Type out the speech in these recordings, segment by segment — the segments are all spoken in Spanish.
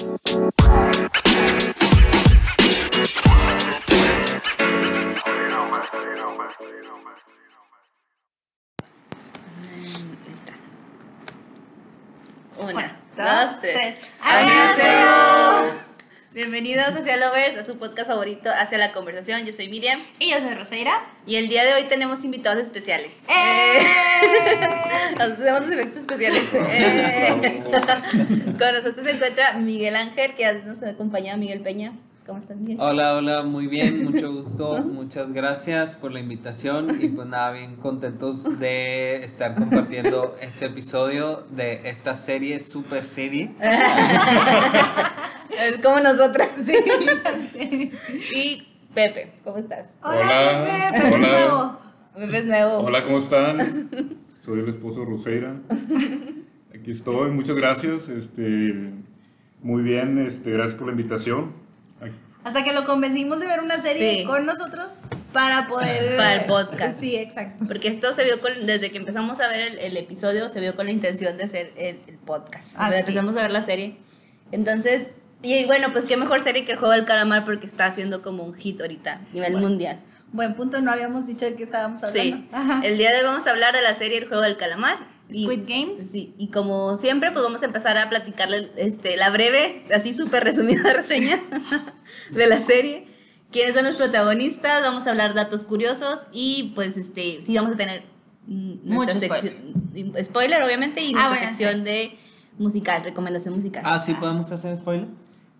Bye. Hacia Lovers, a su podcast favorito, Hacia la Conversación. Yo soy Miriam Y yo soy Roseira. y el día de hoy tenemos invitados especiales. ¡Eh! Hacemos los efectos especiales. Eh. Con nosotros se encuentra Miguel Ángel, que nos acompaña Miguel Peña. ¿Cómo estás, Miguel? Hola, hola, muy bien, mucho gusto, muchas gracias por la invitación y pues nada, bien contentos de estar compartiendo este episodio de esta serie, super serie. Es como nosotras. Y Pepe, ¿cómo estás? Hola, Hola, Pepe, Pepe hola. nuevo. Pepe es nuevo. Hola, ¿cómo están? Soy el esposo Roseira. Aquí estoy, muchas gracias. Este, muy bien, este, gracias por la invitación. Aquí- Hasta que lo convencimos de ver una serie Sí. con nosotros para poder. Para el podcast. Sí, exacto. Porque esto se vio con, desde que empezamos a ver el, el episodio, se vio con la intención de hacer el, el podcast. Sea, Así empezamos es. a ver la serie. Entonces, y bueno, pues qué mejor serie que el juego del calamar porque está haciendo como un hit ahorita a nivel mundial. Buen punto, no habíamos dicho de qué estábamos hablando. Sí. Ajá. El día de hoy vamos a hablar de la serie El juego del calamar. Y- Squid Game. Sí, y como siempre, pues vamos a empezar a platicarle este, la breve, así súper resumida reseña de la serie. ¿Quiénes son los protagonistas? Vamos a hablar datos curiosos y pues este, sí vamos a tener mm, Mucho y- spoiler, obviamente, y Ah, nuestra bueno, sección de musical, recomendación musical. Ah, ¿sí podemos hacer spoiler?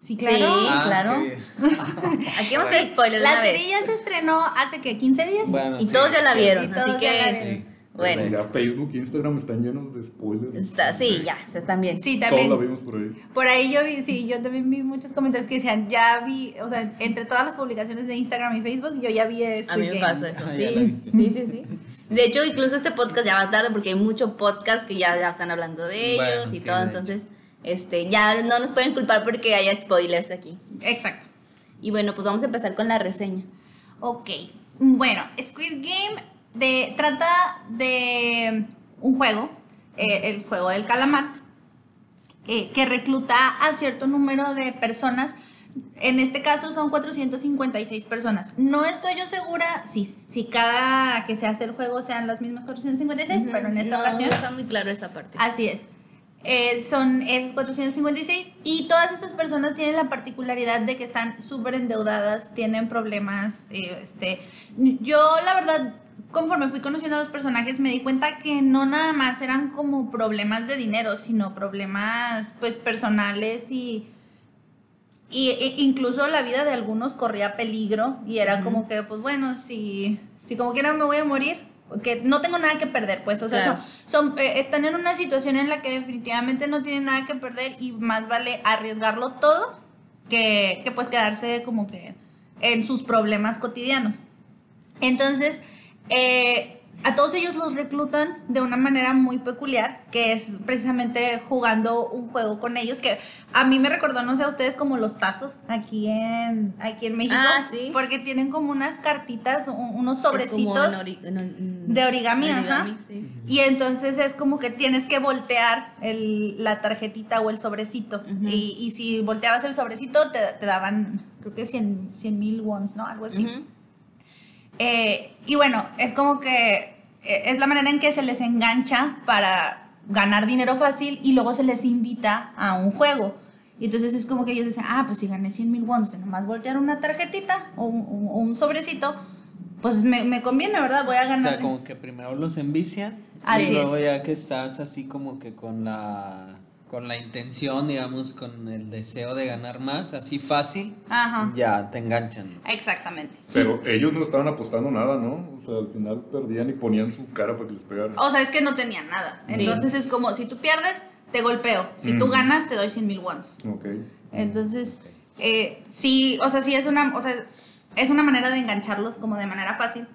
Sí, Sí, claro. Ah, claro. Aquí vamos a hacer spoiler de La serie ya se estrenó hace que 15 días. Bueno, Y sí. todos ya la vieron, así todos que, bueno, Ya Facebook, Instagram están llenos de spoilers. está, sí, ya, o sea, también. Sí, Todos también. la vimos por ahí. Por ahí yo vi, sí, yo también vi muchos comentarios que decían, ya vi, o sea, entre todas las publicaciones de Instagram y Facebook, yo ya vi Squid A mí me Game. pasó eso, Ah, sí. Sí, sí, sí. De hecho, incluso este podcast ya va tarde porque hay mucho podcast que ya, ya están hablando de ellos Bueno, y sí, todo, entonces este, ya no nos pueden culpar porque haya spoilers aquí. Exacto. Y bueno, pues vamos a empezar con la reseña. Ok. Bueno, Squid Game de, trata de un juego, eh, el juego del calamar, eh, que recluta a cierto número de personas. En este caso son 456 personas. No estoy yo segura si, si cada que se hace el juego sean las mismas 456, pero en esta No, ocasión No está muy claro esa parte. Así es. Eh, son esos 456 y todas estas personas tienen la particularidad de que están súper endeudadas, tienen problemas. eh, este, yo la verdad, conforme fui conociendo a los personajes, me di cuenta que no nada más eran como problemas de dinero, sino problemas pues personales y, y e- incluso la vida de algunos corría peligro y era como que pues bueno, si, si como quiera me voy a morir, porque no tengo nada que perder, pues, o sea, Claro. son, son, eh, están en una situación en la que definitivamente no tienen nada que perder y más vale arriesgarlo todo que, que pues quedarse como que en sus problemas cotidianos. Entonces, eh, a todos ellos los reclutan de una manera muy peculiar, que es precisamente jugando un juego con ellos, que a mí me recordó, no sé a ustedes, como los tazos aquí en, aquí en México. Ah, sí. Porque tienen como unas cartitas, un- unos sobrecitos ori- de origami, origami, ajá. sí. Y entonces es como que tienes que voltear el- la tarjetita o el sobrecito. Y, y si volteabas el sobrecito, te, te daban, creo que 100 mil wons, ¿no? Algo así. Eh, y bueno, es como que eh, es la manera en que se les engancha para ganar dinero fácil y luego se les invita a un juego. Y entonces es como que ellos dicen, ah, pues si gané 100 mil wons de nomás voltear una tarjetita o un, sobrecito, pues me, me conviene, ¿verdad? Voy a O ganar. sea, como que primero los envician Así y luego es. ya que estás así como que con la con la intención, digamos, con el deseo de ganar más, así fácil, Ajá. ya te enganchan. Exactamente. Pero ellos no estaban apostando nada, ¿no? O sea, al final perdían y ponían su cara para que les pegara. O sea, es que no tenían nada. Sí. Entonces es como, si tú pierdes, te golpeo. Si tú Mm. ganas, te doy 100 mil wons. Ok. Entonces, eh, sí, o sea, sí es una, o sea, es una manera de engancharlos como de manera fácil.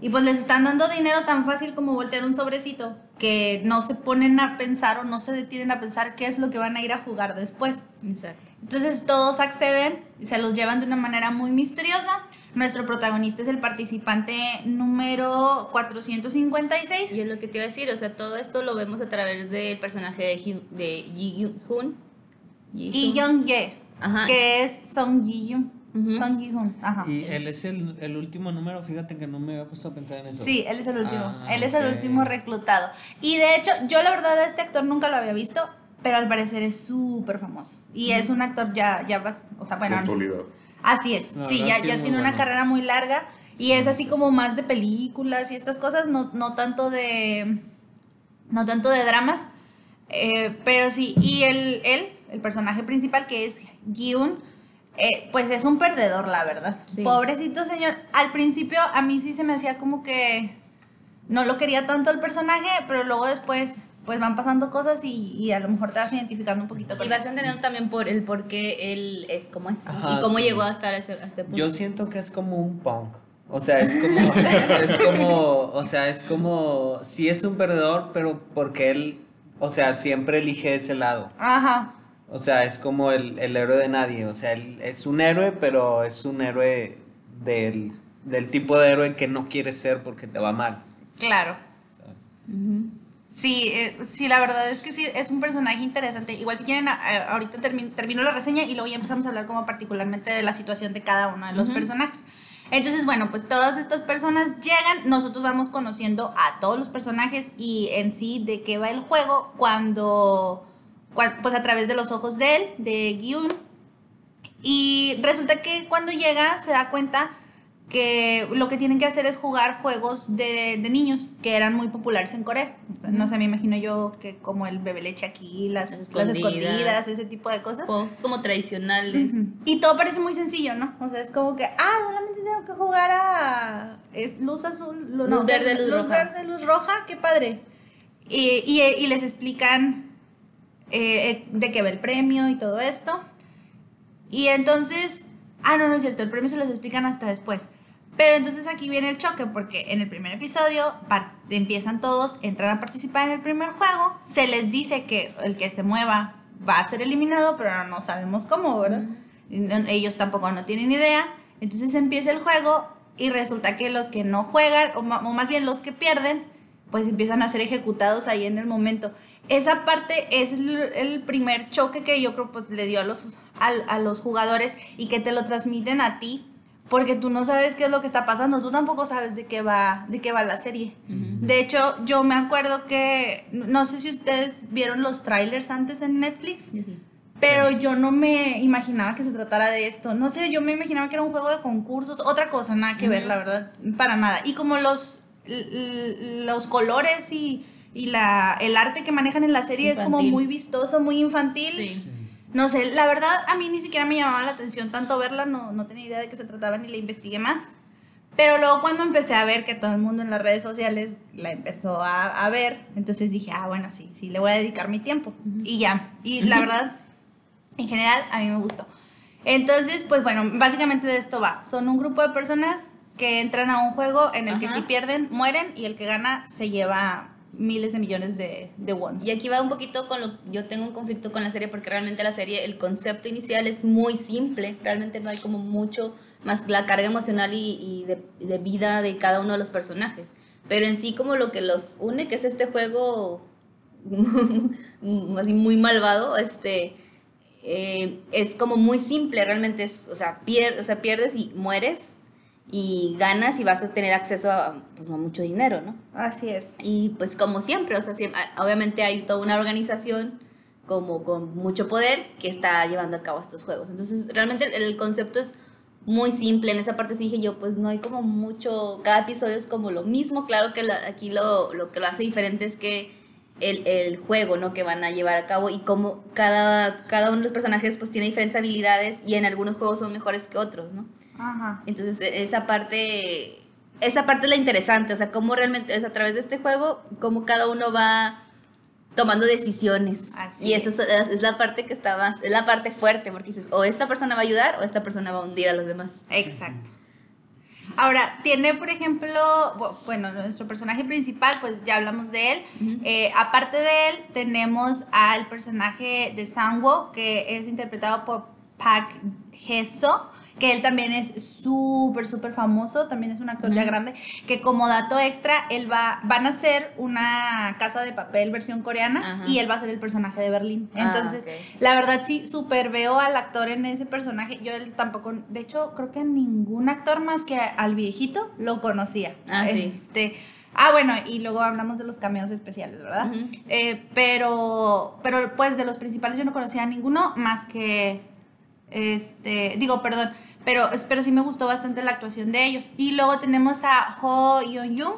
Y pues les están dando dinero tan fácil como voltear un sobrecito, que no se ponen a pensar o no se detienen a pensar qué es lo que van a ir a jugar después. Exacto. Entonces todos acceden y se los llevan de una manera muy misteriosa. Nuestro protagonista es el participante número 456. Y es lo que te iba a decir, o sea, todo esto lo vemos a través del personaje de, Hyun- de Ji Hyun- y Young Ye, Ajá. que es Song Song Ji-hoon, ajá. Y él es el, el último número, fíjate que no me había puesto a pensar en eso. Sí, él es el último. Ah, él es el último reclutado. Y de hecho, yo la verdad a este actor nunca lo había visto, pero al parecer es súper famoso. Y es un actor ya, ya vas, o sea, bueno, Consolidado. así es. La sí, ya, sí ya tiene una carrera muy larga y es así como más de películas y estas cosas, no, no tanto de, no tanto de dramas. Eh, pero sí, y el, él, el personaje principal que es Gyun, eh, pues es un perdedor, la verdad. Sí. Pobrecito señor. Al principio a mí sí se me hacía como que no lo quería tanto el personaje, pero luego después pues van pasando cosas y, y a lo mejor te vas identificando un poquito con Y vas entendiendo también por el por qué él es como es Ajá, y cómo sí. llegó a estar a, ese, a este punto. Yo siento que es como un punk. O sea, es como, es como, o sea, es como, sí es un perdedor, pero porque él, o sea, siempre elige ese lado. Ajá. O sea, es como el, el héroe de nadie. O sea, él es un héroe, pero es un héroe del, del tipo de héroe que no quieres ser porque te va mal. Claro. Sí, eh, sí, la verdad es que sí, es un personaje interesante. Igual si quieren, a- a- ahorita termi- termino la reseña y luego ya empezamos a hablar como particularmente de la situación de cada uno de los personajes. Entonces, bueno, pues todas estas personas llegan, nosotros vamos conociendo a todos los personajes y en sí de qué va el juego cuando, cua- pues a través de los ojos de él, de Gyun. Y resulta que cuando llega se da cuenta que lo que tienen que hacer es jugar juegos de, de niños que eran muy populares en Corea. No sé, me imagino yo que como el bebé leche aquí, las, Las las escondidas. ese tipo de cosas. Juegos como tradicionales. Ujú. Y todo parece muy sencillo, ¿no? O sea, es como que, ah, solamente tengo que jugar a es luz azul, lu- Luz verde, luz roja. verde, luz roja, qué padre. Y, y- y les explican eh, eh, de qué va el premio y todo esto. Y entonces, ah, no, no es cierto, el premio se los explican hasta después. Pero entonces aquí viene el choque, porque en el primer episodio empiezan todos, entran a participar en el primer juego, se les dice que el que se mueva va a ser eliminado, pero no sabemos cómo, ¿verdad? Ellos tampoco no tienen idea. Entonces empieza el juego y resulta que los que no juegan, o más bien los que pierden, pues empiezan a ser ejecutados ahí en el momento. Esa parte es el, el primer choque que yo creo pues le dio a los, al- a, los jugadores y que te lo transmiten a ti porque tú no sabes qué es lo que está pasando, tú tampoco sabes de qué va, de qué va la serie. De hecho, yo me acuerdo que, no sé si ustedes vieron los trailers antes en Netflix, sí. pero yo no me imaginaba que se tratara de esto. No sé, yo me imaginaba que era un juego de concursos, otra cosa, nada que ver, Ujú. la verdad, para nada. Y como los, los colores y, y la, el arte que manejan en la serie es, como muy vistoso, muy infantil. Sí. No sé, la verdad a mí ni siquiera me llamaba la atención tanto verla, no, no tenía idea de qué se trataba ni la investigué más. Pero luego cuando empecé a ver que todo el mundo en las redes sociales la empezó a, a ver, entonces dije, ah, bueno, sí, sí, le voy a dedicar mi tiempo. Y ya, y la verdad, en general, a mí me gustó. Entonces, pues bueno, básicamente de esto va. Son un grupo de personas que entran a un juego en el que si pierden, mueren y el que gana se lleva miles de millones de, de wons. Y aquí va un poquito con lo yo tengo un conflicto con la serie porque realmente la serie el concepto inicial es muy simple, realmente no hay como mucho más la carga emocional y, y de, de vida de cada uno de los personajes, pero en sí como lo que los une que es este juego así muy malvado, este eh, es como muy simple, realmente. Es, o sea, pier- o sea, pierdes y mueres y ganas y vas a tener acceso a, pues, a mucho dinero, ¿no? Así es. Y pues como siempre, o sea, obviamente hay toda una organización como con mucho poder que está llevando a cabo estos juegos. Entonces, realmente el, el concepto es muy simple. En esa parte sí dije yo, pues no hay como mucho, cada episodio es como lo mismo. Claro que la- aquí lo, lo que lo hace diferente es que el, el juego, ¿no? Que van a llevar a cabo y como cada, cada uno de los personajes pues tiene diferentes habilidades y en algunos juegos son mejores que otros, ¿no? Ajá. Entonces, e- esa parte, esa parte es la interesante, o sea, cómo realmente, es a través de este juego, cómo cada uno va tomando decisiones. Así y esa es, es la parte que está más, es la parte fuerte, porque dices, o esta persona va a ayudar o esta persona va a hundir a los demás. Exacto. Ahora, tiene, por ejemplo, bu- bueno, nuestro personaje principal, pues ya hablamos de él. Eh, aparte de él, tenemos al personaje de Sangwo, que es interpretado por Park Heso. Que él también es súper, súper famoso, también es un actor ya grande, que como dato extra, él va, van a hacer una casa de papel versión coreana y él va a ser el personaje de Berlín. Ah, Entonces, la verdad sí, súper veo al actor en ese personaje. Yo él tampoco, de hecho, creo que ningún actor más que al viejito lo conocía. Ah, sí. Este, ah, bueno, y luego hablamos de los cameos especiales, ¿verdad? Eh, pero, pero pues de los principales yo no conocía a ninguno más que, este, digo, perdón, pero, pero sí me gustó bastante la actuación de ellos. Y luego tenemos a Ho Yeon Jung,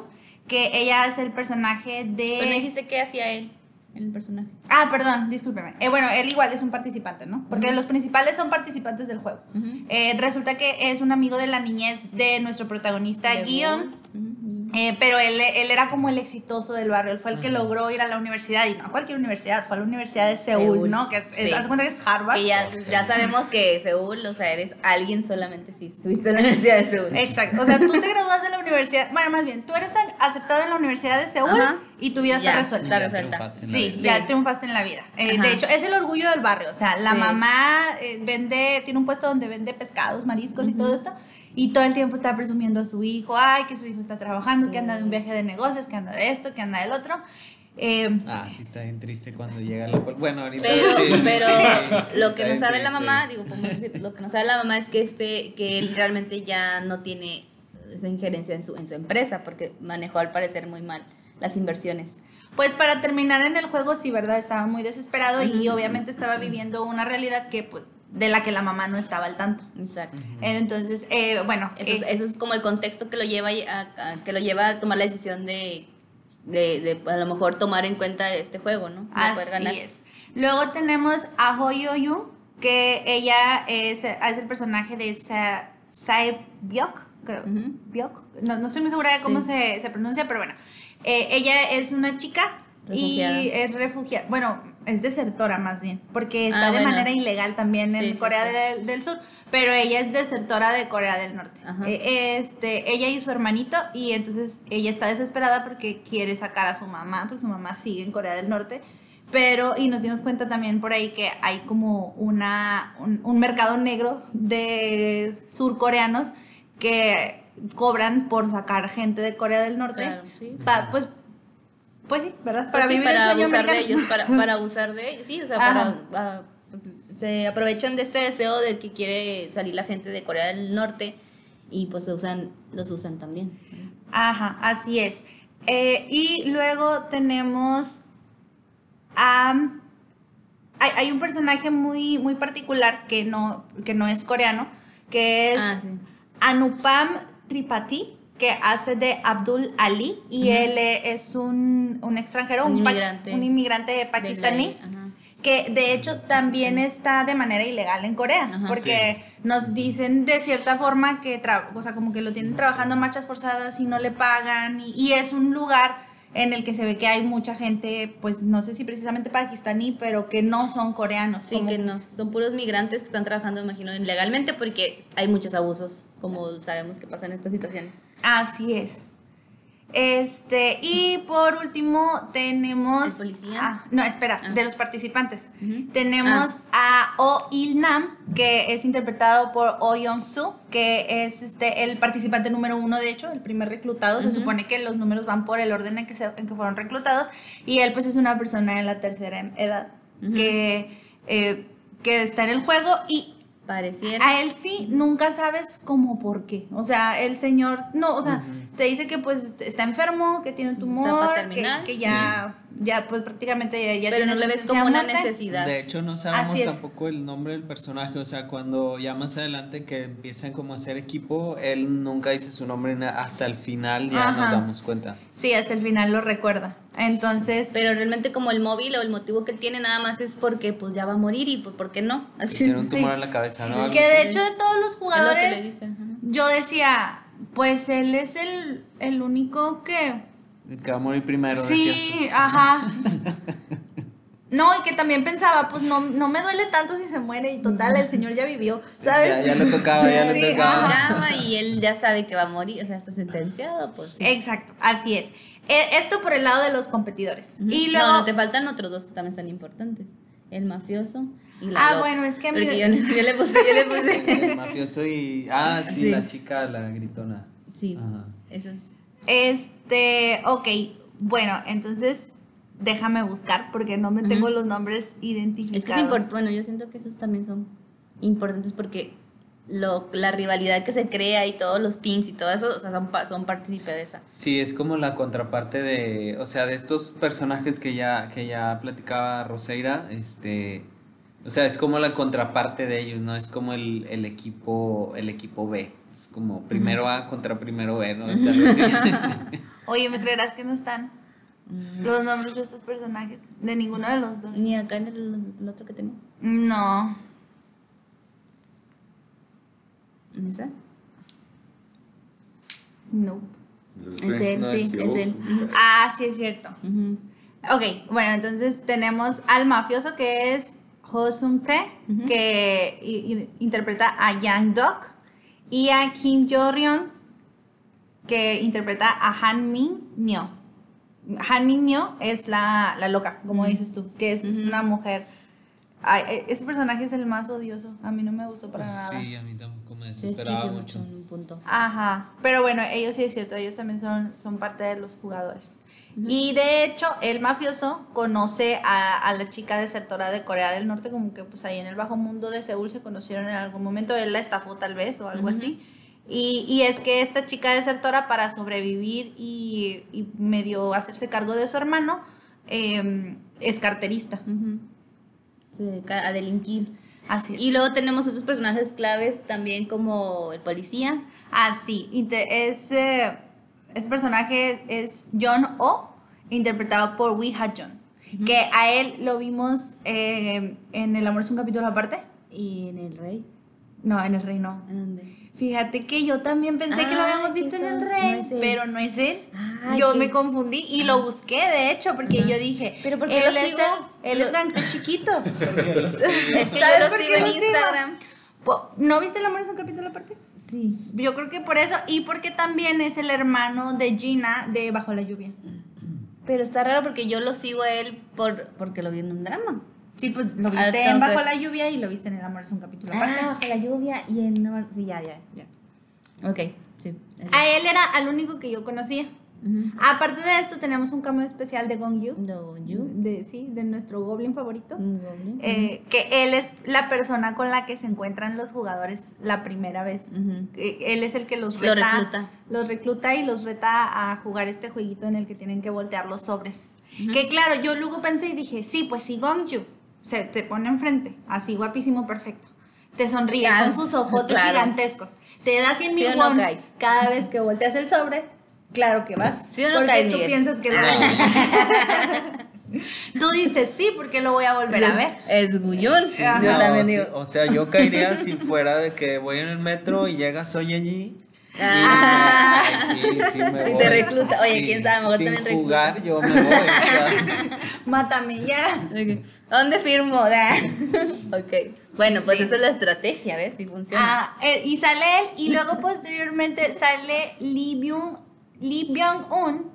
que ella es el personaje de... Pero no dijiste qué hacía él, el personaje. Ah, perdón, discúlpeme. Eh, bueno, él igual es un participante, ¿no? Porque los principales son participantes del juego. Eh, resulta que es un amigo de la niñez de nuestro protagonista, Guion. Ujú. Eh, pero él, él era como el exitoso del barrio, él fue el que logró ir a la universidad, y no a cualquier universidad, fue a la Universidad de Seúl, Seúl, ¿no? Que es, sí. haz de cuenta que es Harvard. Que ya, ya sabemos que Seúl, o sea, eres alguien solamente si estuviste en la Universidad de Seúl. Exacto, o sea, tú te gradúas de la universidad, bueno, más bien, tú eres aceptado en la Universidad de Seúl Ajá. y tu vida Ya. está resuelta. Está Ya resuelta. triunfaste en la Sí, vida. ya Sí. triunfaste en la vida. Eh, de hecho, es el orgullo del barrio. O sea, la Sí. mamá eh, vende, tiene un puesto donde vende pescados, mariscos y todo esto. Y todo el tiempo está presumiendo a su hijo, ay, que su hijo está trabajando, que anda de un viaje de negocios, que anda de esto, que anda del otro. Eh, Ah, sí, está bien triste cuando llega la Bueno, ahorita. Pero, sí, pero sí, lo que no sabe la bien mamá, triste. digo, decir, lo que no sabe la mamá es que este, que él realmente ya no tiene esa injerencia en su, en su empresa, porque manejó al parecer muy mal las inversiones. pues para terminar en el juego, sí, ¿verdad? Estaba muy desesperado y obviamente estaba viviendo una realidad que, pues, de la que la mamá no estaba al tanto. Exacto. Entonces, eh, bueno, Eso, es, eh, eso es como el contexto que lo lleva a, a- que lo lleva a tomar la decisión de, de, de a lo mejor tomar en cuenta este juego, ¿no? Para poder Así ganar. es. Luego tenemos a Hoyoyu, que ella es, es el personaje de Sa Sae Byok, creo. Ujú. Byok. No, no estoy muy segura de cómo Sí. se, se pronuncia, pero bueno. Eh, ella es una chica Refugiada. y es refugiada. Bueno, es desertora más bien, porque está Ah, de bueno. manera ilegal también Sí, en sí, Corea sí. Del, del Sur, pero ella es desertora de Corea del Norte. Eh, este, ella y su hermanito, y entonces ella está desesperada porque quiere sacar a su mamá, pues su mamá sigue en Corea del Norte. Pero, y nos dimos cuenta también por ahí que hay como una, un, un mercado negro de surcoreanos que cobran por sacar gente de Corea del Norte. Claro. Pa- pues, pues sí, ¿verdad? Pues sí, vivir para el sueño abusar de ellos, para, para abusar de ellos, sí, o sea, Ajá. para, ah, pues, se aprovechan de este deseo de que quiere salir la gente de Corea del Norte y pues se usan, los usan también. Ajá, así es. Eh, y luego tenemos a... hay, hay un personaje muy, muy particular que no, que no es coreano, que es Ah, sí. Anupam Tripathi, que hace de Abdul Ali, y él es un, un extranjero, Un inmigrante. un inmigrante pakistaní que de hecho también está de manera ilegal en Corea, Ajá. porque nos dicen de cierta forma que, tra- o sea, como que lo tienen trabajando en marchas forzadas y no le pagan, y, y es un lugar en el que se ve que hay mucha gente, pues no sé si precisamente pakistaní, pero que no son coreanos. Sí, como- que no, son puros migrantes que están trabajando, imagino, ilegalmente porque hay muchos abusos, como sabemos que pasan estas situaciones. Así es. Este, y por último tenemos... ¿El policía? Ah, no, espera, Ah. de los participantes. Tenemos a Oh Il Nam, que es interpretado por Oh Young Soo, que es este, el participante número uno, de hecho, el primer reclutado. Se supone que los números van por el orden en que, se- en que fueron reclutados. Y él, pues, es una persona en la tercera edad que, eh, que está en el juego y Pareciera. a él sí nunca sabes cómo por qué. O sea, el señor, no, o sea, te dice que pues está enfermo, que tiene un tumor, que, ya, ya pues prácticamente ya, ya pero tiene no le ves como una muerte. necesidad. De hecho, no sabemos tampoco el nombre del personaje. O sea, cuando ya más adelante que empiezan como a hacer equipo, él nunca dice su nombre hasta el final ya Ajá. nos damos cuenta. Sí, hasta el final lo recuerda. Entonces, Pero realmente como el móvil o el motivo que él tiene nada más es porque pues ya va a morir y pues, ¿por qué no? Así tiene un sí. tumor en la cabeza, ¿no? Que de hecho de todos los lo jugadores, dice. yo decía, pues él es el, el único que... El que va a morir primero, decías tú. Sí, ajá. No, y que también pensaba, pues no, no me duele tanto si se muere y total, el señor ya vivió, ¿sabes? Ya, ya le tocaba, ya Sí, le tocaba. ajá. Y él ya sabe que va a morir, o sea, está sentenciado, pues sí. Exacto, así es. E- Esto por el lado de los competidores. Y luego... No, no, te faltan otros dos que también son importantes. El mafioso. y la Ah, loca. bueno, es que yo, yo le puse, yo le puse. El mafioso y. Ah, sí, Sí. la chica, la gritona. Sí, Ajá. eso es. Este, ok, bueno, entonces déjame buscar porque no me tengo los nombres identificados. Es que es importante, bueno, yo siento que esos también son importantes porque lo, la rivalidad que se crea y todos los teams y todo eso, o sea, son, pa- son partícipe de esa. Sí, es como la contraparte de, o sea, de estos personajes que ya, que ya platicaba Roseira, este, o sea, es como la contraparte de ellos, ¿no? Es como el, el equipo, el equipo B. Es como primero A contra primero B, ¿no? Es algo así. Oye, ¿me creerás que no están los nombres de estos personajes? De ninguno de los dos. Ni acá en el, el otro que tenía. No. ¿En esa? No. Es él, No, sí, es es él. Ah, sí es cierto. Ok, bueno, entonces tenemos al mafioso que es Ho Sung Tae, que interpreta a Yang Dok, y a Kim Jo Ryun, que interpreta a Han Min Nyo. Han Min Nyo es la, la loca, como dices tú, que es, es una mujer. Ay, e- ese personaje es el más odioso. A mí no me gustó para nada. Sí, a mí tampoco me Sí, es desesperaba quise mucho. mucho en un punto. Ajá, pero bueno, ellos sí es cierto, ellos también son, son parte de los jugadores. Y de hecho, el mafioso conoce a, a la chica desertora de Corea del Norte, como que pues ahí en el bajo mundo de Seúl se conocieron en algún momento, él la estafó tal vez o algo así. Y, y es que esta chica desertora para sobrevivir y, y medio hacerse cargo de su hermano, eh, es carterista. Ujú. Se dedica a delinquir. Así es. Y luego tenemos otros personajes claves también como el policía. Ah, sí. Ese, ese personaje es John O, interpretado por Wee Ha Jun. Que a él lo vimos eh, en El amor es un capítulo aparte. Y en el rey. No, en El Rey no. ¿En dónde? Fíjate que yo también pensé que lo habíamos visto en El Rey, no es pero no es él. Yo qué- me confundí y lo busqué, de hecho, porque yo dije, Pero ¿por qué él lo es sigo? el- él Lo- es blanco chiquito. Es que ¿Sabes yo lo por sigo qué en sigo? Instagram. ¿No viste El amor es un capítulo aparte? Sí. Yo creo que por eso, y porque también es el hermano de Gina de Bajo la Lluvia. Pero está raro porque yo lo sigo a él por, porque lo vi en un drama. Sí, pues lo Ah, viste tengo en Bajo ver. la Lluvia y lo viste en El amor es un capítulo aparte. Ah, bajo la lluvia y en... no- Sí, ya, ya, ya. Ok, sí. ese. A él era al único que yo conocía. Ujú. Aparte de esto, tenemos un cameo especial de Gong Yu. De, sí, de nuestro goblin favorito. Un goblin. Eh, que él es la persona con la que se encuentran los jugadores la primera vez. Ujú. Eh, Él es el que los Lo reta, recluta. los recluta y los reta a jugar este jueguito en el que tienen que voltear los sobres. Que claro, yo luego pensé y dije, sí, pues si Gongju se te pone enfrente, así guapísimo, perfecto. Te sonríe Ah, con sus ojotes claro. gigantescos. Te da 100 ¿Sí mil no, guys? cada vez que volteas el sobre. Claro que vas. ¿Sí o no, porque guys, tú Miguel? piensas que lo Tú dices, sí, porque lo voy a volver a ver. Es Gullón. Sí, yo no, también sí, digo. O sea, yo caería si fuera de que voy en el metro y llega Soy allí. Ah. Ay, sí, sí me voy. te recluta. Oye, quién sabe, mejor Sin también recluta. jugar yo me voy. sea. Mátame ya. ¿Dónde firmo? Da. ok. Bueno, pues Sí. esa es la estrategia, ¿ves? Si funciona. Ah, eh, y sale él y luego posteriormente sale Lee Byung, Lee Byung-un,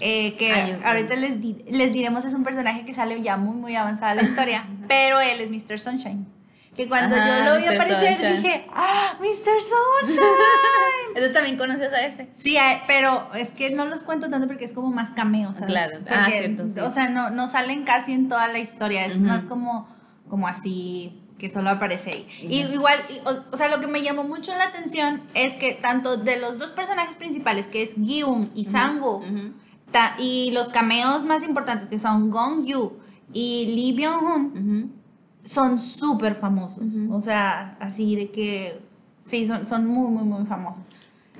eh, que Ah, yo- ahorita les, di- les diremos es un personaje que sale ya muy muy avanzada la historia, pero él es Mr. Sunshine. Que cuando Ajá, yo lo vi Mr. aparecer Sunshine. dije, ¡Ah, Mr. Sunshine! Entonces también conoces a ese. Sí, pero es que no los cuento tanto porque es como más cameo, ¿sabes? Claro. Porque, Ah, cierto, sí. O sea, no, no salen casi en toda la historia, es más como, como así que solo aparece ahí. Y igual, y, o, o sea, lo que me llamó mucho la atención es que tanto de los dos personajes principales, que es Gyum y Ujú. ta- y los cameos más importantes, que son Gong Yu y Lee Byung-hun. Son súper famosos. Ujú. O sea, así de que sí, son, son muy, muy, muy famosos.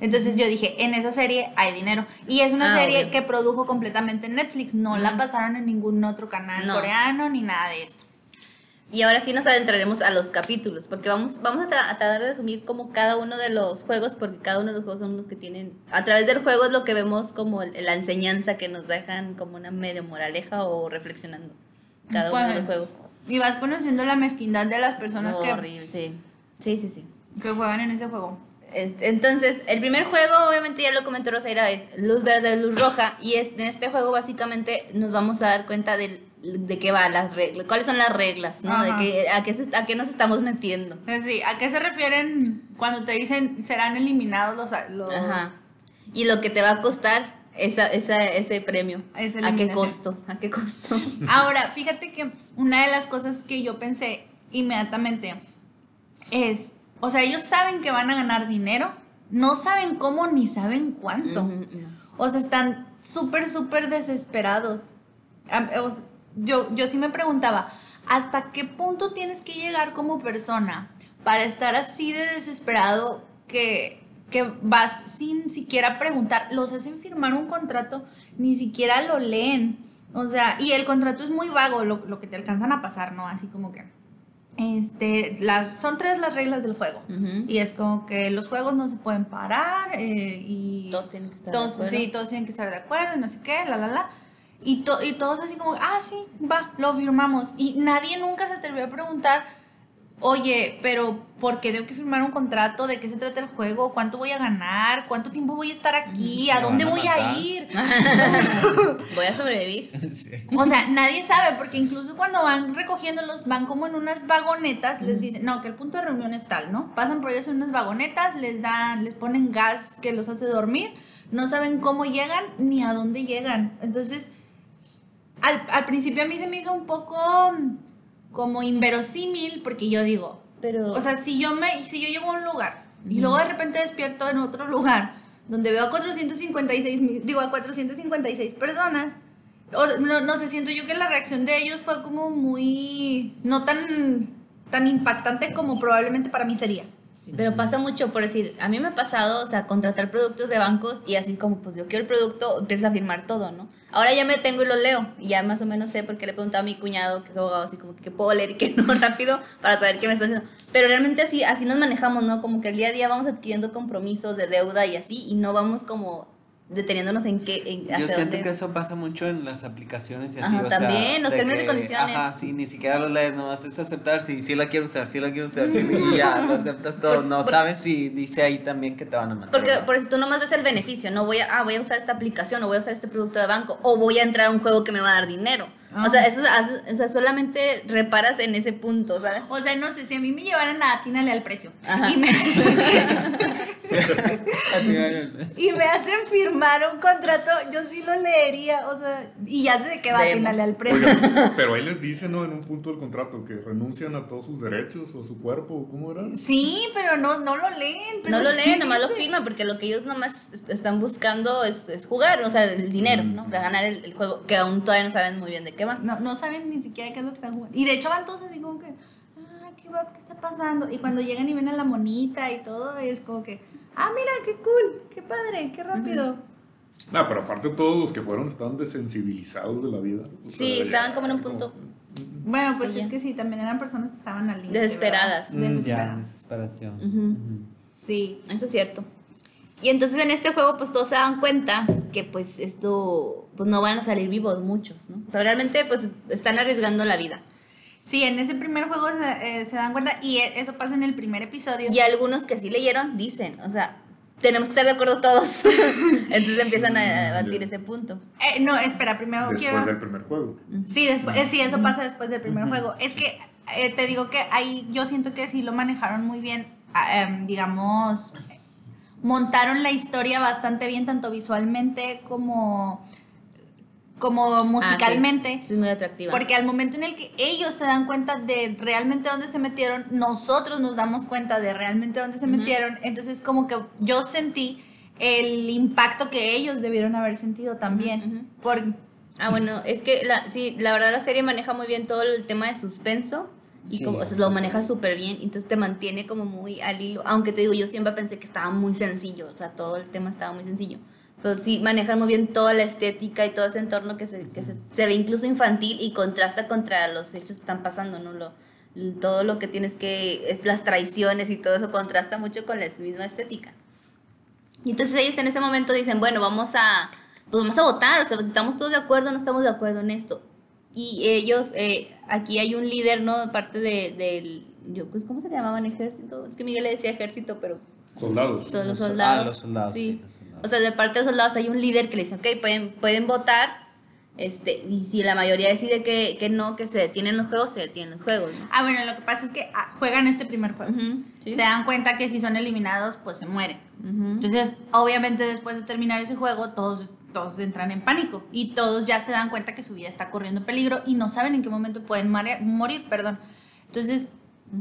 Entonces yo dije, en esa serie hay dinero. Y es una Ah, serie obvio. que produjo completamente Netflix. No la pasaron en ningún otro canal No. coreano ni nada de esto. Y ahora sí nos adentraremos a los capítulos, porque vamos, vamos a, tra- a tratar de resumir como cada uno de los juegos, porque cada uno de los juegos son los que tienen, a través del juego es lo que vemos como la enseñanza que nos dejan como una medio moraleja o reflexionando cada uno de los juegos. Y vas conociendo la mezquindad de las personas No, que, horrible, sí. Sí, sí, sí. que juegan en ese juego. Este, Entonces, el primer juego, obviamente ya lo comentó Rosaira, es luz verde, luz roja. Y es, en este juego básicamente nos vamos a dar cuenta de de qué va las reglas, cuáles son las reglas, ¿no? De que, a, qué se- a qué nos estamos metiendo. Eh, Sí, ¿a qué se refieren cuando te dicen serán eliminados los... los Ajá. Y lo que te va a costar esa, esa, ese premio. Esa ¿A qué costo? ¿A qué costo? Ahora, fíjate que una de las cosas que yo pensé inmediatamente es, o sea, ellos saben que van a ganar dinero, no saben cómo ni saben cuánto. O sea, están súper, súper desesperados. Yo, yo sí me preguntaba, ¿hasta qué punto tienes que llegar como persona para estar así de desesperado que, que vas sin siquiera preguntar? Los hacen firmar un contrato, ni siquiera lo leen. O sea, y el contrato es muy vago, lo, lo que te alcanzan a pasar, ¿no? Así como que... Este, las, son tres las reglas del juego. Ujú. Y es como que los juegos no se pueden parar eh, y Todos tienen que estar de todos, acuerdo. sí, todos tienen que estar de acuerdo y no sé qué, la, la, la. Y, to- y todos así como, ah, sí, va, lo firmamos. Y nadie nunca se atrevió a preguntar, oye, pero ¿por qué tengo que firmar un contrato? ¿De qué se trata el juego? ¿Cuánto voy a ganar? ¿Cuánto tiempo voy a estar aquí? ¿A ¿Me dónde a voy a ir? Voy a sobrevivir. Sí. O sea, nadie sabe, porque incluso cuando van recogiéndolos, van como en unas vagonetas, les dicen, no, que el punto de reunión es tal, ¿no? Pasan por ellos en unas vagonetas, les dan, les ponen gas que los hace dormir, no saben cómo llegan ni a dónde llegan. Entonces, al, al principio a mí se me hizo un poco mm, como inverosímil, porque yo digo, Pero. o sea, si yo me, si yo llego a un lugar y luego de repente despierto en otro lugar donde veo a 456, mil- digo a 456 personas, o no, no sé, siento yo que la reacción de ellos fue como muy, no tan, tan impactante como probablemente para mí sería. Sí, pero pasa mucho, por decir, a mí me ha pasado, o sea, contratar productos de bancos y así como, pues yo quiero el producto, empiezas a firmar todo, ¿no? Ahora ya me tengo y lo leo y ya más o menos sé porque le he preguntado a mi cuñado, que es abogado, así como que qué puedo leer y qué no rápido para saber qué me está haciendo. Pero realmente así, así nos manejamos, ¿no? Como que el día a día vamos adquiriendo compromisos de deuda y así y no vamos como deteniéndonos en qué, en, Yo hacia siento dónde. que eso pasa mucho en las aplicaciones y así, Ajá, o sea, también, los de términos y que, condiciones. Ajá, sí, ni siquiera lo lees, nomás es aceptar, si sí, la quiero usar, sí la quiero usar, y ya, lo aceptas todo, no sabes si dice ahí también que te van a matar. Porque por eso tú nomás ves el beneficio, no voy a, ah, voy a usar esta aplicación o voy a usar este producto de banco o voy a entrar a un juego que me va a dar dinero. Ah. O sea, eso, hace- o sea, solamente reparas en ese punto, ¿sabes? O sea, no sé, si a mí me llevaran a atínale al precio Ajá. y me, y me hacen firmar un contrato, yo sí lo leería, o sea, y ya sé de qué va Vemos. atínale al precio. Oiga, pero ahí les dicen, ¿no? En un punto del contrato que renuncian a todos sus derechos o su cuerpo, ¿cómo era? Sí, pero no, no lo leen. pero No lo sí leen, nomás lo dice. firman, porque lo que ellos nomás est- están buscando es, es jugar, o sea, el dinero, ¿no? De ganar el, el juego, que aún todavía no saben muy bien de qué va. No, no saben ni siquiera qué es lo que están jugando. Y de hecho van todos así como que, ah, ¿qué, va, ¿qué está pasando? Y cuando llegan y ven a la monita y todo, es como que, ah, mira, qué cool, qué padre, qué rápido. Ah, pero aparte todos los que fueron estaban desensibilizados de la vida. O Sí, estaban como en un punto Bueno, pues es que sí, también eran personas que estaban al límite. Desesperadas. ¿verdad? Mm, ya, Desesperadas. desesperación. Sí. Eso es cierto. Y entonces en este juego pues todos se dan cuenta que pues esto pues no van a salir vivos muchos, ¿no? O sea, realmente pues están arriesgando la vida. Sí, en ese primer juego se, eh, se dan cuenta y e- eso pasa en el primer episodio. Y algunos que sí leyeron dicen, o sea, tenemos que estar de acuerdo todos. entonces empiezan a debatir ese punto. Eh, no, espera, primero Después quiero... del primer juego. Sí, después, eh, sí, eso pasa después del primer juego. Es que eh, te digo que ahí yo siento que sí lo manejaron muy bien, ah, em, digamos, montaron la historia bastante bien, tanto visualmente como, como musicalmente. Ah, sí, sí, es muy atractiva. Porque al momento en el que ellos se dan cuenta de realmente dónde se metieron, nosotros nos damos cuenta de realmente dónde se metieron. Entonces como que yo sentí el impacto que ellos debieron haber sentido también. Por, Ah, bueno, es que la, sí, la verdad la serie maneja muy bien todo el tema de suspenso y Sí. como, o sea, lo maneja súper bien, entonces te mantiene como muy al hilo, aunque te digo, yo siempre pensé que estaba muy sencillo, o sea, todo el tema estaba muy sencillo, pero sí manejan muy bien toda la estética y todo ese entorno que se, que se, se ve incluso infantil y contrasta contra los hechos que están pasando, ¿no? Lo, todo lo que tienes que, las traiciones y todo eso contrasta mucho con la misma estética. Y entonces ellos en ese momento dicen, bueno, vamos a, pues vamos a votar, o sea, pues estamos todos de acuerdo o no estamos de acuerdo en esto. Y ellos, eh, aquí hay un líder, ¿no? De parte de, del, yo, pues, ¿cómo se llamaban? Ejército. Es que Miguel le decía ejército, pero Soldados. son los Los- ah, soldados. los soldados, Sí. sí, los soldados. O sea, de parte de los soldados hay un líder que le dice, ok, pueden, pueden votar Este, y si la mayoría decide que, que no, que se detienen los juegos, se detienen los juegos, ¿no? Ah, bueno, lo que pasa es que ah, juegan este primer juego. Sí. Se dan cuenta que si son eliminados, pues se mueren. Entonces, obviamente después de terminar ese juego, todos, todos entran en pánico y todos ya se dan cuenta que su vida está corriendo peligro y no saben en qué momento pueden morir, perdón. Entonces,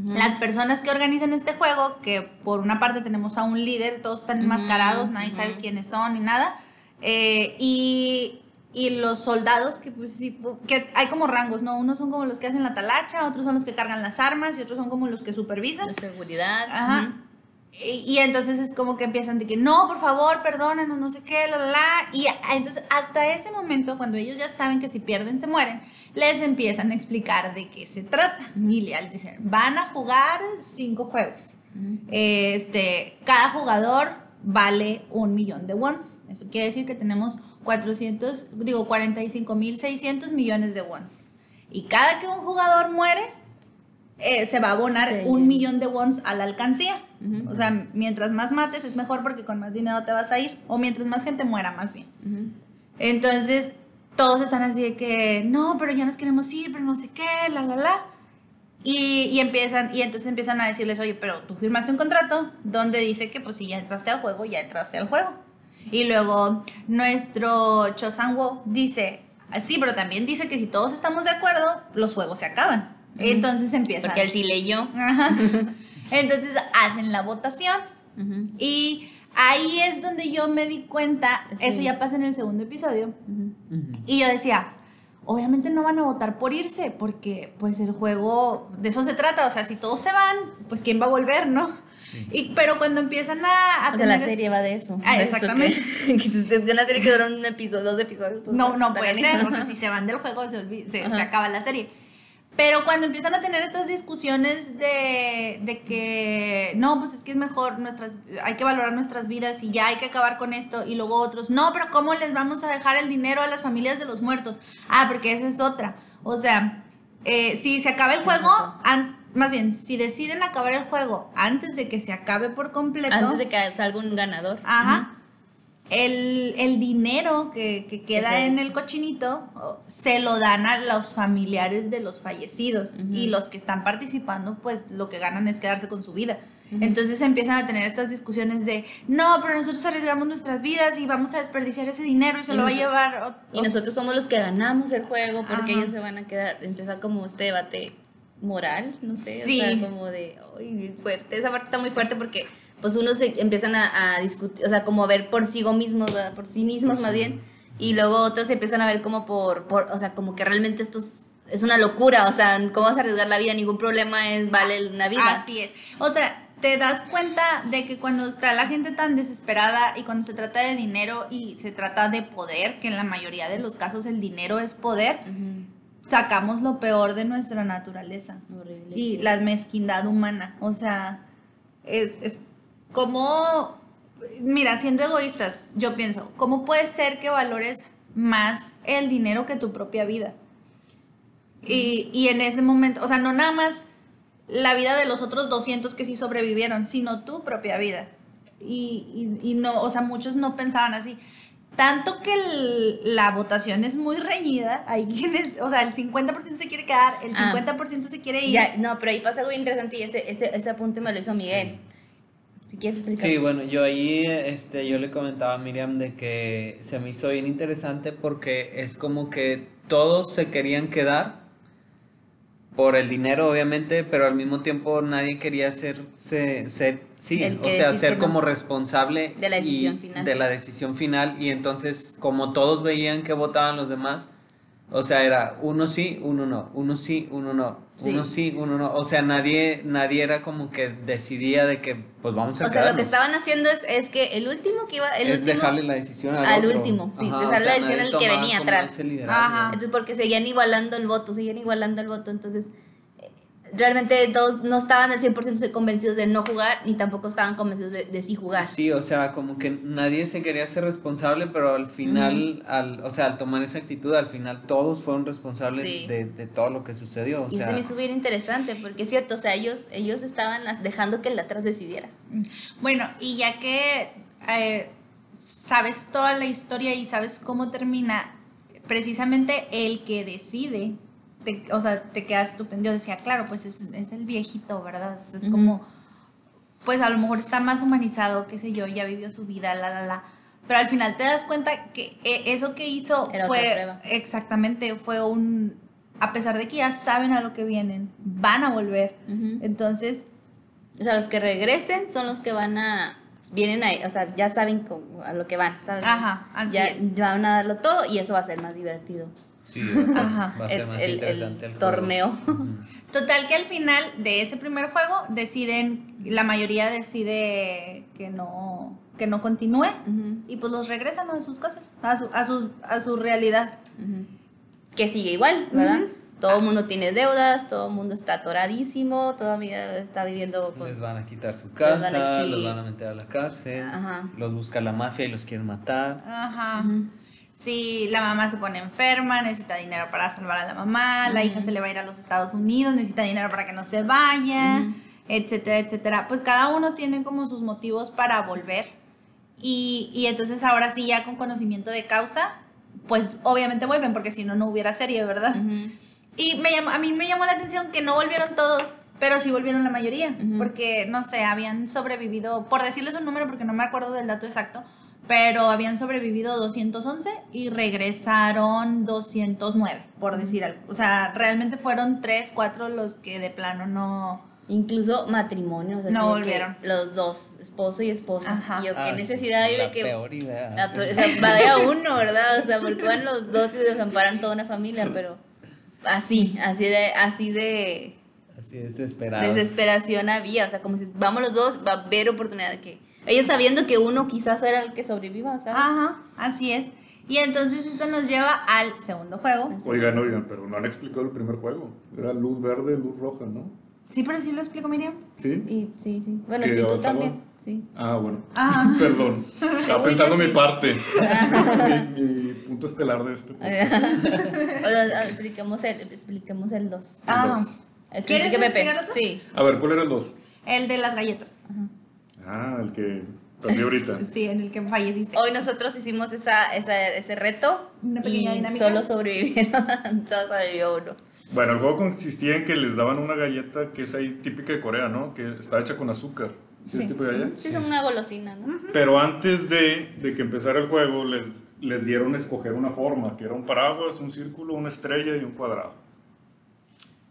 las personas que organizan este juego, que por una parte tenemos a un líder, todos están enmascarados, nadie sabe quiénes son ni nada, eh, y, y los soldados, que pues sí, que hay como rangos, ¿no? Unos son como los que hacen la talacha, otros son los que cargan las armas y otros son como los que supervisan. La seguridad. Ajá. Y, entonces es como que empiezan de que no, por favor, perdónanos, no sé qué, la, la, la. Y entonces hasta ese momento, cuando ellos ya saben que si pierden se mueren, les empiezan a explicar de qué se trata. Y les dicen, van a jugar cinco juegos. Este, cada jugador vale un millón de wons. Eso quiere decir que tenemos 400, digo, 45.600 millones de wons. Y cada que un jugador muere, eh, se va a abonar Sí. un millón de wons a la alcancía. O sea, mientras más mates es mejor porque con más dinero te vas a ir. O mientras más gente muera, más bien. Entonces, todos están así de que, no, pero ya nos queremos ir, pero no sé qué, la, la, la. Y, y empiezan, y entonces empiezan a decirles, oye, pero tú firmaste un contrato donde dice que pues si ya entraste al juego, ya entraste al juego. Y luego nuestro Chosanwo dice, "Ah, sí, pero también dice que si todos estamos de acuerdo, los juegos se acaban. Entonces empiezan. Porque él sí leyó. Ajá. Entonces hacen la votación y ahí es donde yo me di cuenta, Sí. eso ya pasa en el segundo episodio, y yo decía, obviamente no van a votar por irse, porque pues el juego de eso se trata, o sea, si todos se van, pues quién va a volver, ¿no? Y, pero cuando empiezan a, a O sea, la es- serie va de eso. Ah, exactamente. Que, que una serie que dura un episodio, dos episodios. pues, No, no puede ser, o sea, si se van del juego se, olvi- se, se acaba la serie. Pero cuando empiezan a tener estas discusiones de, de que no, pues es que es mejor, nuestras, hay que valorar nuestras vidas y ya hay que acabar con esto, y luego otros, no, pero ¿cómo les vamos a dejar el dinero a las familias de los muertos? Ah, porque esa es otra. O sea, eh, si se acaba el juego, más bien, si deciden acabar el juego antes de que se acabe por completo. Antes de que salga un ganador. Ajá. El, el dinero que, que queda en el cochinito se lo dan a los familiares de los fallecidos y los que están participando pues lo que ganan es quedarse con su vida. Entonces empiezan a tener estas discusiones de no, pero nosotros arriesgamos nuestras vidas y vamos a desperdiciar ese dinero y se Y lo va a llevar. o- Y nosotros somos los que ganamos el juego porque Ajá. ellos se van a quedar. Empieza como este debate moral, no sé. Sí. O sea, como de. Ay, bien fuerte. Esa parte está muy fuerte porque, pues, unos se empiezan a, a discutir, o sea, como a ver por sí mismos, ¿verdad? Por sí mismos más bien. Y luego otros se empiezan a ver como por. por o sea, como que realmente esto es, es una locura. O sea, ¿cómo vas a arriesgar la vida? Ningún problema es vale una vida. Así es. O sea, te das cuenta de que cuando está la gente tan desesperada y cuando se trata de dinero y se trata de poder, que en la mayoría de los casos el dinero es poder, sacamos lo peor de nuestra naturaleza Horrible. y la mezquindad humana. O sea, es, es como, mira, siendo egoístas, yo pienso, ¿cómo puede ser que valores más el dinero que tu propia vida? Y, y en ese momento, o sea, no nada más la vida de los otros 200 que sí sobrevivieron, sino tu propia vida. Y, y- y no, o sea, muchos no pensaban así. Tanto que el- la votación es muy reñida, hay quienes, o sea, el 50% se quiere quedar, el Ah. 50% se quiere ir. Ya, no, pero ahí pasa algo interesante y ese, ese, ese apunte me lo hizo Miguel. Si quieres explicar. Sí, bueno, yo ahí este, yo le comentaba a Miriam de que se me hizo bien interesante porque es como que todos se querían quedar por el dinero, obviamente, pero al mismo tiempo nadie quería ser, ser, ser sí, o sea, ser como no. responsable De la decisión y- final. de la decisión final y entonces como todos veían que votaban los demás, o sea, era uno sí, uno no, uno sí, uno no, Sí. uno sí, uno no, o sea, nadie nadie era como que decidía de que pues vamos a O sea, lo que estaban haciendo es, es que el último que iba, el es último, dejarle la decisión al, al otro. último, sí, Ajá, dejarle o sea, la decisión al que venía atrás. Ajá. entonces porque seguían igualando el voto, seguían igualando el voto, entonces realmente todos no estaban al 100% convencidos de no jugar, ni tampoco estaban convencidos de, de sí jugar. Sí, o sea, como que nadie se quería ser responsable, pero al final, al, o sea, al tomar esa actitud, al final todos fueron responsables Sí. de, de todo lo que sucedió. O y sea, se me hizo bien interesante, porque es cierto, o sea, ellos, ellos estaban dejando que el atrás decidiera. Bueno, y ya que eh, sabes toda la historia y sabes cómo termina, precisamente el que decide, te- o sea, te quedas estupendo. Yo decía, claro, pues es, es el viejito, ¿verdad? O sea, es Ujú. como, pues a lo mejor está más humanizado, qué sé yo, ya vivió su vida, la, la, la. Pero al final te das cuenta que eh, eso que hizo Era fue, exactamente, fue un, a pesar de que ya saben a lo que vienen, van a volver. Ujú. Entonces, O sea, los que regresen son los que van a. Vienen ahí, o sea, ya saben a lo que van, ¿sabes? Ajá, así ya, es. ya van a darlo todo y eso va a ser más divertido. Sí, va a- Ajá. va a ser El- más el- interesante el el, torneo. juego. Total que al final de ese primer juego deciden, la mayoría decide que no, que no continúe y pues los regresan a sus casas, a su, a su, a su realidad. Que sigue igual, ¿verdad? Todo el mundo tiene deudas, todo el mundo está atoradísimo, todavía está viviendo con... Les van a quitar su casa, van a- sí. los van a meter a la cárcel, Ajá. los busca la mafia y los quieren matar. Ajá. Si la mamá se pone enferma, necesita dinero para salvar a la mamá, la hija se le va a ir a los Estados Unidos, necesita dinero para que no se vaya, etcétera, etcétera. Pues cada uno tiene como sus motivos para volver. Y, y entonces ahora sí, ya con conocimiento de causa, pues obviamente vuelven, porque si no, no hubiera serie, ¿verdad? Y me llamó, a mí me llamó la atención que no volvieron todos, pero sí volvieron la mayoría, porque, no sé, habían sobrevivido, por decirles un número, porque no me acuerdo del dato exacto, pero habían sobrevivido 211 y regresaron 209, por decir algo. O sea, realmente fueron 3, 4 los que de plano no... Incluso matrimonios. así No que volvieron. Los dos, esposo y esposa. Ajá. Y yo, qué Ah, sí, necesidad hay de que... peor idea. la sí. peor- o sea, vaya uno, ¿verdad? O sea, porque van los dos y desamparan toda una familia, pero así, así de, así de Así desesperación había. O sea, como si vamos los dos, va a haber oportunidad de que. Ellos sabiendo que uno quizás era el que sobreviva, ¿sabes? Ajá, así es. Y entonces esto nos lleva al segundo juego. Oigan, oigan, pero no han explicado el primer juego. Era luz verde, luz roja, ¿no? Sí, pero sí lo explico, Miriam. ¿Sí? Y, sí, sí. Bueno, ¿Qué, y tú también. Sí. Ah, bueno. Ah. Perdón. Estaba pensando mi parte. mi, mi punto estelar de este. o sea, expliquemos el, expliquemos el 2. Ah, dos. ¿Quieres Pepe. otro? Sí. A ver, ¿cuál era el 2? el de las galletas. Ah, el que perdí ahorita. Sí, en el que falleciste. Hoy nosotros hicimos esa, esa, ese reto. Una pequeña y dinámica. Solo sobrevivieron. solo sobrevivió uno. Bueno, el juego consistía en que les daban una galleta que es ahí típica de Corea, ¿no? Que está hecha con azúcar. ¿Sí, Sí. es tipo de galleta? Sí, es una golosina, ¿no? Pero antes de, de que empezara el juego, les, les dieron a escoger una forma, que era un paraguas, un círculo, una estrella y un cuadrado.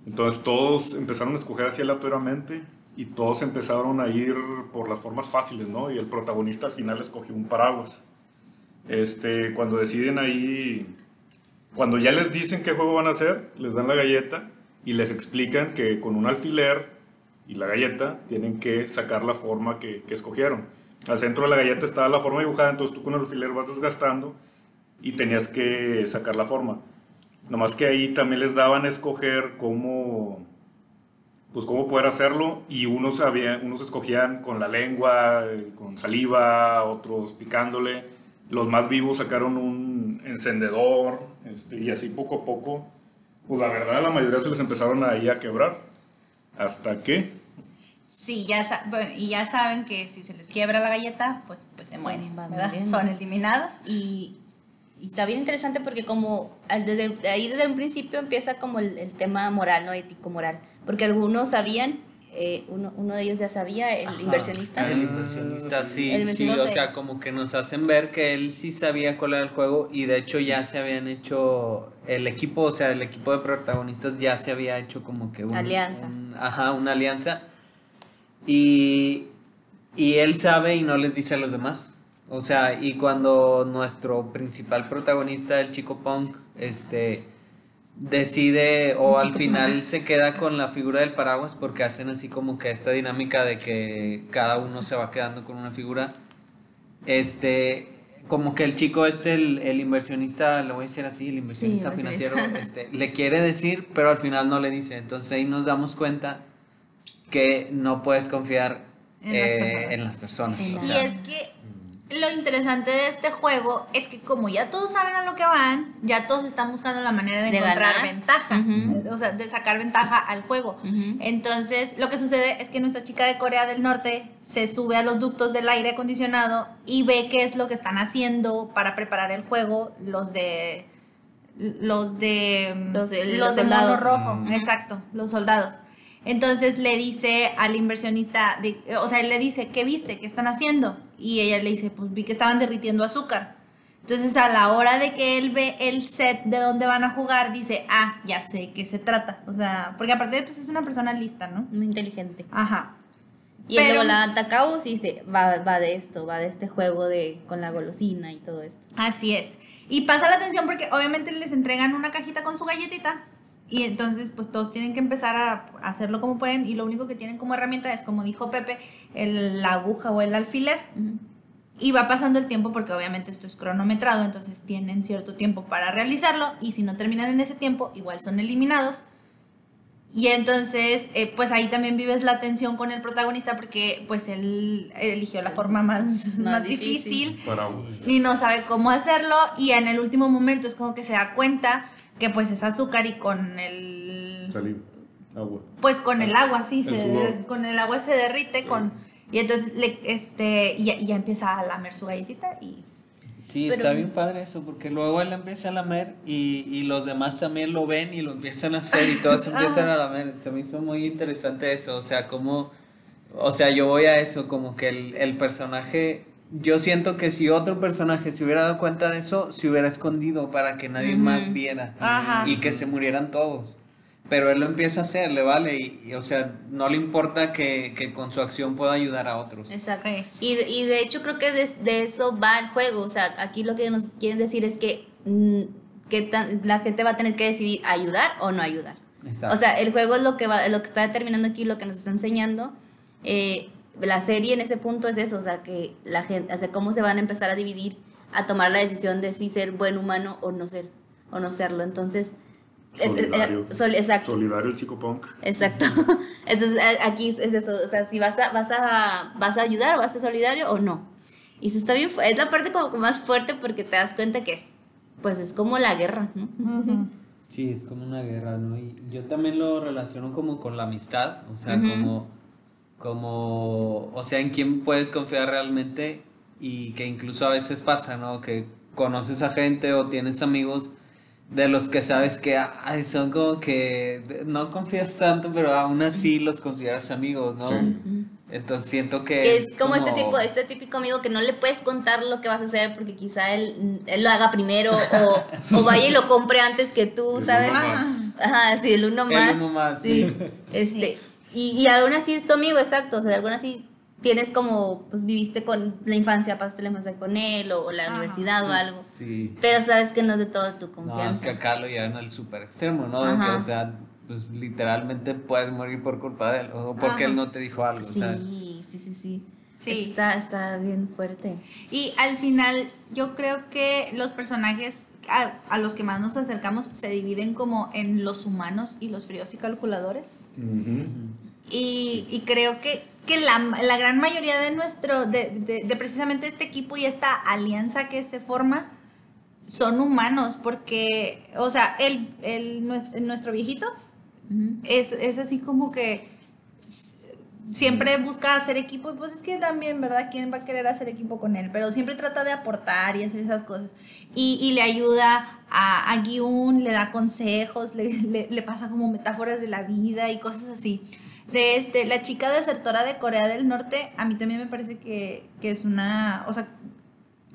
Entonces todos empezaron a escoger así aleatoriamente y todos empezaron a ir por las formas fáciles, ¿no? Y el protagonista al final escogió un paraguas. Este, cuando deciden ahí, cuando ya les dicen qué juego van a hacer, les dan la galleta y les explican que con un alfiler y la galleta tienen que sacar la forma que, escogieron. Al centro de la galleta estaba la forma dibujada, entonces tú con el alfiler vas desgastando y tenías que sacar la forma. Nomás que ahí también les daban a escoger cómo, pues cómo poder hacerlo y unos, había, unos escogían con la lengua, con saliva, otros picándole. Los más vivos sacaron un encendedor este, y así poco a poco, pues la verdad la mayoría se les empezaron ahí a quebrar. Hasta que, Sí, ya bueno, y ya saben que si se les quiebra la galleta, pues, pues se mueren, ¿verdad? Son eliminados. Y, y está bien interesante porque como desde ahí desde el principio empieza como el, el tema moral, ¿no? Ético-moral. Porque algunos sabían, eh, uno, uno de ellos ya sabía, el Ajá. inversionista. El inversionista, sí, El sí, o sea, como que nos hacen ver que él sí sabía cuál era el juego y de hecho ya se habían hecho, el equipo, o sea, el equipo de protagonistas ya se había hecho como que un, Alianza. un- ajá, una alianza y, y él sabe y no les dice a los demás. O sea, y cuando nuestro principal protagonista, el chico punk, este decide o al final se queda con la figura del paraguas porque hacen así como que esta dinámica de que cada uno se va quedando con una figura. Este, como que el chico este, el, el inversionista, lo voy a decir así, el inversionista Sí, financiero, este, le quiere decir, pero al final no le dice. Entonces ahí nos damos cuenta que no puedes confiar En las eh, personas. en las personas. En o la- Y sea, es que lo interesante de este juego es que como ya todos saben a lo que van, ya todos están buscando la manera de, De encontrar ganar. ventaja, o sea, de sacar ventaja al juego. Entonces, lo que sucede es que nuestra chica de Corea del Norte se sube a los ductos del aire acondicionado y ve qué es lo que están haciendo para preparar el juego los de los de Los de- los los de mono soldados. rojo, exacto, los soldados. Entonces le dice al inversionista, de- o sea, él le dice, ¿qué viste? ¿Qué están haciendo? Y ella le dice, pues vi que estaban derritiendo azúcar. Entonces a la hora de que él ve el set de donde van a jugar, dice, ah, ya sé qué se trata. O sea, porque aparte pues es una persona lista, ¿no? Muy inteligente. Ajá. Y él Pero- luego la atacamos y dice, va, va de esto, va de este juego de con la golosina y todo esto. Así es. Y pasa la atención porque obviamente les entregan una cajita con su galletita y entonces pues todos tienen que empezar a hacerlo como pueden y lo único que tienen como herramienta es como dijo Pepe, el- la aguja o el alfiler. Y va pasando el tiempo porque obviamente esto es cronometrado, entonces tienen cierto tiempo para realizarlo y si no terminan en ese tiempo igual son eliminados. Y entonces, eh, pues ahí también vives la tensión con el protagonista porque pues él eligió la forma más, más, difícil. difícil y no sabe cómo hacerlo y en el último momento es como que se da cuenta que pues es azúcar y con el Saliva. Agua. pues con el agua sí El se, con el agua se derrite con y entonces le, este y ya, y ya empieza a lamer su galletita y Sí, Pero- está bien padre eso, porque luego él empieza a lamer y, y los demás también lo ven y lo empiezan a hacer y todos empiezan a lamer. Se me hizo muy interesante eso, o sea, como, o sea, yo voy a eso, como que el, el personaje, yo siento que si otro personaje se hubiera dado cuenta de eso, se hubiera escondido para que nadie más viera Ajá. y que se murieran todos. Pero él lo empieza a hacer, le vale, y, y, o sea, no le importa que, que con su acción pueda ayudar a otros. Exacto. Sí. Y, de- y de hecho creo que de, de eso va el juego. O sea, aquí lo que nos quieren decir es que, mm, que tan- la gente va a tener que decidir ayudar o no ayudar. Exacto. O sea, el juego es lo que va, lo que está determinando aquí, lo que nos está enseñando. Eh, la serie en ese punto es eso, o sea, que la gente, o sea, cómo se van a empezar a dividir, a tomar la decisión de si ser buen humano o no ser, o no serlo. Entonces, es- es- Solidario. sol- exacto. Solidario el chico punk. Exacto. Entonces a- aquí es eso, o sea, si vas a, vas a, vas a ayudar o vas a ser solidario o no. Y eso está bien, es la parte como más fuerte porque te das cuenta que es, pues es como la guerra, ¿no? Sí, es como una guerra, ¿no? Y yo también lo relaciono como con la amistad, o sea, Ujú. como, como, o sea, en quién puedes confiar realmente y que incluso a veces pasa, ¿no? Que conoces a gente o tienes amigos de los que sabes que ay, son como que no confías tanto, pero aún así los consideras amigos, ¿no? Sí. Entonces siento que... Que es como, este tipo, este típico amigo que no le puedes contar lo que vas a hacer porque quizá él, él lo haga primero o, o vaya y lo compre antes que tú, El ¿sabes? uno más. Ajá, sí, el uno El más. uno más, sí. sí. Este, y, y aún así es tu amigo, exacto. O sea, aún así tienes como, pues viviste con la infancia, pasaste la infancia con él o, la Ajá. universidad o algo. Sí. Pero sabes que no es de todo tu No, confianza. es que acá lo llevan al super extremo, ¿no? De que, Ajá. o sea, pues literalmente puedes morir por culpa de él o porque Ajá. él no te dijo algo, Sí, o sea. sí, sí, sí. Sí. Está, está bien fuerte. Y al final yo creo que los personajes a, a los que más nos acercamos se dividen como en los humanos y los fríos y calculadores. Y, y creo que, que la, la gran mayoría de nuestro, de, de- de precisamente este equipo y esta alianza que se forma, son humanos, porque, o sea, el, el, nues- nuestro viejito es, es así como que siempre busca hacer equipo y pues es que también, ¿verdad? ¿Quién va a querer hacer equipo con él? Pero siempre trata de aportar y hacer esas cosas. Y, y le ayuda a, a Gyun, le da consejos, le, le- le pasa como metáforas de la vida y cosas así. De este, la chica desertora de Corea del Norte, a mí también me parece que, que es una, o sea,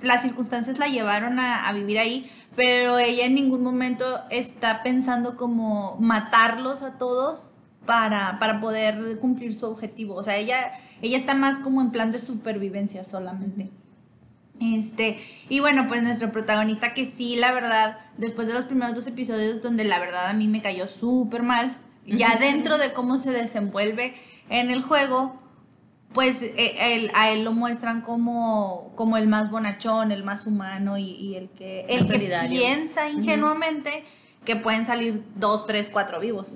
las circunstancias la llevaron a, a vivir ahí, pero ella en ningún momento está pensando como matarlos a todos para, para poder cumplir su objetivo. O sea, ella, ella está más como en plan de supervivencia solamente. Este, y bueno, pues nuestro protagonista que sí, la verdad, después de los primeros dos episodios donde la verdad a mí me cayó súper mal, ya dentro de cómo se desenvuelve en el juego, pues él- a él lo muestran como, como el más bonachón, el más humano y, y el que, el que piensa ingenuamente que pueden salir dos, tres, cuatro vivos.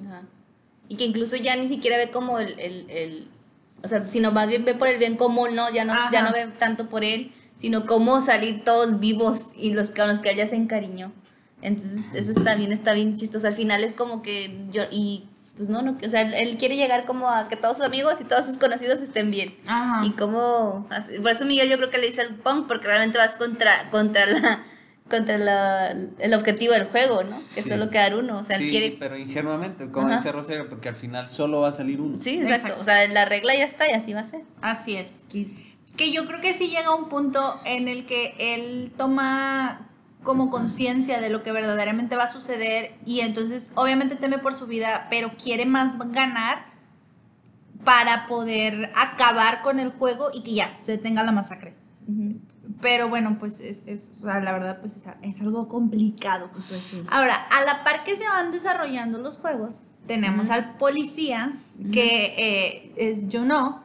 Y que incluso ya ni siquiera ve como el, el, el- o sea, sino más bien ve por el bien común, ¿no? Ya no, ya no ve tanto por él, sino cómo salir todos vivos y los con los que él ya se encariñó. Entonces, eso está bien, está bien chistoso. Al final es como que yo, y pues no, no, o sea, él, quiere llegar como a que todos sus amigos y todos sus conocidos estén bien. Ajá. Y como, por eso Miguel yo creo que le dice al punk, porque realmente vas contra, contra la, contra la- el objetivo del juego, ¿no? Que Sí. solo quedar uno. O sea, él sí, quiere. pero ingenuamente, como Ajá. dice Rosero, porque al final solo va a salir uno. Sí, exacto. Exacto. O sea, la regla ya está y así va a ser. Así es. Que yo creo que sí llega un punto en el que él toma como conciencia de lo que verdaderamente va a suceder y entonces obviamente teme por su vida, pero quiere más ganar para poder acabar con el juego y que ya se detenga la masacre. Pero bueno, pues es, es- o sea, la verdad pues es, es algo complicado. Pues sí. Ahora, a la par que se van desarrollando los juegos, tenemos al policía, que eh, es Juno,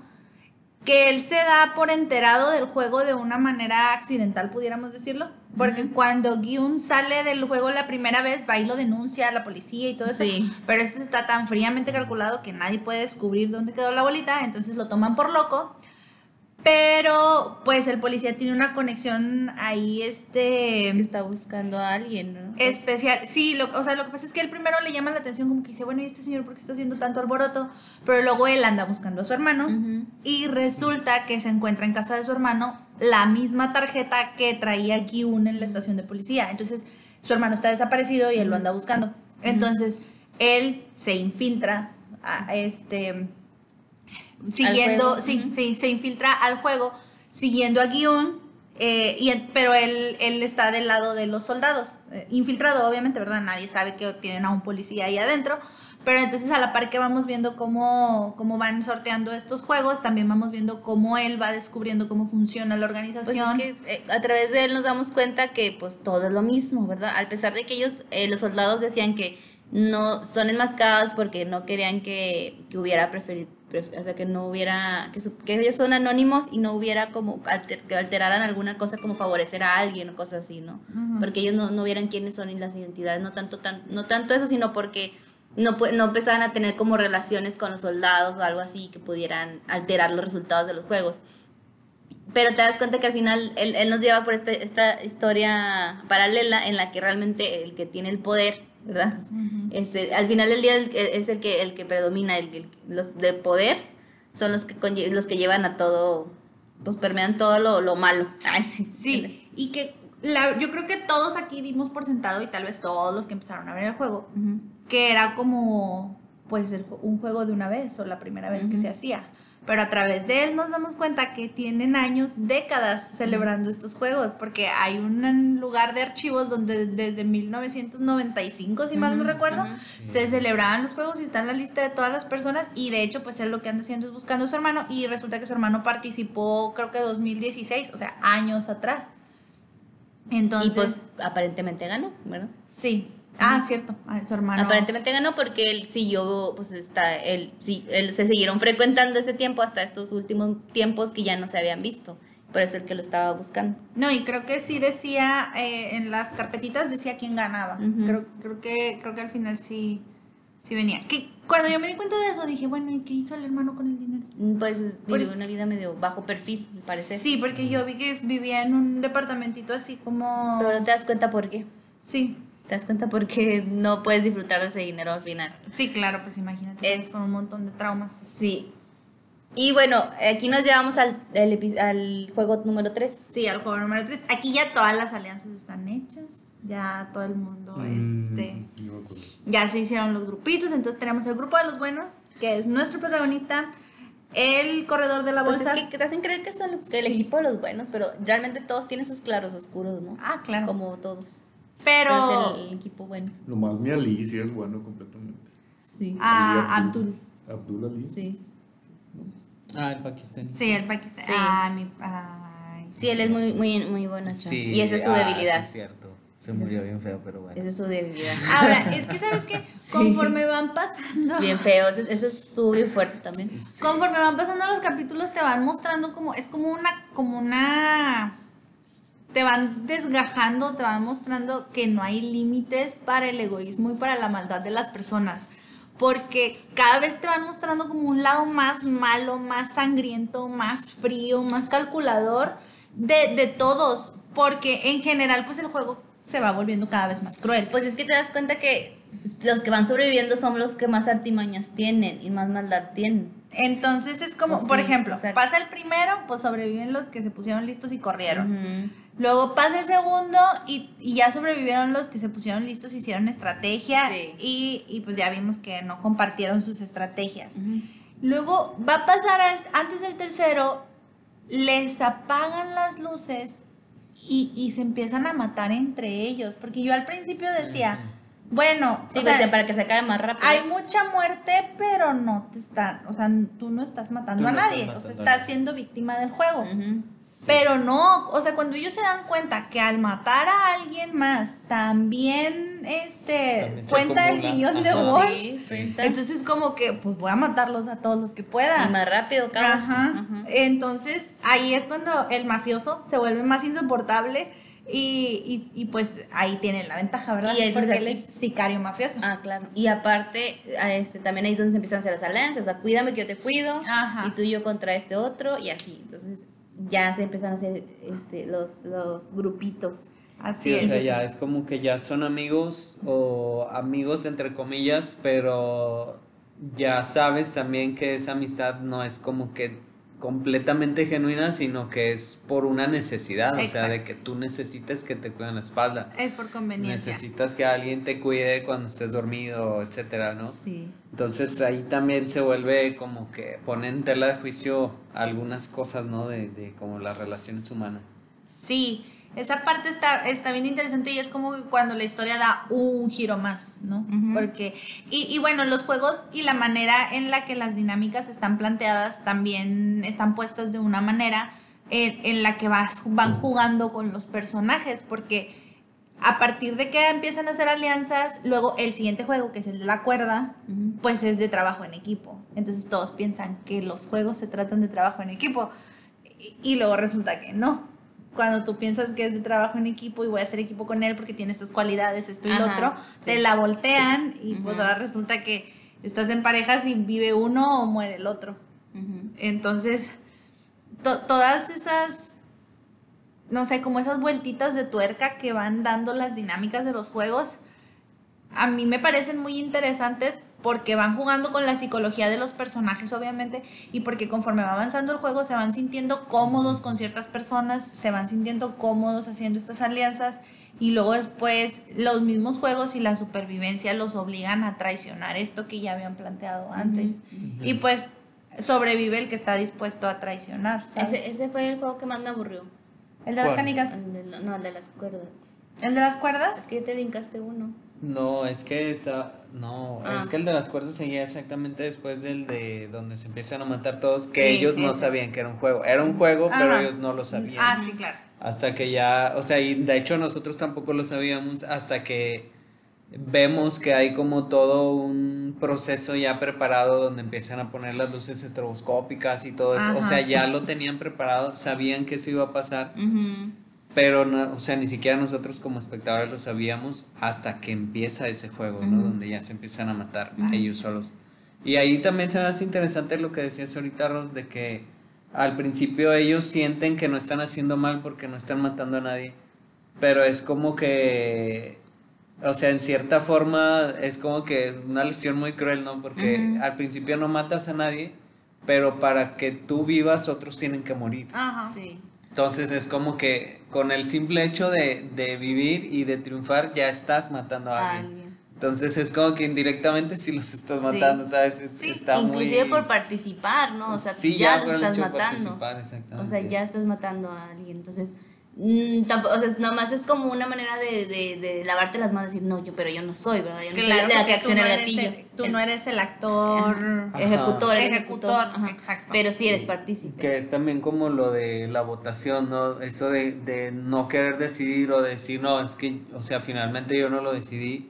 que él se da por enterado del juego de una manera accidental, pudiéramos decirlo. Porque cuando Gyun sale del juego la primera vez, va y lo denuncia a la policía y todo eso. Sí. Pero este está tan fríamente calculado que nadie puede descubrir dónde quedó la bolita, entonces lo toman por loco. Pero, pues el policía tiene una conexión ahí, este Que está buscando a alguien, ¿no? especial. Sí, lo, o sea, lo que pasa es que él primero le llama la atención como que dice, bueno, ¿y este señor por qué está haciendo tanto alboroto? Pero luego él anda buscando a su hermano y resulta que se encuentra en casa de su hermano la misma tarjeta que traía Gyun en la estación de policía. Entonces, su hermano está desaparecido y él lo anda buscando. Entonces, él se infiltra a este siguiendo, sí, sí, se infiltra al juego siguiendo a Gyun, eh, y, pero él, él está del lado de los soldados, eh, infiltrado obviamente, ¿verdad? Nadie sabe que tienen a un policía ahí adentro, pero entonces a la par que vamos viendo cómo, cómo van sorteando estos juegos, también vamos viendo cómo él va descubriendo cómo funciona la Pues organización. es que eh, a través de él nos damos cuenta que pues todo es lo mismo, ¿verdad? A pesar de que ellos, eh, los soldados decían que no son enmascarados porque no querían que, que hubiera preferido, o sea, que no hubiera, que, que ellos son anónimos y no hubiera como alter- que alteraran alguna cosa como favorecer a alguien o cosas así, ¿no? Porque ellos no, no vieran quiénes son y las identidades, no tanto, tan, no tanto eso, sino porque no, no empezaban a tener como relaciones con los soldados o algo así que pudieran alterar los resultados de los juegos. Pero te das cuenta que al final él, él nos lleva por esta, esta historia paralela en la que realmente el que tiene el poder, ¿verdad? Este, al final del día es el que, el que predomina, el, el- los de poder son los que, los que llevan a todo, pues permean todo lo, lo malo. Ay, sí. Sí, y que la- yo creo que todos aquí dimos por sentado, y tal vez todos los que empezaron a ver el juego, que era como pues el un juego de una vez o la primera vez que se hacía. Pero a través de él nos damos cuenta que tienen años, décadas celebrando estos juegos, porque hay un lugar de archivos donde desde 1995, si mal no recuerdo, se celebraban los juegos y está en la lista de todas las personas y de hecho pues él lo que anda haciendo es buscando a su hermano y resulta que su hermano participó creo que 2016, o sea, años atrás. Entonces, y pues aparentemente ganó, ¿verdad? sí. Ah, cierto, ah, su hermano. Aparentemente ganó porque él siguió, pues está, él, sí, él se siguieron frecuentando ese tiempo hasta estos últimos tiempos que ya no se habían visto. Por eso el que lo estaba buscando. No, y creo que sí decía, eh, en las carpetitas decía quién ganaba. Ujú. creo, creo, que, creo que al final sí, sí venía. Que cuando yo me di cuenta de eso dije, bueno, ¿y qué hizo el hermano con el dinero? Pues vivió una vida medio bajo perfil, me parece. Sí, porque yo vi que vivía en un departamentito así como... Pero no te das cuenta por qué. Sí, Te das cuenta por qué no puedes disfrutar de ese dinero al final. sí, claro, pues imagínate, Es- con un montón de traumas. Sí. Y bueno, aquí nos llevamos al, al al juego número 3. Sí, al juego número 3. Aquí ya todas las alianzas están hechas. Ya todo el mundo, este... Mm, no me acuerdo. ya se hicieron los grupitos, entonces tenemos el grupo de los buenos, que es nuestro protagonista, el corredor de la Pues bolsa. es que te hacen creer que son el Sí. equipo de los buenos, pero realmente todos tienen sus claros oscuros, ¿no? Ah, claro. Como todos. Pero es el, equipo bueno. Nomás mi Ali sí es bueno completamente. Sí. a Ali Abdul. Abdul Ali. Sí. Ah, el pakistaní. Sí, el Pakistán. Sí. Ah, mi, ay, Sí, él es muy, muy, muy bueno. Sí, y esa es su ah, debilidad. sí, es cierto. Se murió bien feo, pero bueno. Esa es su debilidad. Ahora, es que sabes que conforme van pasando, Bien feo. Ese, ese estuvo bien fuerte también. Sí. conforme van pasando los capítulos te van mostrando como es como una como una te van desgajando, te van mostrando que no hay límites para el egoísmo y para la maldad de las personas. Porque cada vez te van mostrando como un lado más malo, más sangriento, más frío, más calculador de, de todos. Porque en general, pues el juego se va volviendo cada vez más cruel. Pues es que te das cuenta que los que van sobreviviendo son los que más artimañas tienen y más maldad tienen. Entonces es como, Pues por sí, ejemplo, exacto. pasa el primero, pues sobreviven los que se pusieron listos y corrieron. Ujú. Luego pasa el segundo y, y ya sobrevivieron los que se pusieron listos, hicieron estrategia Sí. y, y pues ya vimos que no compartieron sus estrategias. Luego va a pasar al- antes del tercero, les apagan las luces y, y se empiezan a matar entre ellos. Porque yo al principio decía, bueno, Sí, o sea, para que se acabe más rápido. hay mucha muerte, pero no te están, o sea, tú no estás matando Tú a no nadie, o sea, estás siendo víctima del juego. Pero no, o sea, cuando ellos se dan cuenta que al matar a alguien más también este También cuenta el millón de volts. Sí, Sí. Entonces como que pues voy a matarlos a todos los que pueda. Y más rápido. Ajá. Ajá. Entonces ahí es cuando el mafioso se vuelve más insoportable y, y, y, pues ahí tienen la ventaja, ¿verdad? Y Porque él es sicario mafioso. Ah, claro. Y aparte, este, también ahí es donde se empiezan a hacer las alianzas. O sea, cuídame que yo te cuido. Ajá. Y tú y yo contra este otro. Y así. Entonces, ya se empiezan a hacer este, los, los grupitos. Así Sí, o sea, ya es como que ya son amigos o amigos entre comillas, pero ya sabes también que esa amistad no es como que completamente genuina, sino que es por una necesidad, o sea, de que tú necesites que te cuiden la espalda. Es por conveniencia. Necesitas que alguien te cuide cuando estés dormido, etcétera, ¿no? Sí. Entonces ahí también se vuelve como que pone en tela de juicio algunas cosas, ¿no? De, de como las relaciones humanas. Sí, esa parte está, está bien interesante y es como que cuando la historia da un giro más, ¿no? Porque, y, y bueno, los juegos y la manera en la que las dinámicas están planteadas también están puestas de una manera en, en la que vas, van jugando con los personajes, porque a partir de que empiezan a hacer alianzas, luego el siguiente juego, que es el de la cuerda, pues es de trabajo en equipo. Entonces todos piensan que los juegos se tratan de trabajo en equipo y, y luego resulta que no. Cuando tú piensas que es de trabajo en equipo y voy a hacer equipo con él porque tiene estas cualidades, esto y lo otro, te la voltean y pues ahora resulta que estás en pareja si vive uno o muere el otro. Entonces, to- todas esas, no sé, como esas vueltitas de tuerca que van dando las dinámicas de los juegos, a mí me parecen muy interesantes porque van jugando con la psicología de los personajes, obviamente, y porque conforme va avanzando el juego se van sintiendo cómodos con ciertas personas, se van sintiendo cómodos haciendo estas alianzas, y luego después los mismos juegos y la supervivencia los obligan a traicionar esto que ya habían planteado antes. Y pues sobrevive el que está dispuesto a traicionar. ¿sabes? Ese, ese fue el juego que más me aburrió. El de las canicas. El de no, el de las cuerdas. ¿El de las cuerdas? Es que te brincaste uno. No, es que está. No, Ah. es que el de las cuerdas seguía exactamente después del de donde se empiezan a matar todos, que Sí, ellos no sabían que era un juego. Era un juego, pero ellos no lo sabían. Ah, sí, claro. Hasta que ya, o sea, y de hecho nosotros tampoco lo sabíamos hasta que vemos que hay como todo un proceso ya preparado donde empiezan a poner las luces estroboscópicas y todo esto. O sea, ya lo tenían preparado, sabían que eso iba a pasar, Ujú. Pero no, o sea, ni siquiera nosotros como espectadores lo sabíamos hasta que empieza ese juego, ¿no? Donde ya se empiezan a matar a ellos solos. Y ahí también se me hace interesante lo que decías ahorita, Ros, de que al principio ellos sienten que no están haciendo mal porque no están matando a nadie, pero es como que, o sea, en cierta forma es como que es una lección muy cruel, ¿no? Porque al principio no matas a nadie, pero para que tú vivas otros tienen que morir. Ajá. Sí. Entonces es como que con el simple hecho de, de vivir y de triunfar ya estás matando a alguien. Alguien. Entonces es como que indirectamente sí los estás Sí. matando, ¿sabes? Es- Sí, está Inclusive muy... por participar, ¿no? O sea, Sí, ya, por los estás matando. O sea, ya estás matando a alguien. Entonces, mm, tampoco, o sea, nomás es como una manera de, de, de lavarte las manos y decir, no, yo, pero yo no soy, ¿verdad? Yo no Claro, soy la que acciona no el eres gatillo. el- tú El- no eres el actor. Ajá. ejecutor, el Ejecutor, Ajá. exacto. Pero sí eres Sí. partícipe. Que es también como lo de la votación, ¿no? Eso de, de no querer decidir o decir, no, es que, o sea, finalmente yo no lo decidí,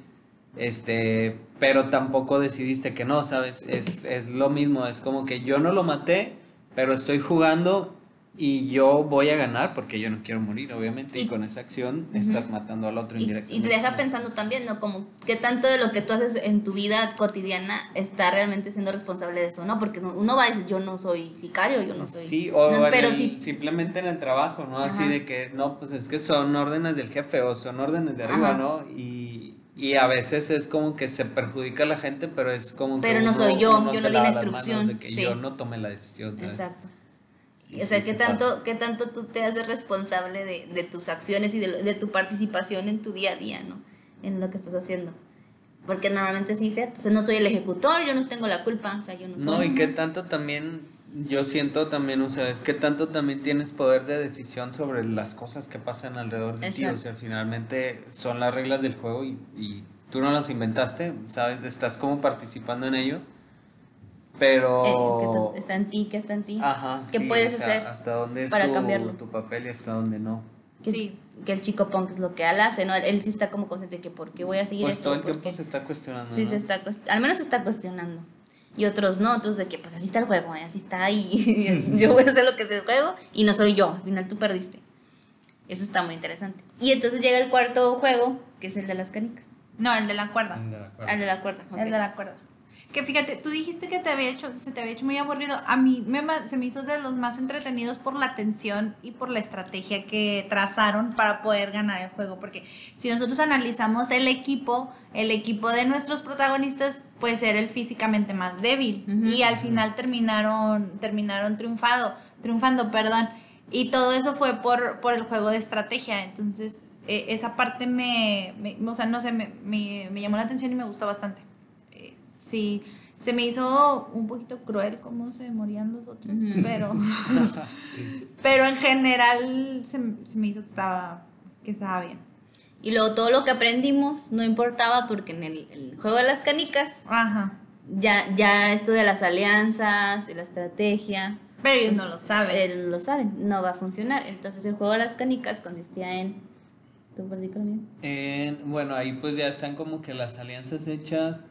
este, pero tampoco decidiste que no, ¿sabes? Es, es lo mismo, es como que yo no lo maté, pero estoy jugando y yo voy a ganar porque yo no quiero morir, obviamente, y, Y- con esa acción estás matando al otro indirectamente. y te deja pensando también, ¿no? Como qué tanto de lo que tú haces en tu vida cotidiana está realmente siendo responsable de eso, ¿no? Porque no- uno va a decir, yo no soy sicario, yo no soy... Sí, o No, pero el- sí, simplemente en el trabajo, ¿no? Así de que, no, pues es que son órdenes del jefe o son órdenes de arriba, Ajá. ¿no? Y, y a veces es como que se perjudica a la gente, pero es como que Pero no uno- soy yo, yo no di la instrucción, De que sí. yo no tomé la decisión, ¿sabes? exacto. Sí, o sea, sí, ¿qué tanto, pasa. qué tanto tú te haces responsable de, de tus acciones y de, de tu participación en tu día a día, ¿no? En lo que estás haciendo. Porque normalmente sí. O sea, no soy el ejecutor, yo no tengo la culpa, o sea, yo no soy. No, y qué tanto también, yo siento también, o sea, es que tanto también tienes poder de decisión sobre las cosas que pasan alrededor de ti. O sea, finalmente son las reglas del juego y, y tú no las inventaste, ¿sabes? Estás como participando en ello. Pero... Eh, que tú- está en ti, que está en ti. Ajá, ¿Qué sí, puedes o sea, hacer hasta dónde es para tu, cambiarlo? tu papel y hasta dónde no. Que, Sí. que el chico punk es lo que él hace, ¿no? Él, él sí está como consciente de que por qué voy a seguir Pues esto. todo el ¿Por tiempo se está cuestionando. Sí, ¿no? se está, al menos se está cuestionando. Y otros no, otros de que pues así está el juego, ¿eh? así está y yo voy a hacer lo que es el juego y no soy yo, al final tú perdiste. Eso está muy interesante. Y entonces llega el cuarto juego, que es el de las canicas. No, el de la cuerda. Ah, el de la cuerda. ok. El de la cuerda. Que fíjate, tú dijiste que te había hecho, se te había hecho muy aburrido. A mí me, se me hizo de los más entretenidos por la tensión y por la estrategia que trazaron para poder ganar el juego. Porque si nosotros analizamos el equipo, el equipo de nuestros protagonistas, pues era el físicamente más débil. Y al final terminaron, terminaron triunfado, triunfando, perdón. Y todo eso fue por, por el juego de estrategia. Entonces, eh, esa parte me, me- o sea, no sé, me, me- me llamó la atención y me gustó bastante. Eh, sí, se me hizo un poquito cruel cómo se morían los otros, pero, pero en general se, se me hizo que estaba, que estaba bien. Y luego todo lo que aprendimos no importaba porque en el, el juego de las canicas Ajá. ya, ya esto de las alianzas y la estrategia. Pero ellos pues, no lo saben. eh, lo saben, no va a funcionar. Entonces el juego de las canicas consistía en... En- bueno, ahí pues ya están como que las alianzas hechas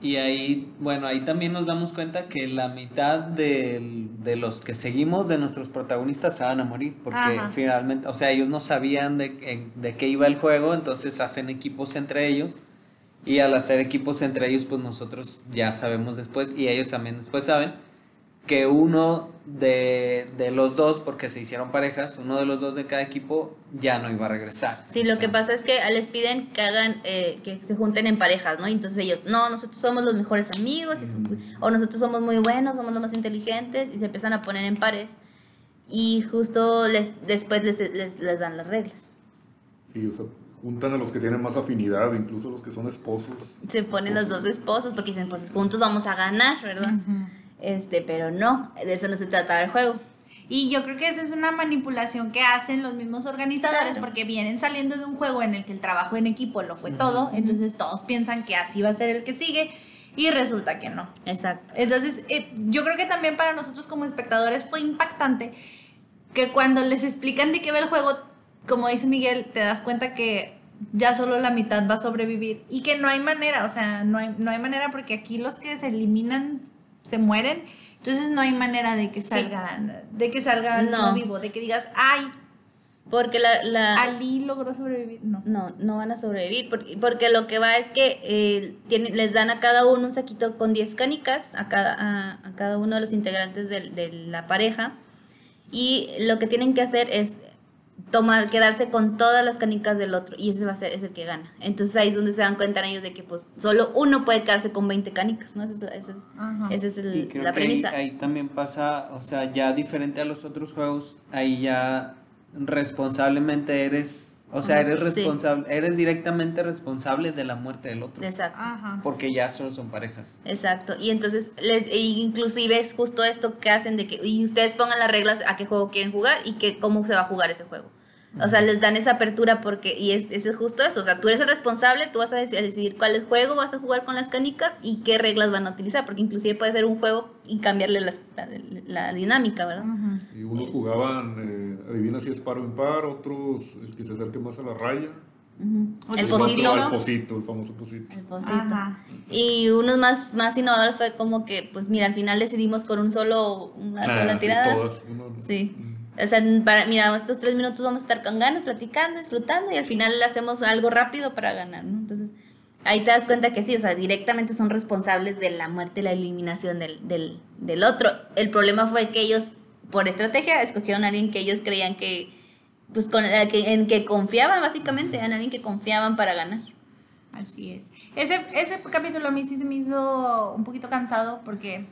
y ahí, bueno, ahí también nos damos cuenta que la mitad del- de los que seguimos de nuestros protagonistas se van a morir porque Ajá. finalmente, o sea, ellos no sabían de, de qué iba el juego, entonces hacen equipos entre ellos y al hacer equipos entre ellos pues nosotros ya sabemos después y ellos también después saben que uno de, de los dos, porque se hicieron parejas, uno de los dos de cada equipo ya no iba a regresar. Sí, lo O que sea, pasa es que les piden que hagan, eh, que se junten en parejas, ¿no? Entonces ellos, no, nosotros somos los mejores amigos, y so- o nosotros somos muy buenos, somos los más inteligentes, y se empiezan a poner en pares. Y justo les, después les, les, les dan las reglas. Y o sea, juntan a los que tienen más afinidad, incluso los que son esposos. Se ponen los dos esposos porque dicen, pues juntos vamos a ganar, ¿verdad? Este, pero no, de eso no se trataba el juego. Y yo creo que esa es una manipulación que hacen los mismos organizadores Claro. porque vienen saliendo de un juego en el que el trabajo en equipo lo fue todo, entonces todos piensan que así va a ser el que sigue y resulta que no. Exacto. Entonces, eh, yo creo que también para nosotros como espectadores fue impactante que cuando les explican de qué va el juego, como dice Miguel, te das cuenta que ya solo la mitad va a sobrevivir y que no hay manera, o sea, no hay, no hay manera porque aquí los que se eliminan se mueren, entonces no hay manera de que Sí. salgan, de que salgan No. no vivo, de que digas, ay, Porque la, la, Ali logró sobrevivir, no. No, no van a sobrevivir, porque, porque lo que va es que eh, tienen- les dan a cada uno un saquito con 10 canicas, a cada, a, a cada uno de los integrantes del- de, la pareja, y lo que tienen que hacer es tomar, quedarse con todas las canicas del otro, y ese va a ser es el que gana. Entonces ahí es donde se dan cuenta ellos de que pues solo uno puede quedarse con 20 canicas, ¿no? Esa es, la- esa es- esa es el- Y creo la que ahí, premisa. ahí también pasa, o sea, ya diferente a los otros juegos, ahí ya responsablemente eres, o sea, eres Sí. responsable, eres directamente responsable de la muerte del otro. Exacto. Ajá. Porque ya solo son parejas. Exacto, y entonces, les, e inclusive es justo esto que hacen de que, y ustedes pongan las reglas a qué juego quieren jugar y que cómo se va a jugar ese juego. O sea, les dan esa apertura porque, y es, es justo eso, o sea, tú eres el responsable, tú vas a deci- a decidir cuál es juego vas a jugar con las canicas y qué reglas van a utilizar, porque inclusive puede ser un juego y cambiarle las- la, la dinámica, ¿verdad? Y unos jugaban, eh, adivina si es par o impar, otros el que se acerque más a la raya. El pocito. El pocito, el famoso pocito. El pocito. Ajá. Y unos más, más innovadores fue como que, pues mira, al final decidimos con un solo, una Ah, sola sí, tirada. todas. uno- Sí. Mm. O sea, para, mira, estos tres minutos vamos a estar con ganas, platicando, disfrutando y al final hacemos algo rápido para ganar, ¿no? Entonces, ahí te das cuenta que sí, o sea, directamente son responsables de la muerte y la eliminación del, del, del otro. El problema fue que ellos, por estrategia, escogieron a alguien que ellos creían que, pues, con, eh, en que confiaban, básicamente, en alguien que confiaban para ganar. Así es. Ese, ese capítulo a mí sí se me hizo un poquito cansado porque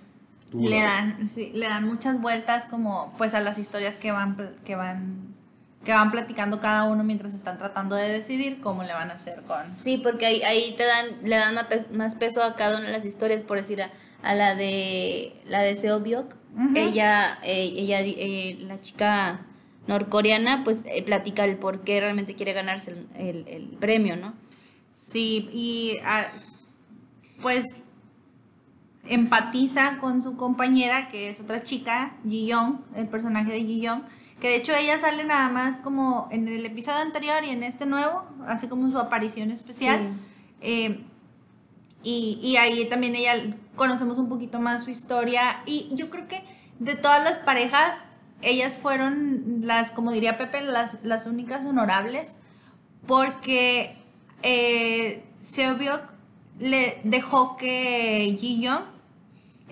Tú, le dan, sí, le dan muchas vueltas como pues a las historias que van, que van, que van platicando cada uno mientras están tratando de decidir cómo le van a hacer con. Sí, porque ahí, ahí te dan, le dan más pes- más peso a cada una de las historias, por decir, a, a la de la de Seo Byuk. Ujú. Ella, eh, ella eh, la chica norcoreana, pues eh, platica el por qué realmente quiere ganarse el, el- el premio, ¿no? Sí, y ah, pues empatiza con su compañera, que es otra chica, Ji Young, el personaje de Ji Young, que de hecho ella sale nada más como en el episodio anterior y en este nuevo, hace como su aparición especial. Eh, y, y ahí también ella conocemos un poquito más su historia. Y yo creo que de todas las parejas, ellas fueron las, como diría Pepe, las, las únicas honorables. Porque eh, Seobyuk le dejó que Ji Young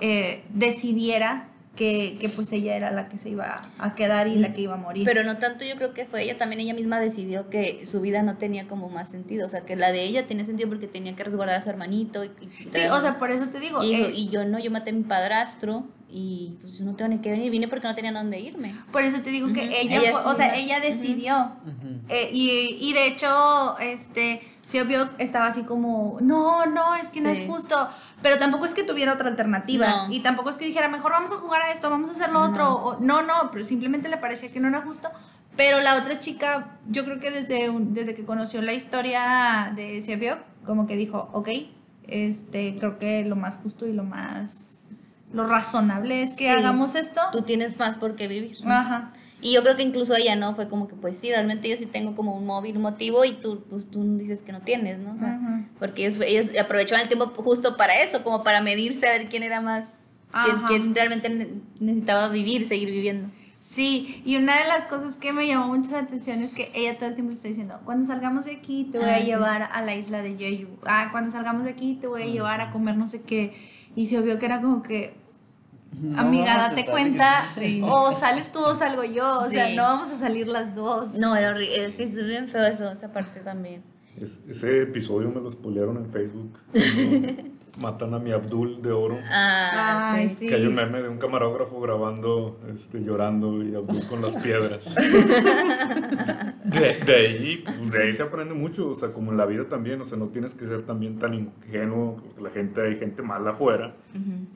eh, decidiera que, que pues ella era la que se iba a quedar y la que iba a morir. Pero no tanto yo creo que fue ella, también ella misma decidió que su vida no tenía como más sentido, o sea, que la de ella tenía sentido porque tenía que resguardar a su hermanito. Y, y- sí, o sea, por eso te digo. y, eh, y yo no, yo maté a mi padrastro y pues no tengo ni que venir, vine porque no tenía dónde irme. Por eso te digo que ella, Ella fue- sí o sea, ella decidió. Eh, y, y de hecho, este, Seobyuk estaba así como, no, no, es que no es Sí. justo. Pero tampoco es que tuviera otra alternativa. No. Y tampoco es que dijera, mejor vamos a jugar a esto, vamos a hacer lo otro. O, no, no, pero simplemente le parecía que no era justo. Pero la otra chica, yo creo que desde, desde que conoció la historia de Seobyuk, como que dijo, ok, este, creo que lo más justo y lo más, lo razonable es que Sí. hagamos esto. Tú tienes más por qué vivir. Ajá. Y yo creo que incluso ella, ¿no? Fue como que, pues sí, realmente yo sí tengo como un móvil, un motivo, y tú, pues tú dices que no tienes, ¿no? O sea, porque ellos, ellos aprovechaban el tiempo justo para eso, como para medirse a ver quién era más, quién, quién realmente ne- necesitaba vivir, seguir viviendo. Sí, y una de las cosas que me llamó mucho la atención es que ella todo el tiempo está diciendo, cuando salgamos de aquí te voy Ah, a sí. llevar a la isla de Jeju, ah, cuando salgamos de aquí te voy a llevar a comer no sé qué, y se vio que era como que, No amiga, date cuenta, Sí. o sales tú o salgo yo, o sea, Sí. no vamos a salir las dos. No, era horrible, sí, es bien feo eso, esa parte también. Es- ese episodio me lo spoilearon en Facebook. Matan a mi Abdul de oro. Ah, Ay, sí. sí. Que hay un meme de un camarógrafo grabando, este, llorando y Abdul con las piedras. De, de ahí, de ahí se aprende mucho, o sea, como en la vida también, o sea, no tienes que ser también tan ingenuo, porque la gente, hay gente mala afuera,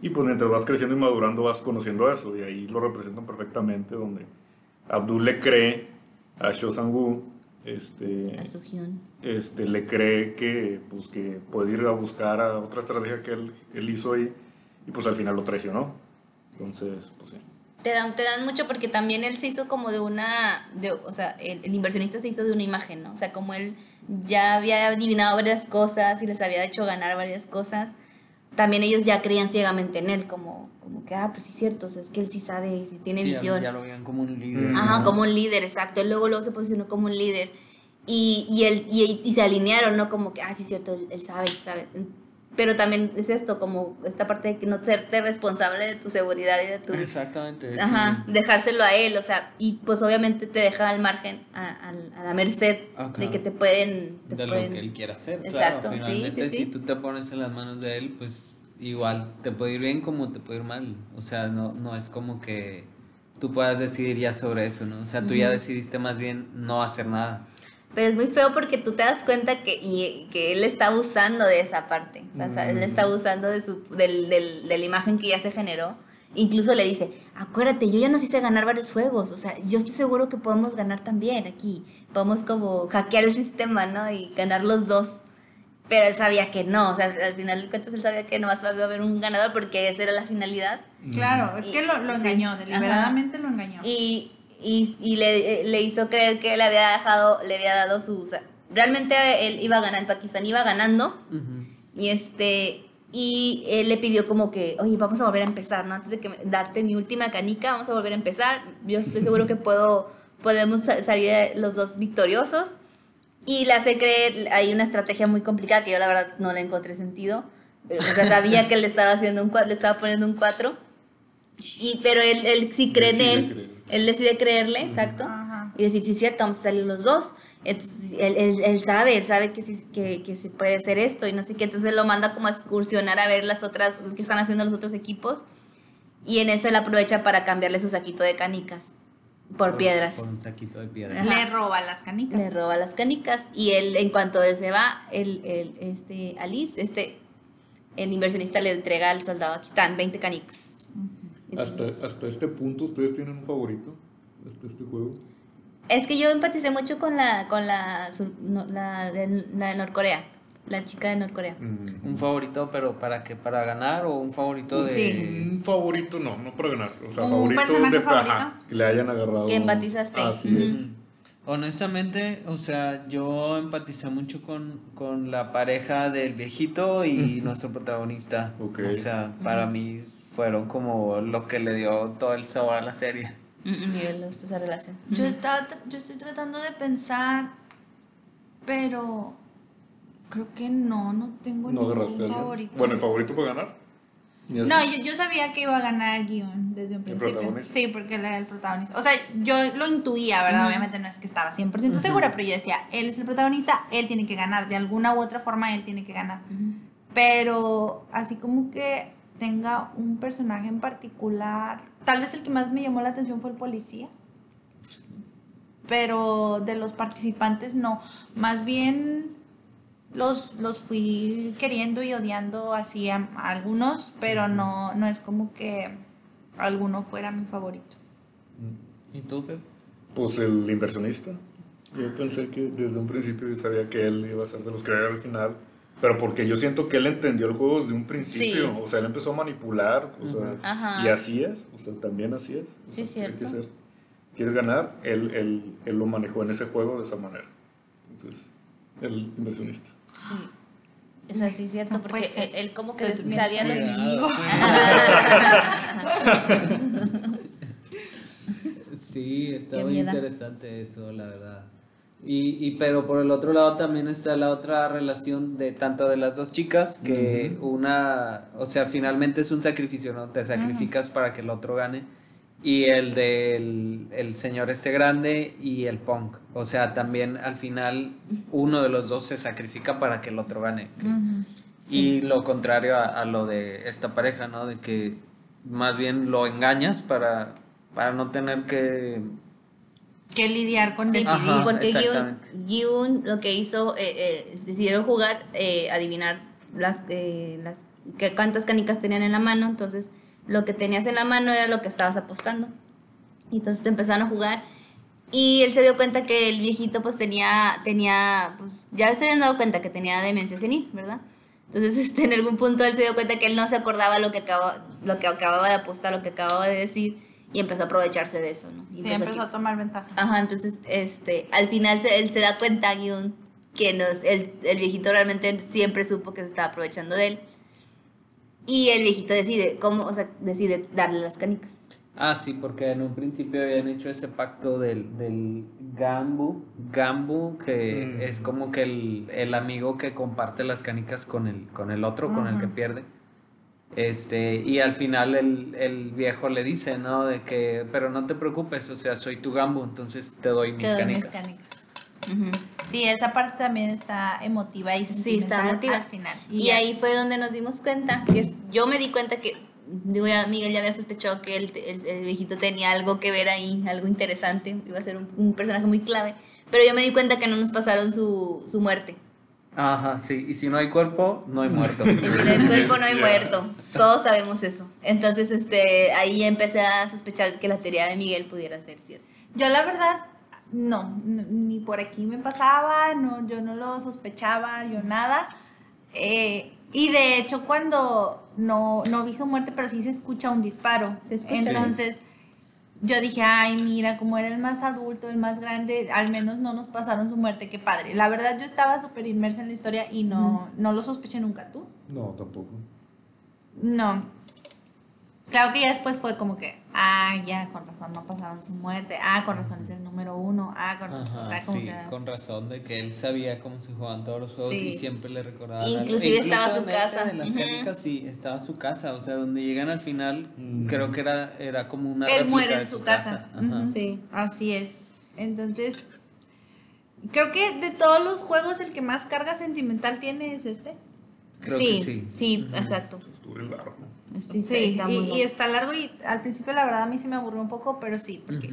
y pues mientras vas creciendo y madurando vas conociendo eso, y ahí lo representan perfectamente, donde Abdul le cree a Sho Sang-woo, este, A Suhyun. este, le cree que, pues, que puede ir a buscar a otra estrategia que él, él hizo ahí y pues al final lo traicionó. Entonces, pues sí. Te dan, te dan mucho porque también él se hizo como de una, de, o sea, el, el inversionista se hizo de una imagen, ¿no? O sea, como él ya había adivinado varias cosas y les había hecho ganar varias cosas, también ellos ya creían ciegamente en él, como, como que, ah, pues sí es cierto, o sea, es que él sí sabe y sí tiene Sí, visión. Ya, lo veían como un líder. Ajá, ¿no? como un líder, exacto. Él luego, luego se posicionó como un líder. Y, y, él, y, y se alinearon, ¿no? Como que, ah, sí, es cierto, él, él sabe, sabe. Pero también es esto, como esta parte de que no serte responsable de tu seguridad y de tu... Exactamente. Ajá, sí. dejárselo a él, o sea, y pues obviamente te deja al margen, a, a- a la merced Ajá. de que te pueden... Te de pueden lo que él quiera hacer. Exacto, claro, sí, sí, si tú te pones en las manos de él, pues igual te puede ir bien como te puede ir mal. O sea, no, no es como que tú puedas decidir ya sobre eso, ¿no? O sea, tú ya decidiste más bien no hacer nada. Pero es muy feo porque tú te das cuenta que, y, que él está abusando de esa parte. O sea, sea, él está abusando de, su, del, del, de la imagen que ya se generó. Incluso le dice, acuérdate, yo ya nos hice ganar varios juegos. O sea, yo estoy seguro que podemos ganar también aquí. Podemos como hackear el sistema, ¿no? Y ganar los dos. Pero él sabía que no. O sea, al final de cuentas él sabía que nomás iba a haber un ganador porque esa era la finalidad. Claro, es que lo, lo Sí. engañó, deliberadamente lo engañó. Y, y, y le, le hizo creer que le había dejado, le había dado su... o sea, realmente él iba a ganar, el Pakistán iba ganando. Y este... Y él le pidió como que, oye, vamos a volver a empezar, ¿no? Antes de que me- darte mi última canica, vamos a volver a empezar. Yo estoy seguro que puedo, podemos sa- salir los dos victoriosos. Y le hace creer, hay una estrategia muy complicada que yo la verdad no le encontré sentido. Pero o sea, sabía que le estaba haciendo un le estaba poniendo un 4. Y, pero él, él sí cree en Decide él. Él decide creerle, exacto. Ajá. Y decir, sí, es cierto, vamos a salir los dos. Entonces, él, él, él sabe, él sabe que, sí, que, que se puede hacer esto y no sé qué. Entonces, lo manda como a excursionar a ver las otras, lo que están haciendo los otros equipos. Y en eso él aprovecha para cambiarle su saquito de canicas por, piedras. Por un saquito de piedras. Ajá. Le roba las canicas. Le roba las canicas y él, en cuanto él se va, el, el, este, Alice, este, el inversionista le entrega al soldado, aquí están, 20 canicas. Hasta, Entonces, hasta este punto, ¿ustedes tienen un favorito? Hasta este juego. Es que yo empaticé mucho con la, con la, sur- no, la, de, la de Norcorea, la chica de Norcorea. Mm. Un favorito, pero ¿para qué? ¿Para ganar o un favorito de...? Sí. Un favorito no, no para ganar. O sea, ¿Un favorito de favorito? ajá, que le hayan agarrado. Que empatizaste. Así Ujú. es. Honestamente, o sea, yo empaticé mucho con, con la pareja del viejito y nuestro protagonista. Ok. O sea, para mí fueron como lo que le dio todo el sabor a la serie. Mm, mm, Miguel, le gusta esa relación. Yo, estaba, yo estoy tratando de pensar, pero creo que no, no tengo No ningún favorito. Bueno, ¿el favorito para ganar? No, yo, yo sabía que iba a ganar guion desde un principio. protagonista? Sí, porque él era el protagonista. O sea, yo lo intuía, ¿verdad? Obviamente no es que estaba 100% segura, pero yo decía, él es el protagonista, él tiene que ganar. De alguna u otra forma, él tiene que ganar. Pero así como que tenga un personaje en particular. Tal vez el que más me llamó la atención fue el policía. Pero de los participantes no. Más bien los, los fui queriendo y odiando así a, a algunos, pero no, no es como que alguno fuera mi favorito. ¿Y tú, Pep? Pues el inversionista. Yo pensé que desde un principio yo sabía que él iba a ser de los que al final. Pero porque yo siento que él entendió el juego desde un principio. Sí. O sea, él empezó a manipular. O sea, Ajá. y así es. O sea, también así es. O Sí, sea, tiene que cierto. ser. ¿Quieres ganar? Él, él, él lo manejó en ese juego de esa manera. Entonces, el inversionista. Sí. Es así, cierto, No porque él, él como que sabía lo Cuidado, Sí, está Qué muy miedo. interesante eso, la verdad. Y, y pero por el otro lado también está la otra relación de tanto de las dos chicas, que una, o sea, finalmente es un sacrificio, ¿no? Te sacrificas para que el otro gane. Y el del el señor este grande y el punk. O sea, también al final uno de los dos se sacrifica para que el otro gane. Y lo contrario a, a lo de esta pareja, ¿no? De que más bien lo engañas para, para no tener que... Que lidiar con Sí, decidir. Ajá, porque. Gyun lo que hizo, eh, eh, decidieron jugar, eh, adivinar las, eh, las que, cuántas canicas tenían en la mano, entonces lo que tenías en la mano era lo que estabas apostando. Y entonces empezaron a jugar y él se dio cuenta que el viejito pues tenía, tenía pues, ya se habían dado cuenta que tenía demencia senil, ¿verdad? Entonces este, en algún punto él se dio cuenta que él no se acordaba lo que, acaba, lo que acababa de apostar, lo que acababa de decir y empezó a aprovecharse de eso, ¿no? Y Sí, empezó a empezó a tomar ventaja. Ajá, entonces, este, al final se- él se da cuenta, Gyun, que nos, el, el viejito realmente siempre supo que se estaba aprovechando de él. Y el viejito decide, ¿cómo? O sea, decide darle las canicas. Ah, sí, porque en un principio habían hecho ese pacto del, del Gambu, Gambu, que Mm. es como que el, el amigo que comparte las canicas con el, con el otro, con el que pierde. Este, y al final el, el viejo le dice, ¿no? De que, pero no te preocupes, o sea, soy tu Gambu, entonces te doy mis Te doy mis canicas. Sí, esa parte también está emotiva y Sí, está emotiva. al final. Y, ahí fue donde nos dimos cuenta, que es- yo me di cuenta que, Miguel ya había sospechado que el, el- el viejito tenía algo que ver ahí, algo interesante, iba a ser un, un personaje muy clave. Pero yo me di cuenta que no nos pasaron su, su muerte. Ajá, sí, y si no hay cuerpo, no hay muerto. En el cuerpo no hay muerto. Todos sabemos eso. Entonces, este, ahí empecé a sospechar que la teoría de Miguel pudiera ser cierta. Yo la verdad, no, ni por aquí me pasaba, no, yo no lo sospechaba, yo nada. Eh, y de hecho cuando no, no vi su muerte, pero sí se escucha un disparo. Se escucha. Entonces yo dije, ay, mira, como era el más adulto, el más grande, al menos no nos pasaron su muerte, qué padre. La verdad yo estaba súper inmersa en la historia y no, no lo sospeché nunca tú. No, tampoco. No. Claro que ya después fue como que, ah, ya, con razón no pasaron su muerte. Ah, con razón es el número uno. Ah, con razón. Ajá, sí, que- con razón de que él sabía cómo se jugaban todos los juegos Sí. y siempre le recordaba. algo. Inclusive estaba Incluso su en casa. De las canicas, sí, estaba su casa, o sea, donde llegan al final, creo que era, era como una Él muere de en su casa. Sí. Así es. Entonces, creo que de todos los juegos el que más carga sentimental tiene es este. Creo sí, que sí. sí, exacto. Estuvo bien largo. Sí, Sí, está muy y, y está largo y al principio la verdad a mí sí me aburrió un poco, pero sí, porque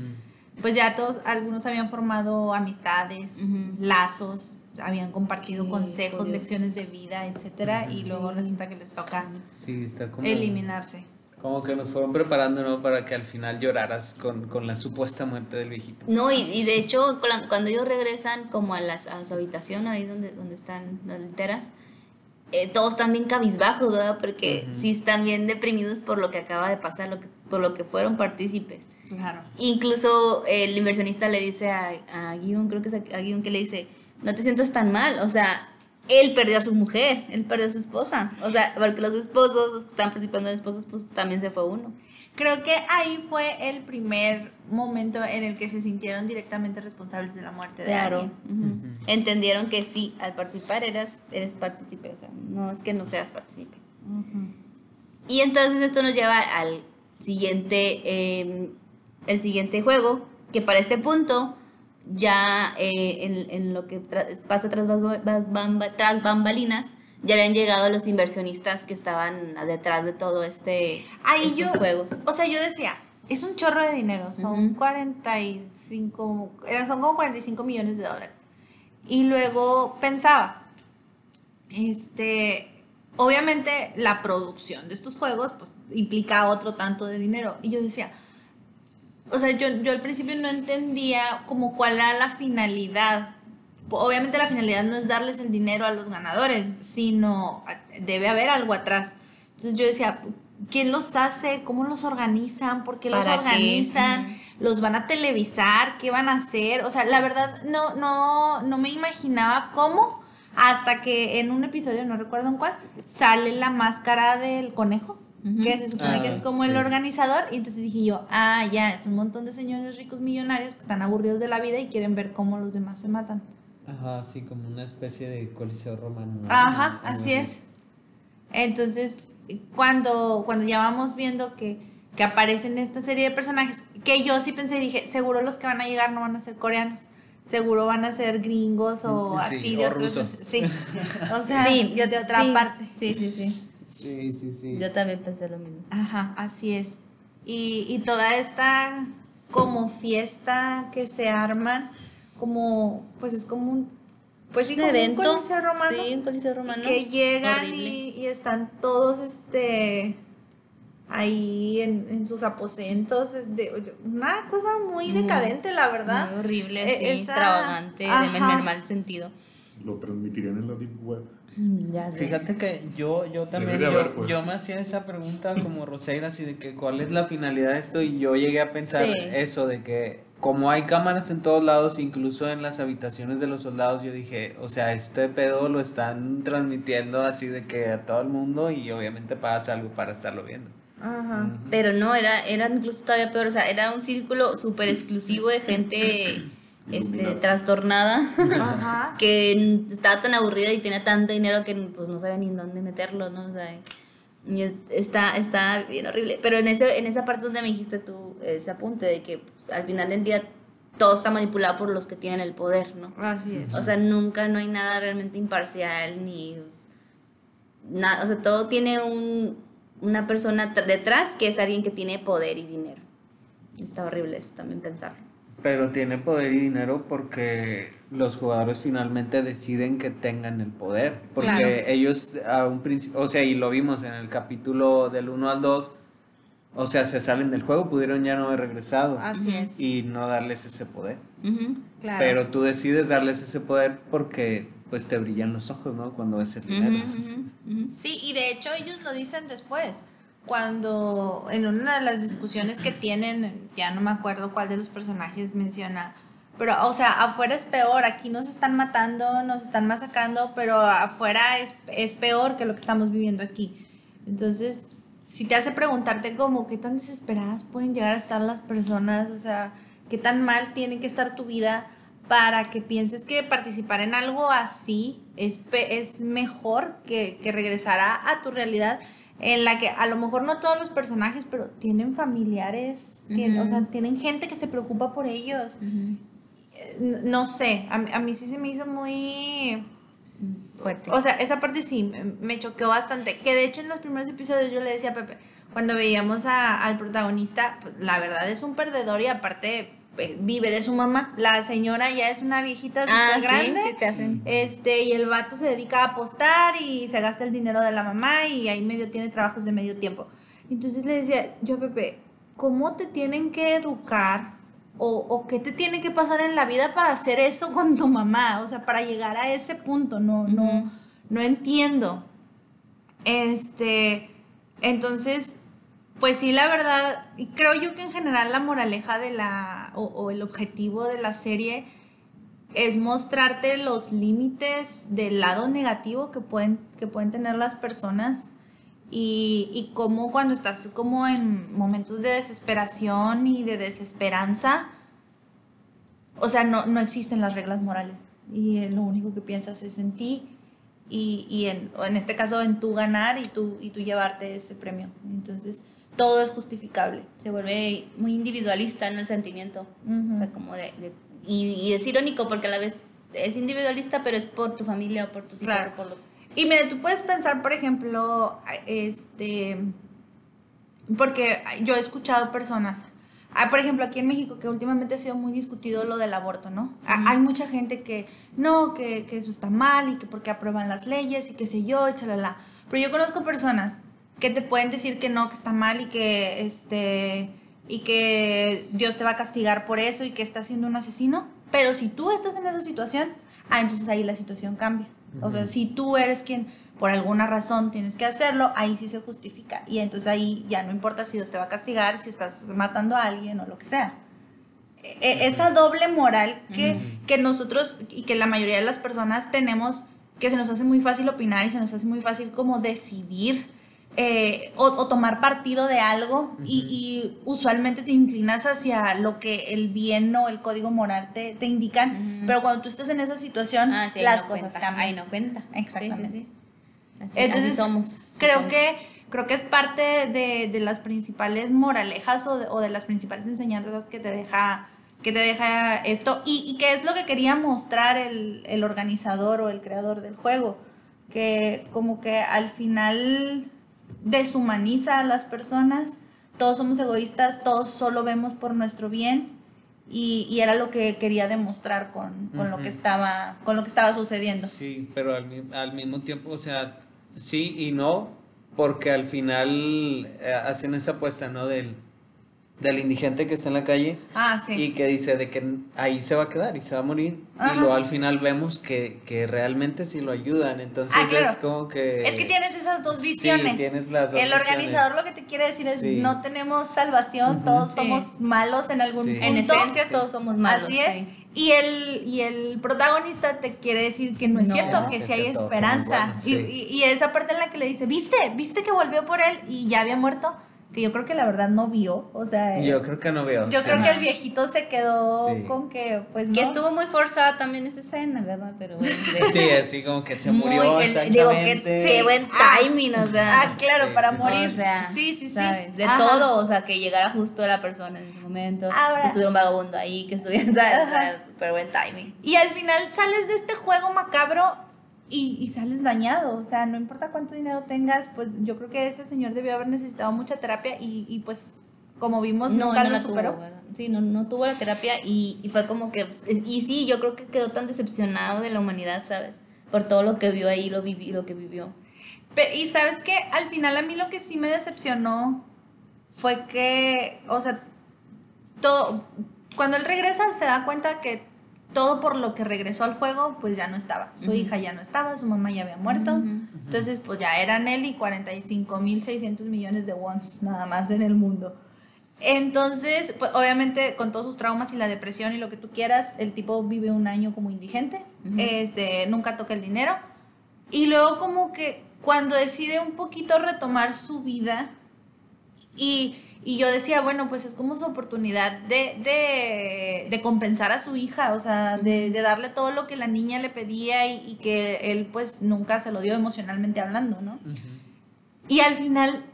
pues ya todos, algunos habían formado amistades, Ujú. lazos, habían compartido Sí, consejos, curioso. lecciones de vida, etcétera, y luego Sí. resulta que les toca Sí, está como... eliminarse. Como que nos fueron preparando, ¿no? Para que al final lloraras con, con la supuesta muerte del viejito. No, y, y de hecho, cuan- cuando ellos regresan como a, las, a su habitación, ahí donde, donde están las literas, eh, todos están bien cabizbajos, ¿verdad? Porque sí están bien deprimidos por lo que acaba de pasar, lo que, por lo que fueron partícipes. Claro. Incluso el inversionista le dice a, a Gyun, creo que es a, a Gyun que le dice, no te sientas tan mal, o sea, él perdió a su mujer, él perdió a su esposa, o sea, porque los esposos, los que están participando de esposos, pues también se fue uno. Creo que ahí fue el primer momento en el que se sintieron directamente responsables de la muerte de Claro. alguien. Entendieron que sí, al participar eras, eres partícipe, o sea, no es que no seas partícipe. Y entonces esto nos lleva al siguiente, eh, el siguiente juego, que para este punto ya eh, en, en lo que tra- pasa tras, bas- bas- bamba- tras bambalinas, ya habían llegado los inversionistas que estaban detrás de todo este Ahí estos yo, juegos. o sea, yo decía, es un chorro de dinero, son Ujú. 45, eran- son como 45 millones de dólares. Y luego pensaba, este, obviamente la producción de estos juegos pues implica otro tanto de dinero. Y yo decía, o sea, yo, yo al principio no entendía como cuál era la finalidad. Obviamente la finalidad no es darles el dinero a los ganadores, sino debe haber algo atrás. Entonces yo decía, ¿quién los hace? ¿Cómo los organizan? ¿Por qué los organizan? ¿Los van a televisar? ¿Qué van a hacer? O sea, la verdad no, no, no me imaginaba cómo hasta que en un episodio, no recuerdo en cuál, sale la máscara del conejo. Que se supone Ah, que es como sí. el organizador. Y entonces dije yo, ah, ya, es un montón de señores ricos millonarios que están aburridos de la vida y quieren ver cómo los demás se matan. Ajá, sí, como una especie de coliseo romano. ¿no? Ajá, así es. Entonces, cuando, cuando ya vamos viendo que, que aparecen esta serie de personajes, que yo sí pensé, dije, seguro los que van a llegar no van a ser coreanos. Seguro van a ser gringos o Sí, así o de otros. rusos. Sí. O sea, sí, yo de otra sí, parte. Sí, sí, sí. Sí, sí, sí. Yo también pensé lo mismo. Ajá, así es. Y, y toda esta como fiesta que se arman, como, pues es como un, pues sí, Un como evento. un coliseo romano. Sí, un coliseo romano. que llegan y, y están todos, este, ahí en, en sus aposentos, de, una cosa muy decadente, la verdad. Muy horrible, Eh, sí, esa- extravagante, ajá. de- en el mal sentido. Lo transmitirían en la Deep Web. Ya sé. Fíjate que yo, yo también, yo, haber, pues. yo me hacía esa pregunta como Roseira, así de que cuál es la finalidad de esto y yo llegué a pensar Sí. eso, de que como hay cámaras en todos lados, incluso en las habitaciones de los soldados, yo dije, o sea, este pedo lo están transmitiendo así de que a todo el mundo y obviamente pagas algo para estarlo viendo. Ajá. Pero no, era, era incluso todavía peor, o sea, era un círculo súper exclusivo de gente este, trastornada, Ajá. que estaba tan aburrida y tenía tanto dinero que pues no sabía ni en dónde meterlo, ¿no? O sea, está, está bien horrible. Pero en, ese, en esa parte donde me dijiste tú ese apunte de que al final del día todo está manipulado por los que tienen el poder, ¿no? Así es. O sea, nunca no hay nada realmente imparcial ni nada, o sea, todo tiene un, una persona tr- detrás que es alguien que tiene poder y dinero. Está horrible eso también pensarlo. Pero tiene poder y dinero porque los jugadores finalmente deciden que tengan el poder. Porque Claro. ellos a un principio, o sea, y lo vimos en el capítulo del 1 al 2, o sea, se salen del juego, pudieron ya no haber regresado Así es. y no darles ese poder. Ujú. Claro. Pero tú decides darles ese poder porque pues te brillan los ojos, ¿no? Cuando ves el dinero. Ujú, ujú, ujú. Sí, y de hecho ellos lo dicen después, cuando en una de las discusiones que tienen, ya no me acuerdo cuál de los personajes menciona, pero o sea, afuera es peor, aquí nos están matando, nos están masacrando, pero afuera es, es peor que lo que estamos viviendo aquí. Entonces, si te hace preguntarte como qué tan desesperadas pueden llegar a estar las personas, o sea, qué tan mal tiene que estar tu vida para que pienses que participar en algo así es, es mejor que, que regresar a, a tu realidad en la que a lo mejor no todos los personajes, pero tienen familiares, tienen- o sea, tienen gente que se preocupa por ellos. Eh, No sé, a mí sí se me hizo muy Fuerte. O sea, esa parte sí me, choqueó bastante. Que de hecho en los primeros episodios yo le decía a Pepe, cuando veíamos a- al protagonista, pues la verdad es un perdedor y aparte pues, vive de su mamá. La señora ya es una viejita ah, súper grande. sí, sí te hacen. Este, y el vato se dedica a apostar y se gasta el dinero de la mamá y ahí medio tiene trabajos de medio tiempo. Entonces le decía, yo Pepe, ¿cómo te tienen que educar o, o qué te tiene que pasar en la vida para hacer eso con tu mamá? O sea, para llegar a ese punto, no, no, no entiendo. Este, entonces, pues sí, la verdad, creo yo que en general la moraleja de la, o, o el objetivo de la serie es mostrarte los límites del lado negativo que pueden, que pueden tener las personas y, y cómo cuando estás como en momentos de desesperación y de desesperanza, o sea, no, no existen las reglas morales y eh, lo único que piensas es en ti y, y en, en este caso en tú ganar y tú, y tú llevarte ese premio. Entonces, todo es justificable. Se vuelve muy individualista en el sentimiento. O sea, como de, de- y, y es irónico porque a la vez es individualista, pero es por tu familia o por tus hijos Claro. o por lo Y mira, tú puedes pensar, por ejemplo, este, porque yo he escuchado personas, ah, por ejemplo, aquí en México, que últimamente ha sido muy discutido lo del aborto, ¿no? Ah, Hay mucha gente que no, que, que eso está mal y que porque aprueban las leyes y qué sé yo, chalala. Pero yo conozco personas que te pueden decir que no, que está mal y que, este, y que Dios te va a castigar por eso y que estás siendo un asesino. Pero si tú estás en esa situación, ah, entonces ahí la situación cambia. O sea, si tú eres quien por alguna razón tienes que hacerlo, ahí sí se justifica. Y entonces ahí ya no importa si Dios te va a castigar, si estás matando a alguien o lo que sea. E- e- esa doble moral que, que nosotros y que la mayoría de las personas tenemos, que se nos hace muy fácil opinar y se nos hace muy fácil como decidir eh, o, o tomar partido de algo y, y usualmente te inclinas hacia lo que el bien o el código moral te, te indican, Ujú. pero cuando tú estás en esa situación, Ah, sí, las no cosas cuenta, cambian. Ahí no cuenta. Exactamente. Sí, sí, sí. Así, Entonces, así somos. creo somos. que creo que es parte de, de las principales moralejas o de, o de las principales enseñanzas que te deja que te deja esto y, y que es lo que quería mostrar el, el organizador o el creador del juego que como que al final deshumaniza a las personas. Todos somos egoístas todos solo vemos por nuestro bien. Y, y era lo que quería demostrar con, con lo que estaba con lo que estaba sucediendo. Sí, pero al, al mismo tiempo, o sea, sí y no, porque al final eh, hacen esa apuesta, ¿no? Del, del indigente que está en la calle ah sí y que dice de que ahí se va a quedar y se va a morir. Ajá. Y luego al final vemos que, que realmente sí lo ayudan. Entonces Ah, claro. es como que... Es que tienes esas dos Sí, visiones. tienes las dos El visiones. organizador lo que te quiere decir es Sí. no tenemos salvación, todos Sí. somos malos en algún Sí. punto. En esencia Sí. todos somos malos. Así es. sí. Y el, y el protagonista te quiere decir que no es No, cierto, que sí, hay esperanza. buenos, y, sí. y- y esa parte en la que le dice, ¿viste? ¿Viste que volvió por él y ya había muerto? Que yo creo que la verdad no vio. O sea, Yo creo que no veo. yo sí. creo que el viejito se quedó Sí. con que, pues, Que no. estuvo muy forzada también esa escena, ¿verdad? Pero bueno, de- Sí, así como que se muy- murió el- exactamente. Digo que qué buen Ah. timing, o sea. Ah, claro, Sí, para sí, morir. O sea, sí, sí, sí. De Ajá. todo, o sea, que llegara justo la persona en ese momento, Ahora- que estuviera un vagabundo ahí, que estuviera, ¿sabes? O sea, súper buen timing. Y al final sales de este juego macabro y, y sales dañado. O sea, no importa cuánto dinero tengas, pues yo creo que ese señor debió haber necesitado mucha terapia y, y, pues como vimos, nunca lo la superó. tuvo, sí, no, no tuvo la terapia y, y fue como que, y sí, yo creo que quedó tan decepcionado de la humanidad, ¿sabes? Por todo lo que vio ahí, lo, viví, lo que vivió. Pe- y sabes que al final a mí lo que sí me decepcionó fue que, o sea, todo, cuando él regresa se da cuenta que todo por lo que regresó al juego, pues ya no estaba. Su hija ya no estaba, su mamá ya había muerto. Entonces, pues ya eran él y 45.600 millones de wons nada más en el mundo. Entonces, pues obviamente con todos sus traumas y la depresión y lo que tú quieras, el tipo vive un año como indigente, este, nunca toca el dinero. Y luego como que cuando decide un poquito retomar su vida y, y yo decía, bueno, pues es como su oportunidad de, de, de compensar a su hija, o sea, de, de darle todo lo que la niña le pedía y, y que él pues nunca se lo dio emocionalmente hablando, ¿no? Y al final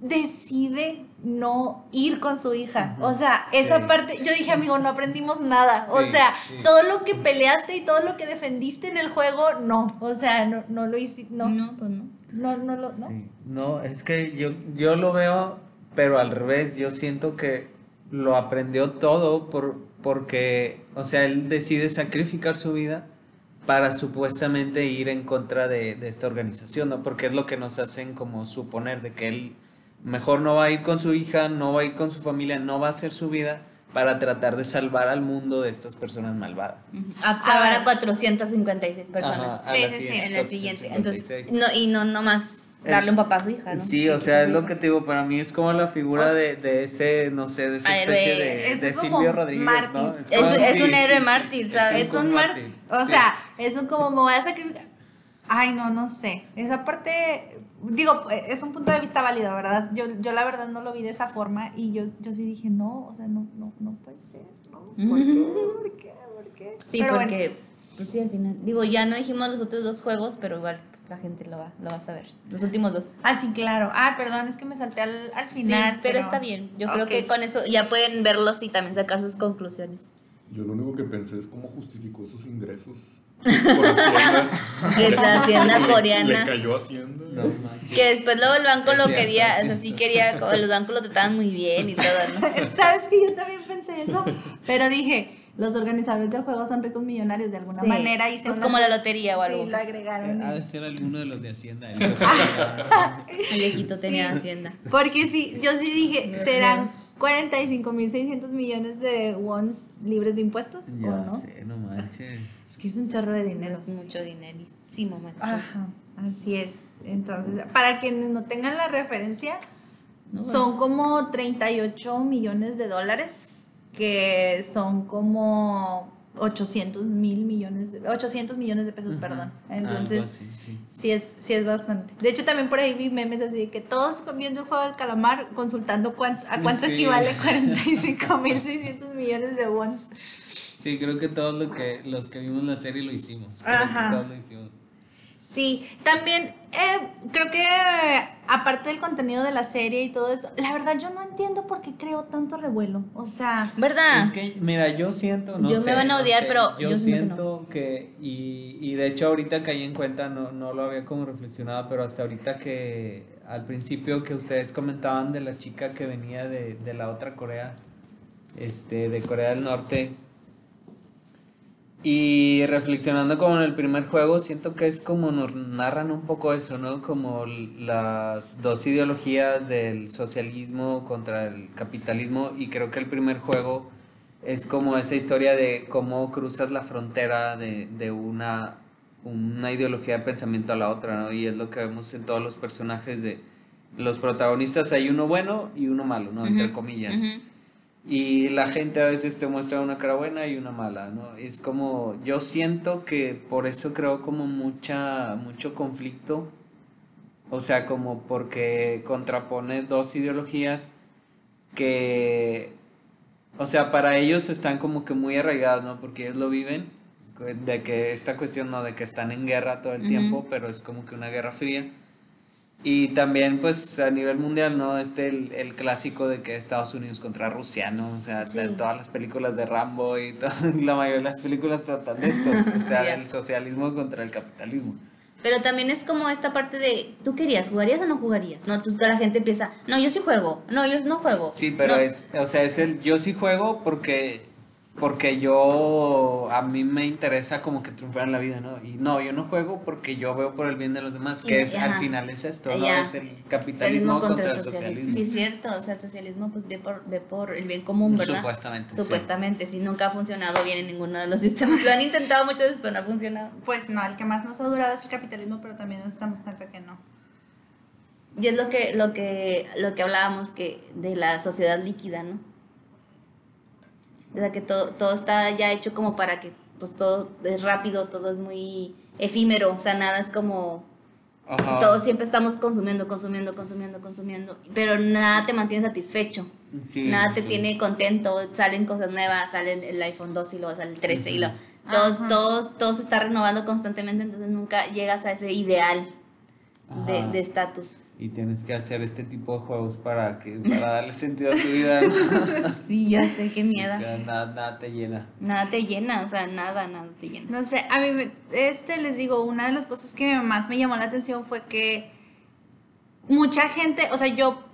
decide no ir con su hija. O sea, esa Sí. parte, yo dije, amigo, no aprendimos nada. O sea, sí. todo lo que peleaste y todo lo que defendiste en el juego, no. O sea, no, no lo hiciste, no, no, No, pues no. no, lo, no. Sí. No, es que yo, yo lo veo, pero al revés, yo siento que lo aprendió todo por, porque, o sea, él decide sacrificar su vida para supuestamente ir en contra de, de esta organización, ¿no? Porque es lo que nos hacen como suponer de que él mejor no va a ir con su hija, no va a ir con su familia, no va a hacer su vida para tratar de salvar al mundo de estas personas malvadas. A salvar a 456 personas. Ajá, a Sí, la sí, sí, en la siguiente. Entonces, 456. no, y no nomás darle un papá a su hija, ¿no? Sí, o sea, es lo que te digo, para mí es como la figura O de, de ese, no sé, de esa Héroe. especie de, Es de Silvio Rodríguez, mártir. ¿no? Es- un héroe mártir, ¿sabes? Es un mártir. O sí. sea, es un como me voy a sacrificar. Ay, no, no sé. Esa parte, digo, es un punto de vista válido, ¿verdad? Yo, yo la verdad no lo vi de esa forma y yo, yo sí dije, no, o sea, no, no, no puede ser, ¿no? ¿Por qué? ¿Por qué? ¿Por qué? Sí, Pero bueno. Pues sí, al final. Digo, ya no dijimos los otros dos juegos, pero igual, pues la gente lo va, lo va a saber. Los últimos dos. Ah, sí, claro. Ah, perdón, es que me salté al, al final. sí, pero, está bien. Yo creo que con eso ya pueden verlos y también sacar sus conclusiones. Yo lo único que pensé es cómo justificó sus ingresos por Hacienda. Esa hacienda Le- Le coreana. cayó Hacienda. No. Que después luego el banco Es lo cierto, quería, es o sea, sí quería, como los bancos lo trataban muy bien y todo, ¿no? Sabes que yo también pensé eso, pero dije, los organizadores del juego son ricos millonarios de alguna Sí, manera y es como la lotería o algo. Sí, lo pues. agregaron. Ha de ser alguno de los de Hacienda. el- El viejito tenía hacienda. Porque sí, yo sí dije, serán 45.600 millones de wons libres de impuestos, ¿o Ya no? sé, no manches. Es que es un chorro de dinero. Es mucho dinerísimo, macho. Ajá, así es. Entonces, para quienes no tengan la referencia, No, son como 38 millones de dólares, que son como 800 mil millones, de- 800 millones de pesos, perdón. Entonces, así, sí. Sí es, sí es bastante. De hecho, también por ahí vi memes así de que todos viendo el juego del calamar consultando cuánto, a cuánto Sí. equivale 45.600 millones de wons. Sí, creo que todos lo que, los que vimos la serie lo hicimos. Ajá. todos lo hicimos. Sí, también eh, creo que eh, aparte del contenido de la serie y todo esto, la verdad yo no entiendo por qué creo tanto revuelo. O sea, ¿Verdad? Es que, mira, yo siento, no Yo me van a no odiar, sé, pero yo, yo siento siento que, y, y de hecho ahorita caí en cuenta, no, no lo había como reflexionado, pero hasta ahorita que al principio que ustedes comentaban de la chica que venía de, de la otra Corea, este, de Corea del Norte, y reflexionando como en el primer juego, siento que es como nos narran un poco eso, ¿no? Como las dos ideologías del socialismo contra el capitalismo y creo que el primer juego es como esa historia de cómo cruzas la frontera de, de una, una ideología de pensamiento a la otra, ¿no? Y es lo que vemos en todos los personajes de los protagonistas, hay uno bueno y uno malo, ¿no? Entre comillas. ujú. Y la gente a veces te muestra una cara buena y una mala, ¿no? Es como, yo siento que por eso creo como mucha, mucho conflicto, o sea, como porque contrapone dos ideologías que, o sea, para ellos están como que muy arraigadas, ¿no? Porque ellos lo viven, de que esta cuestión, ¿no? De que están en guerra todo el Ujú. tiempo, pero es como que una guerra fría. Y también, pues, a nivel mundial, ¿no? Este, el, el clásico de que Estados Unidos contra Rusia, ¿no? O sea, Sí. todas las películas de Rambo y todo, la mayoría de las películas tratan de esto, o sea, Ya. del socialismo contra el capitalismo. Pero también es como esta parte de, ¿tú querías? ¿Jugarías o no jugarías? No, entonces toda la gente empieza, no, yo sí juego, no, yo no juego. Sí, pero No. es, o sea, es el, yo sí juego porque, porque yo, a mí me interesa como que triunfar en la vida, ¿no? Y no, yo no juego porque yo veo por el bien de los demás, que Y- es, al final es esto, ¿no? Ya. Es el capitalismo contra, el socialismo. Sí, es cierto, o sea, el socialismo pues ve por, ve por el bien común, ¿verdad? Supuestamente, sí. Supuestamente, sí. nunca ha funcionado bien en ninguno de los sistemas. Lo han intentado muchas veces, pero no ha funcionado. pues no, el que más nos ha durado es el capitalismo, pero también nos damos cuenta que no. Y es lo que, lo que, lo que hablábamos que de la sociedad líquida, ¿no? De la que todo, todo está ya hecho como para que pues todo es rápido, todo es muy efímero, o sea, nada es como Ajá. todos siempre estamos consumiendo, consumiendo, consumiendo, consumiendo, pero nada te mantiene satisfecho. Sí, nada te sí. tiene contento, salen cosas nuevas, salen el iPhone 2 y luego sale el 13 y lo todo, Ajá. todo, se está renovando constantemente, entonces nunca llegas a ese ideal de Ajá. de estatus. Y tienes que hacer este tipo de juegos para que para darle sentido a tu vida. ¿no? Sí, ya sé, qué Sí, miedo. o sea, nada, nada te llena. Nada te llena, o sea, nada, nada te llena. No sé, a mí, me- este, les digo, una de las cosas que más me llamó la atención fue que mucha gente, o sea, yo,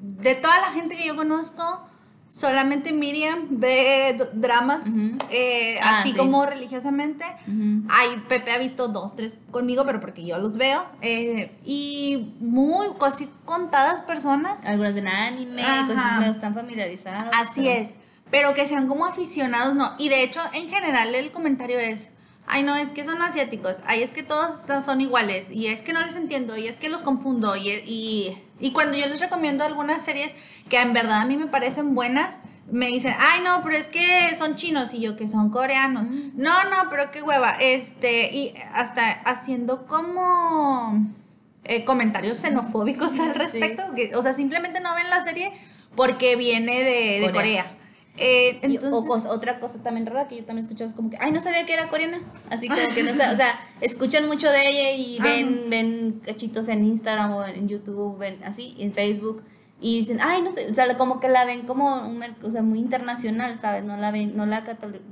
de toda la gente que yo conozco, solamente Miriam ve dramas, eh, Ah, así sí. como religiosamente. Ujú. Ay, Pepe ha visto dos, tres conmigo, pero porque yo los veo. eh, y muy, casi contadas personas Algunos ven anime, Ajá. cosas medio están familiarizados. Así pero- es, pero que sean como aficionados, no. Y de hecho, en general, el comentario es, ay, no, es que son asiáticos, ay, es que todos son iguales, y es que no les entiendo, y es que los confundo, y, y, y cuando yo les recomiendo algunas series que en verdad a mí me parecen buenas, me dicen, ay, no, pero es que son chinos, y yo que son coreanos. No, no, pero qué hueva, este, y hasta haciendo como... eh, comentarios xenofóbicos al respecto, que, o sea, simplemente no ven la serie porque viene de, de Corea. Eh, Y- entonces, o cos- otra cosa también rara que yo también escuchaba es como que, ay, no sabía que era coreana. Así como que no sa- o sea, escuchan mucho de ella y ven, ven cachitos en Instagram o en YouTube, ven así, en Facebook. Y dicen, ay, no sé, o sea, como que la ven como un mer- o sea, muy internacional, ¿sabes? No la ven, no la,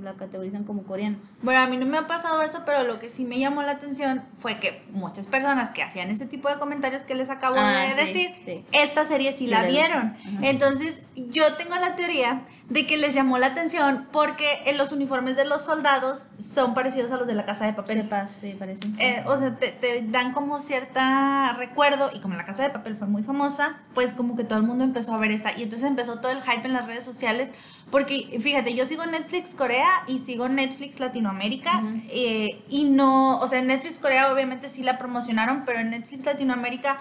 la categorizan como coreana. Bueno, a mí no me ha pasado eso, pero lo que sí me llamó la atención fue que muchas personas que hacían ese tipo de comentarios que les acabo Ah, de sí, decir, sí. esta serie sí, Sí la la vi. vieron. Entonces, yo tengo la teoría de que les llamó la atención porque en los uniformes de los soldados son parecidos a los de la casa de papel. Sepas, sí, parece. Eh, o sea, te, te dan como cierta recuerdo y como la casa de papel fue muy famosa, pues como que todo el mundo empezó a ver esta y entonces empezó todo el hype en las redes sociales porque fíjate, yo sigo Netflix Corea y sigo Netflix Latinoamérica eh, y no, o sea, en Netflix Corea obviamente sí la promocionaron, pero en Netflix Latinoamérica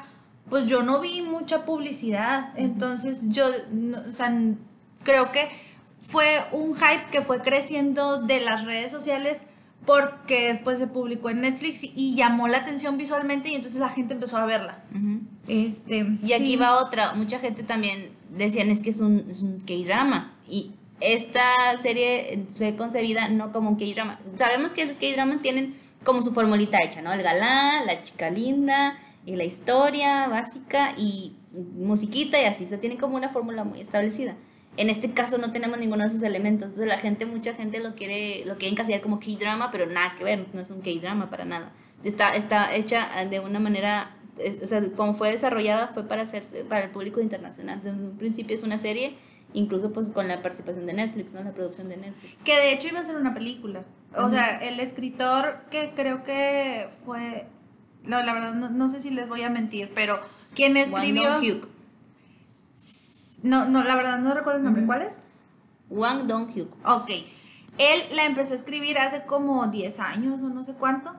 pues yo no vi mucha publicidad, entonces yo, no, o sea, creo que fue un hype que fue creciendo de las redes sociales porque después se publicó en Netflix y, llamó la atención visualmente y entonces la gente empezó a verla. Este, Y aquí sí. va otra, mucha gente también decían es que es un, es un K-drama y esta serie fue concebida no como un K-drama. Sabemos que los K-dramas tienen como su formulita hecha, ¿no? El galán, la chica linda y la historia básica y musiquita y así, o sea, tiene como una fórmula muy establecida. En este caso no tenemos ninguno de esos elementos, entonces la gente, mucha gente lo quiere, lo quiere encasillar como K-drama, pero nada que ver, no es un K-drama para nada. Está, está hecha de una manera es- o sea, como fue desarrollada fue para hacerse para el público internacional. Desde un principio es una serie, incluso pues con la participación de Netflix, ¿no? La producción de Netflix. Que de hecho iba a ser una película. O Ujú. sea, el escritor que creo que fue... No, la verdad no, no sé si les voy a mentir, pero quien escribió... Dong-hyuk. No, no, la verdad no recuerdo el nombre. ¿Cuál es? Wang Dong-hyuk. Ok. Él la empezó a escribir hace como 10 años o no sé cuánto.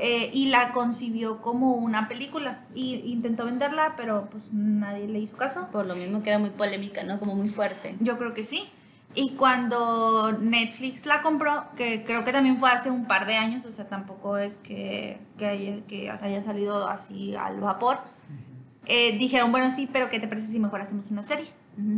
eh, y la concibió como una película. Y intentó venderla, pero pues nadie le hizo caso. Por lo mismo que era muy polémica, ¿no? Como muy fuerte. Yo creo que sí. Y cuando Netflix la compró, que creo que también fue hace un par de años, o sea, tampoco es que, que, haya, que haya salido así al vapor, eh, dijeron, bueno, sí, pero ¿qué te parece si mejor hacemos una serie?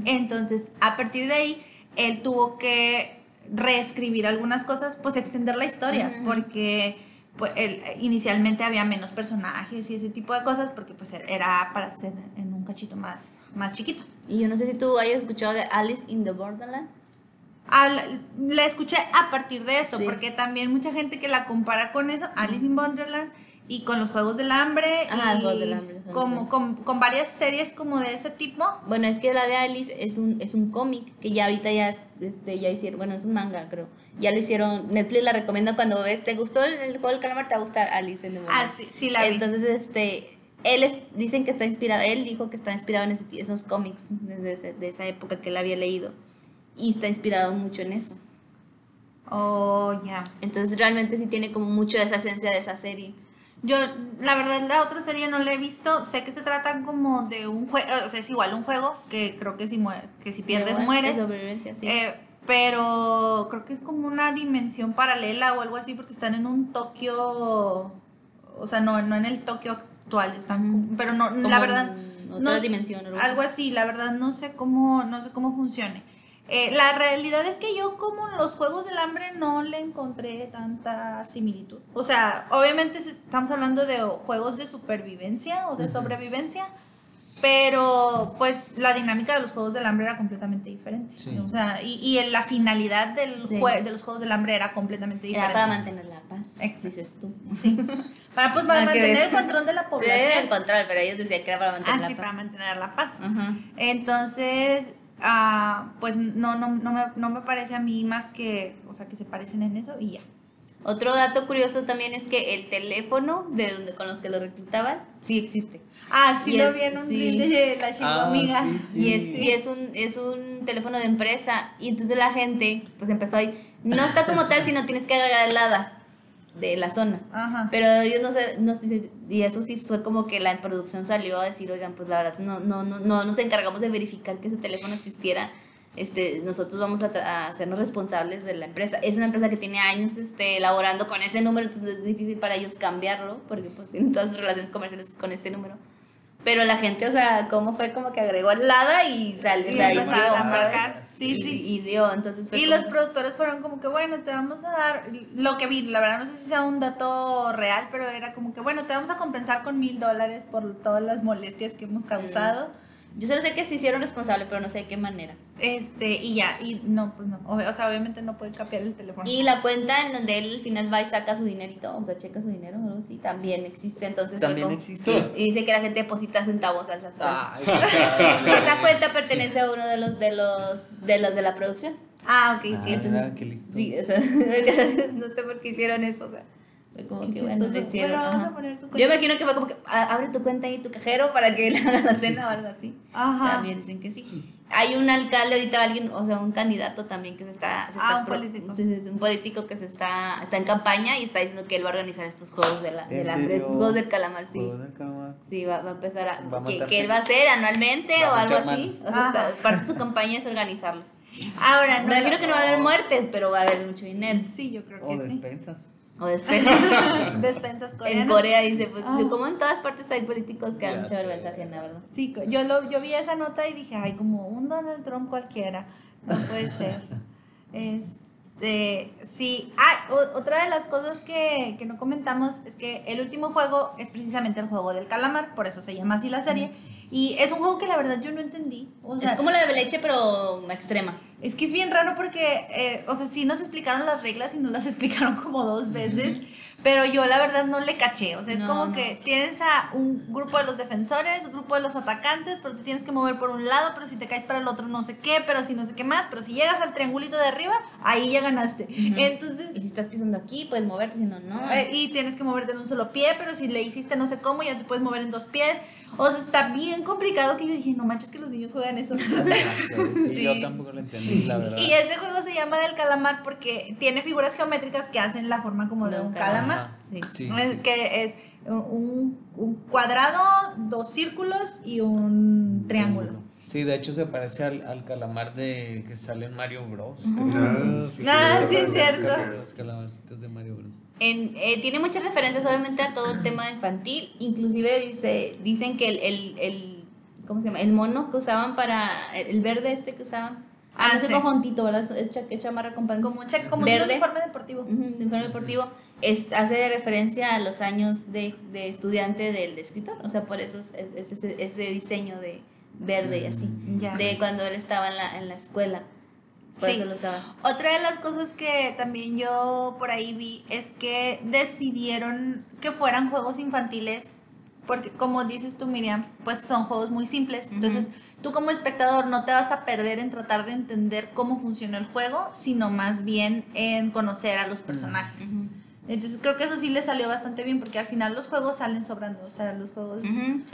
Entonces, a partir de ahí, él tuvo que reescribir algunas cosas, pues extender la historia, porque pues, él- inicialmente había menos personajes y ese tipo de cosas, porque pues era para hacer en un cachito más, más chiquito. Y yo no sé si tú hayas escuchado de Alice in the Borderland. Al- la escuché a partir de esto, Sí. porque también mucha gente que la compara con eso, Alice in Wonderland, y con los Juegos del Hambre, Ajá, y Juegos del Hambre, como, con, con varias series como de ese tipo. Bueno, es que la de Alice es un, es un cómic que ya ahorita ya, este, ya hicieron, bueno, es un manga, creo. Ya le hicieron, Netflix la recomienda cuando ves, te gustó el, el juego del calamar, te va a gustar Alice in the Ah, sí, sí la vi. Entonces, este, él es- dicen que está inspirado, él dijo que está inspirado en ese- esos cómics desde de esa época que él había leído. Y está inspirado mucho en eso. Oh, ya. Entonces, realmente sí tiene como mucho de esa esencia de esa serie. Yo, la verdad, la otra serie no la he visto. Sé que se trata como de un juego, o sea, es igual un juego que creo que si, muere, que si pierdes mueres. De sobrevivencia, sí. Eh, pero creo que es como una dimensión paralela o algo así, porque están en un Tokio, o sea, no, no en el Tokio actual, están, pero no, Como la verdad, en otra no, dimensión, algo así. algo así, la verdad no sé cómo, no sé cómo funcione. Eh, la realidad es que yo como en los Juegos del Hambre no le encontré tanta similitud. O sea, obviamente estamos hablando de juegos de supervivencia o de sobrevivencia, pero pues la dinámica de los Juegos del Hambre era completamente diferente. Sí. O sea, y, y la finalidad del Sí. de los Juegos del Hambre era completamente Era diferente. para mantener la paz, Exacto. dices tú. Sí. Para, pues, para mantener el control de la Era población. el control, pero ellos decían que era para mantener Ah, la sí, paz. para mantener la paz. Entonces, ah, pues no, no, no, me, no me parece a mí más que, o sea, que se parecen en eso y ya. Otro dato curioso también es que el teléfono de donde con los que lo reclutaban sí existe. Ah, sí Y lo vi en un sí. de la chingamiga. Ah, sí, sí. Y, es, y es un es un teléfono de empresa y entonces la gente pues empezó ahí no está como tal sino tienes que agregar el hada de la zona Ajá. pero ellos no se dicen- y eso sí fue como que la producción salió a decir oigan pues la verdad no no no no nos encargamos de verificar que ese teléfono existiera este, nosotros vamos a, a hacernos responsables de la empresa. Es una empresa que tiene años este, elaborando con ese número, entonces es difícil para ellos cambiarlo, porque pues tienen todas sus relaciones comerciales con este número. Pero la gente, o sea, cómo fue como que agregó el LADA y salió, Y o sea, y dio. Sí, Y- sí. Y, dio, entonces fue Y como- los productores fueron como que, bueno, te vamos a dar lo que vi, la verdad no sé si sea un dato real, pero era como que, bueno, te vamos a compensar con mil dólares por todas las molestias que hemos causado. Yo solo sé que se hicieron responsables, pero no sé de qué manera. Este, y ya, y no, pues no, o, o sea, obviamente no puede capear el teléfono. Y la cuenta en donde él al final va y saca su dinerito, o sea, checa su dinero o algo así, también existe. Entonces fue También como- existe. Y dice que la gente deposita centavos a esas cuentas. Ay, esa cuenta pertenece a uno de los de los de los de la producción. Ah, ok, ok. Ah, Entonces, qué listo. sí, o sea, no sé por qué hicieron eso, o sea, fue como Qué que bueno, hicieron. Pero vamos ajá. a poner tu Yo imagino que fue como que "Ah, abre tu cuenta y tu cajero para que le hagan la cena o algo así. Ajá. También dicen que sí. Hay un alcalde ahorita, alguien, o sea, un candidato también que se está, se Ah, está un pro- político. sí, un político que se está, está en campaña y está diciendo que él va a organizar estos juegos de la, estos juegos del calamar, sí. Del calamar. Sí, va, va a empezar a. Que, que él va a hacer anualmente Va o algo así. manos. O sea, está- parte de su campaña es organizarlos. Ahora, no. Me imagino que no va a haber muertes, pero va a haber mucho dinero. Sí, yo creo O que sí. despensas. O despensas. Despensas coreanas. en Corea dice, pues, Ah. como en todas partes hay políticos que dan Ya mucha vergüenza ajena, ¿verdad? Sí, yo, lo, yo vi esa nota y dije, ay, como un Donald Trump cualquiera. No puede ser. Este, sí. Ah, o- otra de las cosas que, que no comentamos es que el último juego es precisamente el juego del calamar, por eso se llama así la serie. Y es un juego que la verdad yo no entendí. O sea, es como la de leche, pero extrema. es que es bien raro porque, eh, o sea, sí nos explicaron las reglas y nos las explicaron como dos veces, pero yo la verdad no le caché. O sea, es No, como no. que tienes a un grupo de los defensores, grupo de los atacantes, pero te tienes que mover por un lado, pero si te caes para el otro no sé qué, pero si no sé qué más, pero si llegas al triangulito de arriba, ahí ya ganaste. Entonces, Y si estás pisando aquí, puedes moverte, si no, no. eh, y tienes que moverte en un solo pie, pero si le hiciste no sé cómo, ya te puedes mover en dos pies. O sea, está bien complicado que yo dije, no manches que los niños juegan eso. Sí, Sí. yo tampoco lo entendí, la verdad. Y ese juego se llama del calamar porque tiene figuras geométricas que hacen la forma como de De un un calamar. Sí. Sí, es sí. que es un, un cuadrado, dos círculos y un triángulo. Sí, de hecho se parece al, al calamar de que sale en Mario Bros. Ah, sí, Ah, sí, sí, sí, es sí, cierto. Los calamarcitos de Mario Bros. En- eh, tiene muchas referencias, obviamente, a todo el tema infantil. Inclusive dice, dicen que el, el, el- ¿cómo se llama? El mono que usaban para, el, verde este que usaban. Ah, ese sí. conjuntito, ¿verdad? Es, es chamarra con pants Como un, cha- como un verde. uniforme deportivo. Ujú, de uniforme deportivo. Es, hace referencia a los años de, de estudiante del escritor. O sea, por eso es, es ese, ese diseño de verde y así. De cuando él estaba en la, en la escuela. Por Sí. eso lo usaba. Otra de las cosas que también yo por ahí vi es que decidieron que fueran juegos infantiles porque como dices tú Miriam, pues son juegos muy simples. Entonces tú como espectador no te vas a perder en tratar de entender cómo funciona el juego, sino más bien en conocer a los personajes. Entonces creo que eso sí le salió bastante bien porque al final los juegos salen sobrando, o sea, los juegos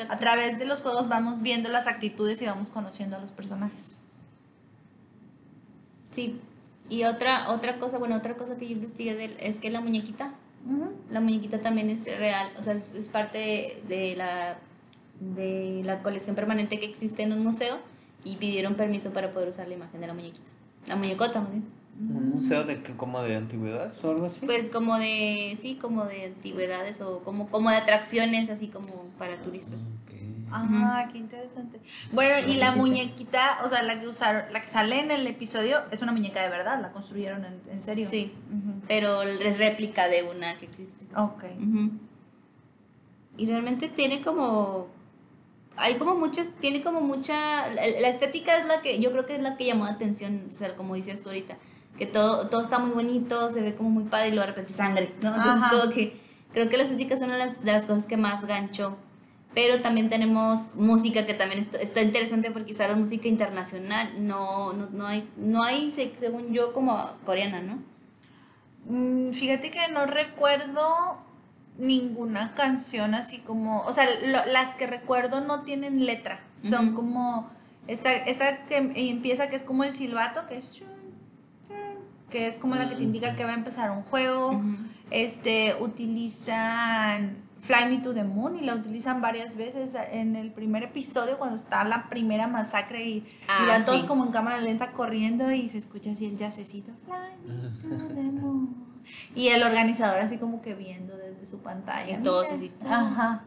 a través de los juegos vamos viendo las actitudes y vamos conociendo a los personajes. Sí. Y otra, otra cosa, bueno, otra cosa que yo investigué de él es que la muñequita, la muñequita también es real, o sea, es, es parte de, de la de la colección permanente que existe en un museo y pidieron permiso para poder usar la imagen de la muñequita. La muñecota, más bien. ¿Un museo de que, como de antigüedades o algo así? Pues como de, sí, como de antigüedades o como, como de atracciones, así como para turistas. Ok. Ah, qué interesante. Bueno, y la muñequita, o sea, la que usaron, la que sale en el episodio, es una muñeca de verdad, la construyeron en, en serio. Sí, Ujú. pero es réplica de una que existe. Ok. Ujú. Y realmente tiene como. Hay como muchas. Tiene como mucha. La, la estética es la que. Yo creo que es la que llamó la atención. O sea, como dices tú ahorita. Que todo, todo está muy bonito, se ve como muy padre y luego de repente sangre, ¿no? Entonces, Ajá. como que. Creo que la estética es una de las, de las cosas que más ganchó. Pero también tenemos música que también está, interesante porque usaron música internacional. No, no, no hay, no hay, se- según yo, como coreana, ¿no? Mm, Fíjate que no recuerdo ninguna canción así como, o sea, lo- las que recuerdo no tienen letra, son como esta, esta que empieza que es como el silbato, que es que es como la que te indica que va a empezar un juego. Este utilizan Fly Me to the Moon y la utilizan varias veces en el primer episodio cuando está la primera masacre y, y Ah, van todos sí. como en cámara lenta corriendo y se escucha así el jazzecito Fly Me to the Moon y el organizador así como que viendo desde su pantalla Y todos así. ajá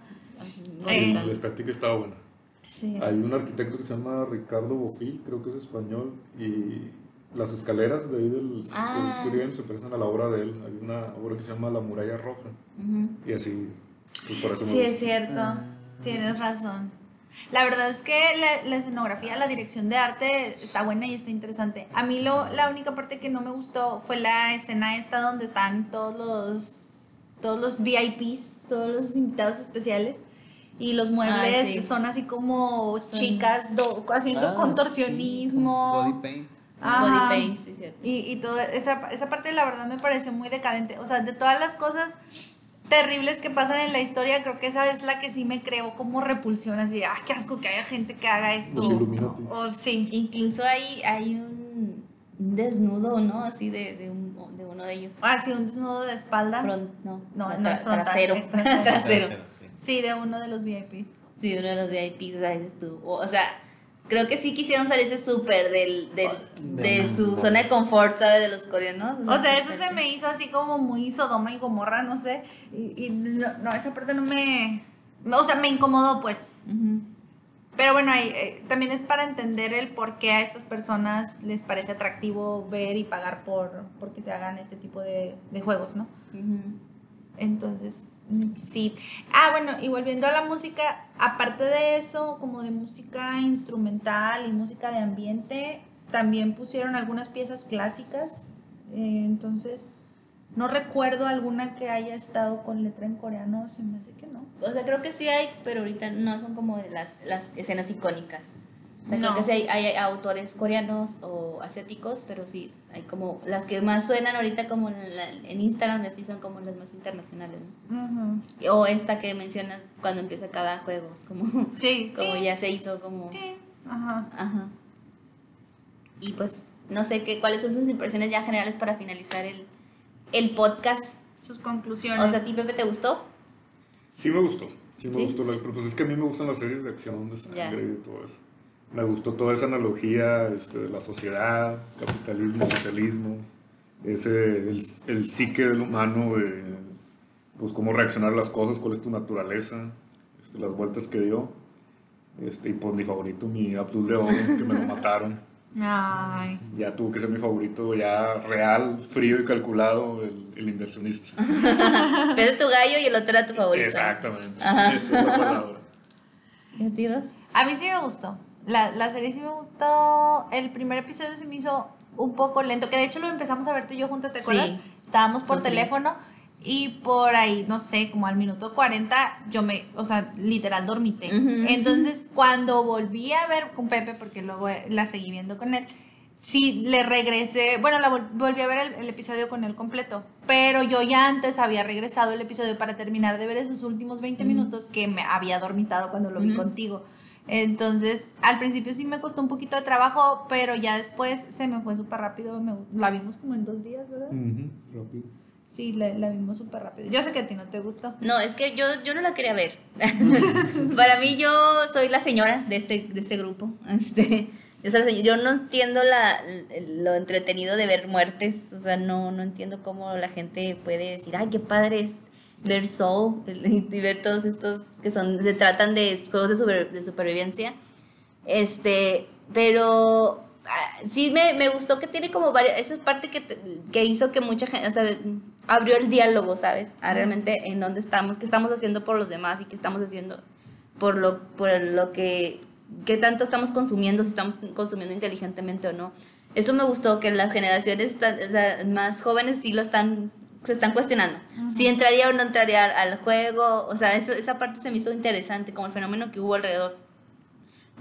No, Eh. La estética estaba buena. sí Hay un arquitecto que se llama Ricardo Bofil, creo que es español, y las escaleras de ahí del, Ah. del Squid Game se parecen a la obra de él. Hay una obra que se llama La Muralla Roja, y así, pues por eso Sí, es cierto. Ah. Tienes razón. La verdad es que la, la escenografía, la dirección de arte está buena y está interesante. A mí lo, la única parte que no me gustó fue la escena esta donde están todos los, todos los VIPs, todos los invitados especiales. Y los muebles sí. son así como Son- chicas do- haciendo Ah, contorsionismo. sí, Body paint. Ajá. Body paint, sí, cierto. Y, y toda esa, esa parte la verdad me pareció muy decadente. O sea, de todas las cosas terribles que pasan en la historia, creo que esa es la que sí me creo como repulsión, así, ah, qué asco que haya gente que haga esto. Los Illuminati. O sí. Incluso hay, hay un desnudo, ¿no? Así de, de, un- de uno de ellos. Ah, sí, un desnudo de espalda. Front- no, No, tra- no es frontal, trasero. es trasero. trasero. sí. Sí, de uno de los VIP. Sí, uno de los VIPs, o sea, dices tú. O, o sea, creo que sí quisieron salirse súper del, del, de Del- su zona de confort, ¿sabes? De los coreanos. O sea, eso se me hizo así como muy Sodoma y Gomorra, no sé. Y, y no, no, esa parte no me... O sea, me incomodó, pues. Pero bueno, ahí, eh, también es para entender el por qué a estas personas les parece atractivo ver y pagar por, por que se hagan este tipo de, de juegos, ¿no? Entonces, sí. Ah, bueno, y volviendo a la música, aparte de eso, como de música instrumental y música de ambiente, también pusieron algunas piezas clásicas. eh, entonces, no recuerdo alguna que haya estado con letra en coreano, se me hace que no. O sea, creo que sí hay, pero ahorita no son como las, las escenas icónicas. O sea, No. creo que sí hay, hay autores coreanos o asiáticos, pero sí, hay como las que más suenan ahorita como en, la- en Instagram, así son como las más internacionales, ¿no? O esta que mencionas cuando empieza cada juego, es como, Sí. como ya se hizo como... tin. Ajá. Ajá. Y pues, no sé qué, cuáles son sus impresiones ya generales para finalizar el, el podcast. Sus conclusiones. O sea, ¿a ti, Pepe, te gustó? Sí me gustó, sí me ¿Sí? gustó, pues es que a mí me gustan las series de acción, de sangre Ya. y todo eso. Me gustó toda esa analogía este, de la sociedad, capitalismo, socialismo, ese, el, el psique del humano, de, pues cómo reaccionar a las cosas, cuál es tu naturaleza, este, las vueltas que dio. Este, y pues mi favorito, mi Abdul Oro, que me lo mataron. Ay. Ya tuvo que ser mi favorito, ya real, frío y calculado, el, el inversionista. Pero tu gallo y el otro era tu favorito. Exactamente, esa es la palabra. ¿Y a ti, Ros? A mí sí me gustó. La, la serie sí me gustó. El primer episodio se me hizo un poco lento, que de hecho lo empezamos a ver tú y yo juntas, ¿te acuerdas? Sí. Estábamos por teléfono y por ahí, no sé, como al minuto 40, yo me, o sea, literal dormité. Entonces, cuando volví a ver con Pepe, porque luego eh, la seguí viendo con él, sí le regresé, bueno, la vol- volví a ver el, el episodio con él completo, pero yo ya antes había regresado el episodio para terminar de ver esos últimos 20 minutos que me había dormitado cuando lo vi contigo. Entonces, al principio sí me costó un poquito de trabajo, pero ya después se me fue súper rápido. me- la vimos como en dos días, ¿verdad? Rápido. Sí, la, la vimos súper rápido. Yo sé que a ti no te gustó. No, es que yo, yo no la quería ver. Para mí, yo soy la señora de este, de este grupo. Este, la señora- yo no entiendo la, lo entretenido de ver muertes. O sea, no, no entiendo cómo la gente puede decir, ay, qué padre es ver Soul y ver todos estos que son, se tratan de juegos de, super- de supervivencia. Este, pero ah, sí me, me gustó que tiene como varias, esa es parte que, que hizo que mucha gente, o sea, abrió el diálogo, ¿sabes? A realmente en dónde estamos, qué estamos haciendo por los demás y qué estamos haciendo por lo, por lo que, qué tanto estamos consumiendo, si estamos consumiendo inteligentemente o no. Eso me gustó, que las generaciones están- o sea, más jóvenes sí lo están, se están cuestionando. Si entraría o no entraría al, juego, o sea, eso- esa parte se me hizo interesante, como el fenómeno que hubo alrededor.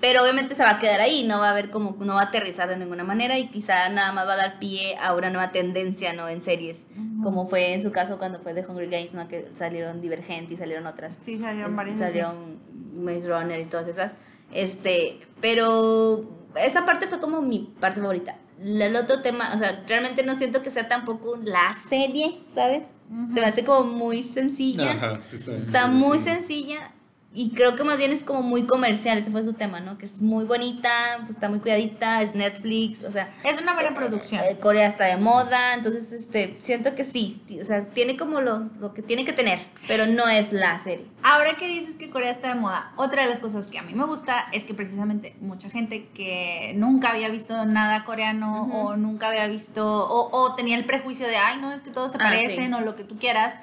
Pero obviamente se va a quedar ahí, no va a haber como, no va a aterrizar de ninguna manera y quizá nada más va a dar pie a una nueva tendencia, ¿no? En series, como fue en su caso cuando fue de Hunger Games, ¿no? Que salieron Divergent y salieron otras. Sí, salieron varias. salieron Maze Runner y todas esas. Este, pero esa parte fue como mi parte favorita. La- El otro tema, o sea, realmente no siento que sea tampoco la serie, ¿sabes? Se me hace como muy sencilla. Ajá, sí, sí. Está Sí. muy sencilla y creo que más bien es como muy comercial, ese fue su tema, ¿no? Que es muy bonita, pues está muy cuidadita, es Netflix, o sea, Es una buena producción. eh, Corea está de moda, entonces este, siento que sí, o sea, tiene como lo, lo que tiene que tener, pero no es la serie. Ahora que dices que Corea está de moda, otra de las cosas que a mí me gusta es que precisamente mucha gente que nunca había visto nada coreano o nunca había visto, o, o tenía el prejuicio de, ay, no, es que todos se Ah, parecen sí. o lo que tú quieras,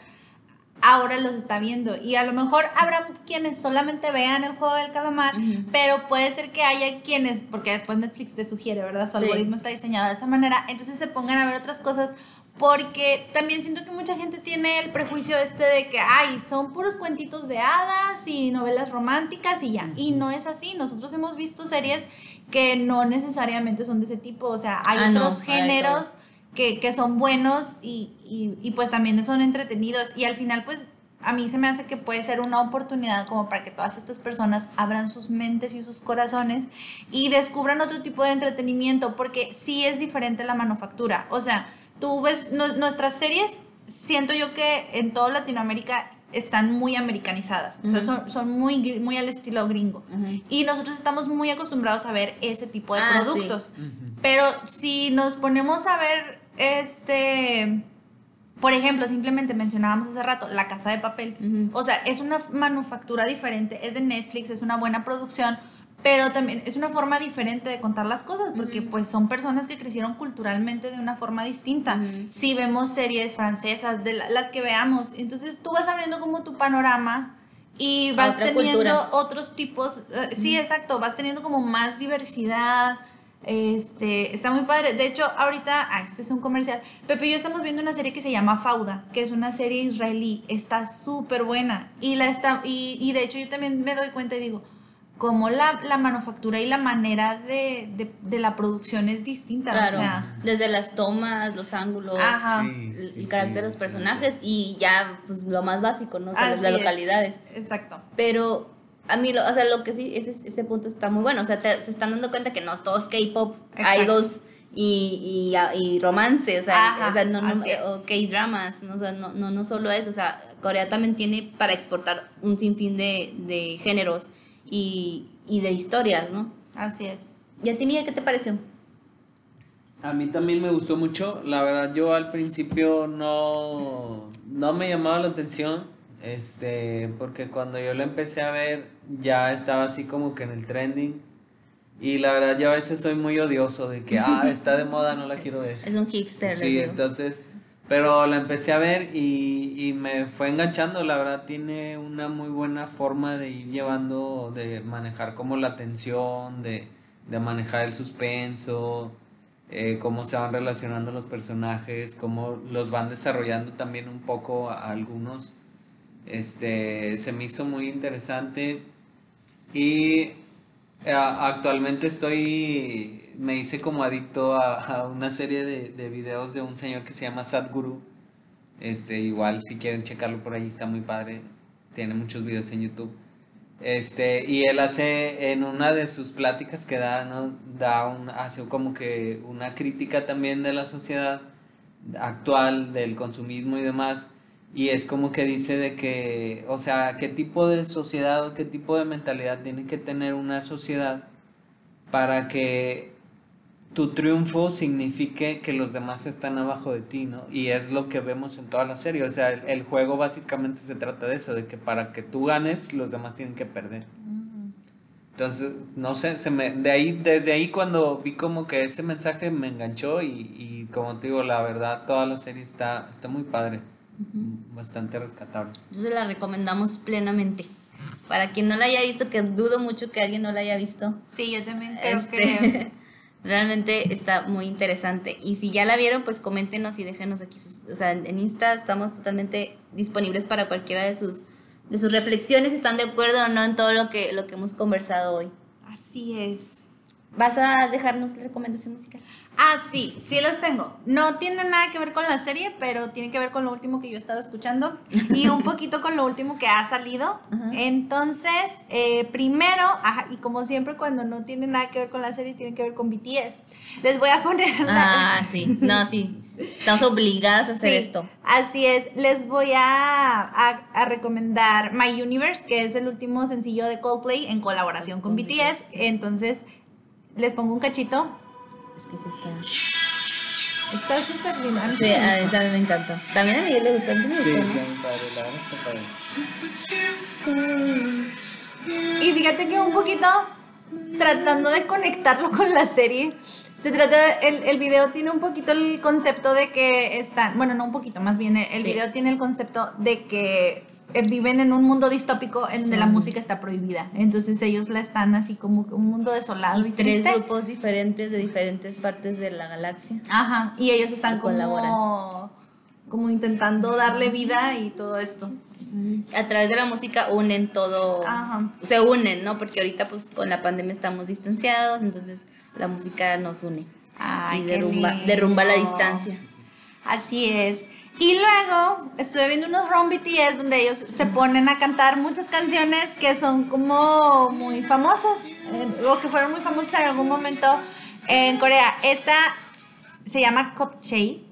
ahora los está viendo. Y a lo mejor habrá quienes solamente vean el juego del calamar, pero puede ser que haya quienes, porque después Netflix te sugiere, ¿verdad? Su Sí. algoritmo está diseñado de esa manera, entonces se pongan a ver otras cosas. Porque también siento que mucha gente tiene el prejuicio este de que, ay, son puros cuentitos de hadas y novelas románticas y ya. Y no es así. Nosotros hemos visto series que no necesariamente son de ese tipo. O sea, hay Ah, otros géneros. Que, que son buenos y, y, y pues también son entretenidos. Y al final, pues a mí se me hace que puede ser una oportunidad como para que todas estas personas abran sus mentes y sus corazones y descubran otro tipo de entretenimiento, porque sí es diferente la manufactura. O sea, tú ves nu- nuestras series, siento yo que en toda Latinoamérica están muy americanizadas, o sea, son, son muy, muy al estilo gringo. Ujú. Y nosotros estamos muy acostumbrados a ver ese tipo de Ah, sí. productos. Pero si nos ponemos a ver, este, por ejemplo, simplemente mencionábamos hace rato La Casa de Papel. O sea, es una manufactura diferente, es de Netflix, es una buena producción, pero también es una forma diferente de contar las cosas, porque pues son personas que crecieron culturalmente de una forma distinta. Si vemos series francesas, de la- las que veamos, entonces tú vas abriendo como tu panorama y vas teniendo cultura. otros tipos, eh, sí, exacto, vas teniendo como más diversidad. Este, está muy padre. De hecho, ahorita, ah, este es un comercial. Pepe y yo estamos viendo una serie que se llama Fauda, que es una serie israelí. Está súper buena. Y la está, y, y de hecho yo también me doy cuenta y digo, como la, la manufactura y la manera de, de, de la producción es distinta. Claro, O sea, desde las tomas, los ángulos, Ajá. Sí, el, sí, el carácter de los personajes y ya pues lo más básico, ¿no? O sea, las es. localidades. Exacto. Pero a mí, lo, o sea, lo que sí, ese, ese punto está muy bueno. O sea, te- se están dando cuenta que no es todos K-pop, idols y, y, y romance, o sea, Ajá, o sea, no, no- o K-dramas, ¿no? O sea, no, no, no solo eso, o sea, Corea también tiene para exportar un sinfín de, de géneros y, y de historias, ¿no? Así es. ¿Y a ti, Miguel, qué te pareció? A mí también me gustó mucho. La verdad, yo al principio no, no me llamaba la atención. Este, porque cuando yo lo empecé a ver, ya estaba así como que en el trending. Y la verdad, yo a veces soy muy odioso de que, ah, está de moda, no la quiero ver. Es un hipster, Sí, entonces, pero la empecé a ver y, y me fue enganchando, la verdad tiene una muy buena forma de ir llevando, de manejar como la tensión, de, de manejar el suspenso, eh, cómo se van relacionando los personajes, cómo los van desarrollando también un poco a algunos. Este, se me hizo muy interesante y eh, actualmente estoy, me hice como adicto a, una serie de, de videos de un señor que se llama Sadhguru. Este, igual si quieren checarlo por ahí está muy padre. Tiene muchos videos en YouTube. Este, y él hace en una de sus pláticas que da, ¿no? Da un, hace como que una crítica también de la sociedad actual, del consumismo y demás. Y es como que dice de que, o sea, qué tipo de sociedad o qué tipo de mentalidad tiene que tener una sociedad para que tu triunfo signifique que los demás están abajo de ti, ¿no? Y es lo que vemos en toda la serie. O sea, el, el juego básicamente se trata de eso, de que para que tú ganes, los demás tienen que perder. Entonces, no sé, se me, de ahí, desde ahí cuando vi como que ese mensaje me enganchó y, y como te digo, la verdad, toda la serie está, está muy padre, bastante rescatable. Entonces la recomendamos plenamente. Para quien no la haya visto, que dudo mucho que alguien no la haya visto. Sí, yo también creo Este, que... realmente está muy interesante. Y si ya la vieron, pues coméntenos y déjenos aquí. sus- o sea, en Insta estamos totalmente disponibles para cualquiera de sus, de sus reflexiones, si están de acuerdo o no en todo lo que, lo que hemos conversado hoy. Así es. ¿Vas a dejarnos la recomendación musical? Ah, sí, sí los tengo. No tiene nada que ver con la serie, pero tiene que ver con lo último que yo he estado escuchando y un poquito con lo último que ha salido. Entonces, eh, primero, ajá, y como siempre cuando no tiene nada que ver con la serie, tiene que ver con BTS. Les voy a poner la... Ah, sí. No, sí. Estamos obligadas a hacer Sí, esto. Así es, les voy a, a- a recomendar My Universe, que es el último sencillo de Coldplay en colaboración con Con BTS. Entonces, les pongo un cachito. Es que sí está. Está súper lindo. Sí, sí a mí también me encanta. También a Miguel le gusta. Sí, muy padre, la verdad está padre. Y fíjate que un poquito tratando de conectarlo con la serie. Se trata, de- el, el video tiene un poquito el concepto de que están, bueno, no un poquito, más bien el Sí. video tiene el concepto de que viven en un mundo distópico en donde Sí. la música está prohibida. Entonces ellos la están así como un mundo desolado y, Y tres triste. grupos diferentes de diferentes partes de la galaxia. Ajá, y ellos están como, colaboran. como intentando darle vida y todo esto. A través de la música unen todo, Ajá. se unen, ¿no? Porque ahorita pues con la pandemia estamos distanciados, entonces la música nos une Ay, y derrumba, derrumba la distancia. Así es. Y luego estuve viendo unos ROM BTS donde ellos se ponen a cantar muchas canciones que son como muy famosas eh, o que fueron muy famosas en algún momento en Corea. Esta se llama Kopchae,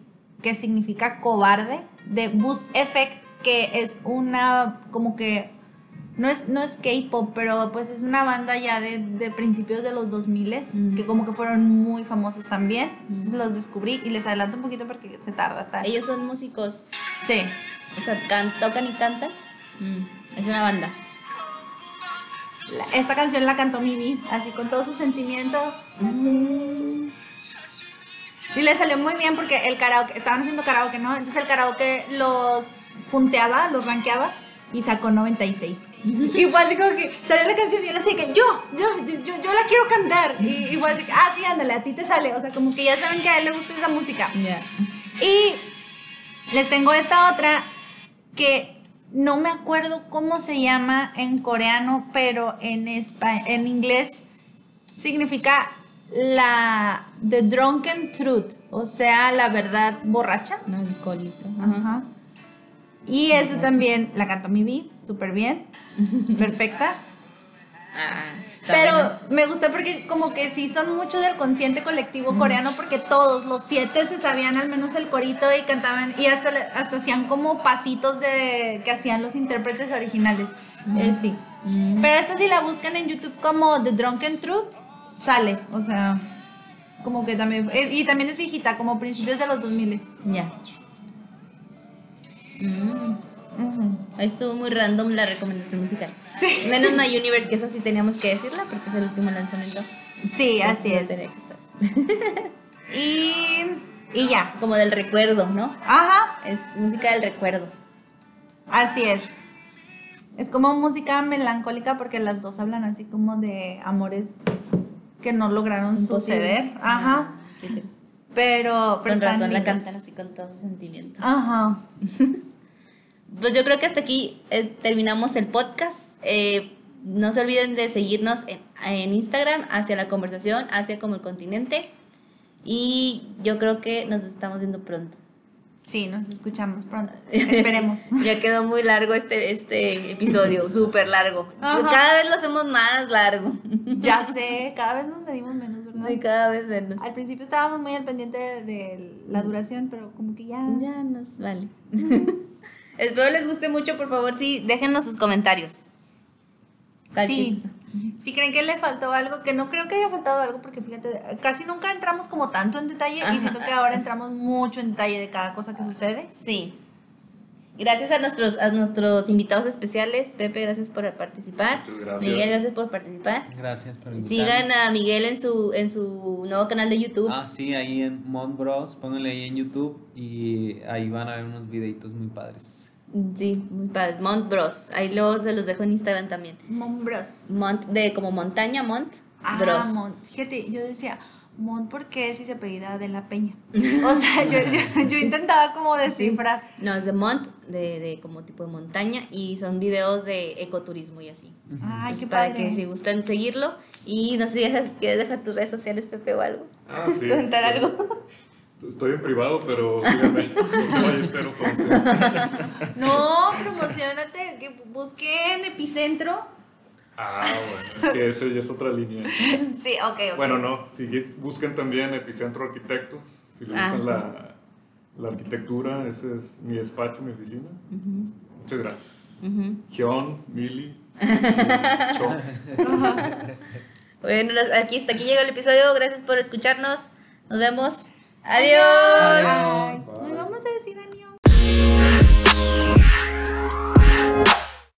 que significa cobarde, de Boost Effect, que es una como que no es, no es K-pop, pero pues es una banda ya de, de principios de los 2000 Mm. que como que fueron muy famosos también. Entonces los descubrí y les adelanto un poquito porque se tarda. hasta- Ellos son músicos, Sí. o sea, can- tocan y cantan. Mm, Es una banda. La- esta canción la cantó Mimi, así con todo su sentimiento. Y le salió muy bien porque el karaoke, estaban haciendo karaoke, ¿no? Entonces el karaoke los punteaba, los rankeaba y sacó 96. Y fue así como que salió la canción y él así que yo, yo, yo, yo, yo la quiero cantar. Y, y fue así ah, sí, ándale, a ti te sale. O sea, como que ya saben que a él le gusta esa música. Ya. Y les tengo esta otra que no me acuerdo cómo se llama en coreano, pero en, en inglés significa la The Drunken Truth, o sea, la verdad borracha. No, alcohólico. Ajá. Y esa también la cantó mi B, súper bien, perfecta. Ah, está Pero me gusta porque como que sí son mucho del consciente colectivo coreano porque todos los siete se sabían al menos el corito y cantaban y hasta, hasta hacían como pasitos de que hacían los intérpretes originales. Eh, sí. Pero esta si la buscan en YouTube como The Drunken Truth, sale. O sea, como que también... eh, y también es viejita, como principios de los 2000. Ya. Mm, Ujú. Ahí estuvo muy random la recomendación musical. Sí. Menos My Universe, que esa sí teníamos que decirla porque es el último lanzamiento. Sí, así No es. tenía que estar. Y, y ya. Como del recuerdo, ¿no? Ajá. Es música del recuerdo. Así es. Es como música melancólica porque las dos hablan así como de amores que no lograron suceder. Ajá. Ah. Pero, pero Con razón la cantan así con todo su sentimiento. Ajá. Pues yo creo que hasta aquí eh, terminamos el podcast. Eh, no se olviden de seguirnos en, en Instagram, hacia la conversación, hacia como el continente. Y yo creo que nos estamos viendo pronto. Sí, nos escuchamos pronto. Esperemos. ya quedó muy largo este, este episodio, súper largo. Ajá. Cada vez lo hacemos más largo. ya sé, cada vez nos medimos menos, ¿verdad? Sí, cada vez menos. Al principio estábamos muy al pendiente de, de la duración, pero como que ya... Ya nos vale. Espero les guste mucho, por favor, sí, déjenos sus comentarios. Sí. Si creen que les faltó algo, que no creo que haya faltado algo, porque fíjate, casi nunca entramos como tanto en detalle Ajá. y siento que ahora entramos mucho en detalle de cada cosa que sucede. Sí. Gracias a nuestros, a nuestros invitados especiales. Pepe, gracias por participar. Muchas gracias. Miguel, gracias por participar. Gracias por invitarme. Sigan a Miguel en su, en su nuevo canal de YouTube. Ah, sí, ahí en Mon Bros, pónganle ahí en YouTube y ahí van a ver unos videitos muy padres. Sí, muy padre. Mont Bros. Ahí luego se los dejo en Instagram también. Mombros. Mont, de como montaña, Mont Ah, Bros. Mont. Fíjate, yo decía, Mont, ¿por qué si se apellida de la Peña? O sea, yo, yo, yo intentaba como descifrar. No, es de Mont, de, de como tipo de montaña. Y son videos de ecoturismo y así. Ay, Entonces, qué para padre. que si gustan seguirlo. Y no sé si dejas, quieres dejar tus redes sociales, Pepe, o algo. Ah, sí. Contar algo. Estoy en privado, pero 11. No, promocionate, que busquen Epicentro. Ah, bueno, es que ese ya es otra línea. Sí, ok, ok. Bueno, no, si busquen también Epicentro Arquitectos, si les Ah, gustan sí. la, la arquitectura, ese es mi despacho, mi oficina. Muchas gracias. Gion, Mili, Cho. Bueno, aquí, hasta aquí llega el episodio. Gracias por escucharnos. Nos vemos. Adiós.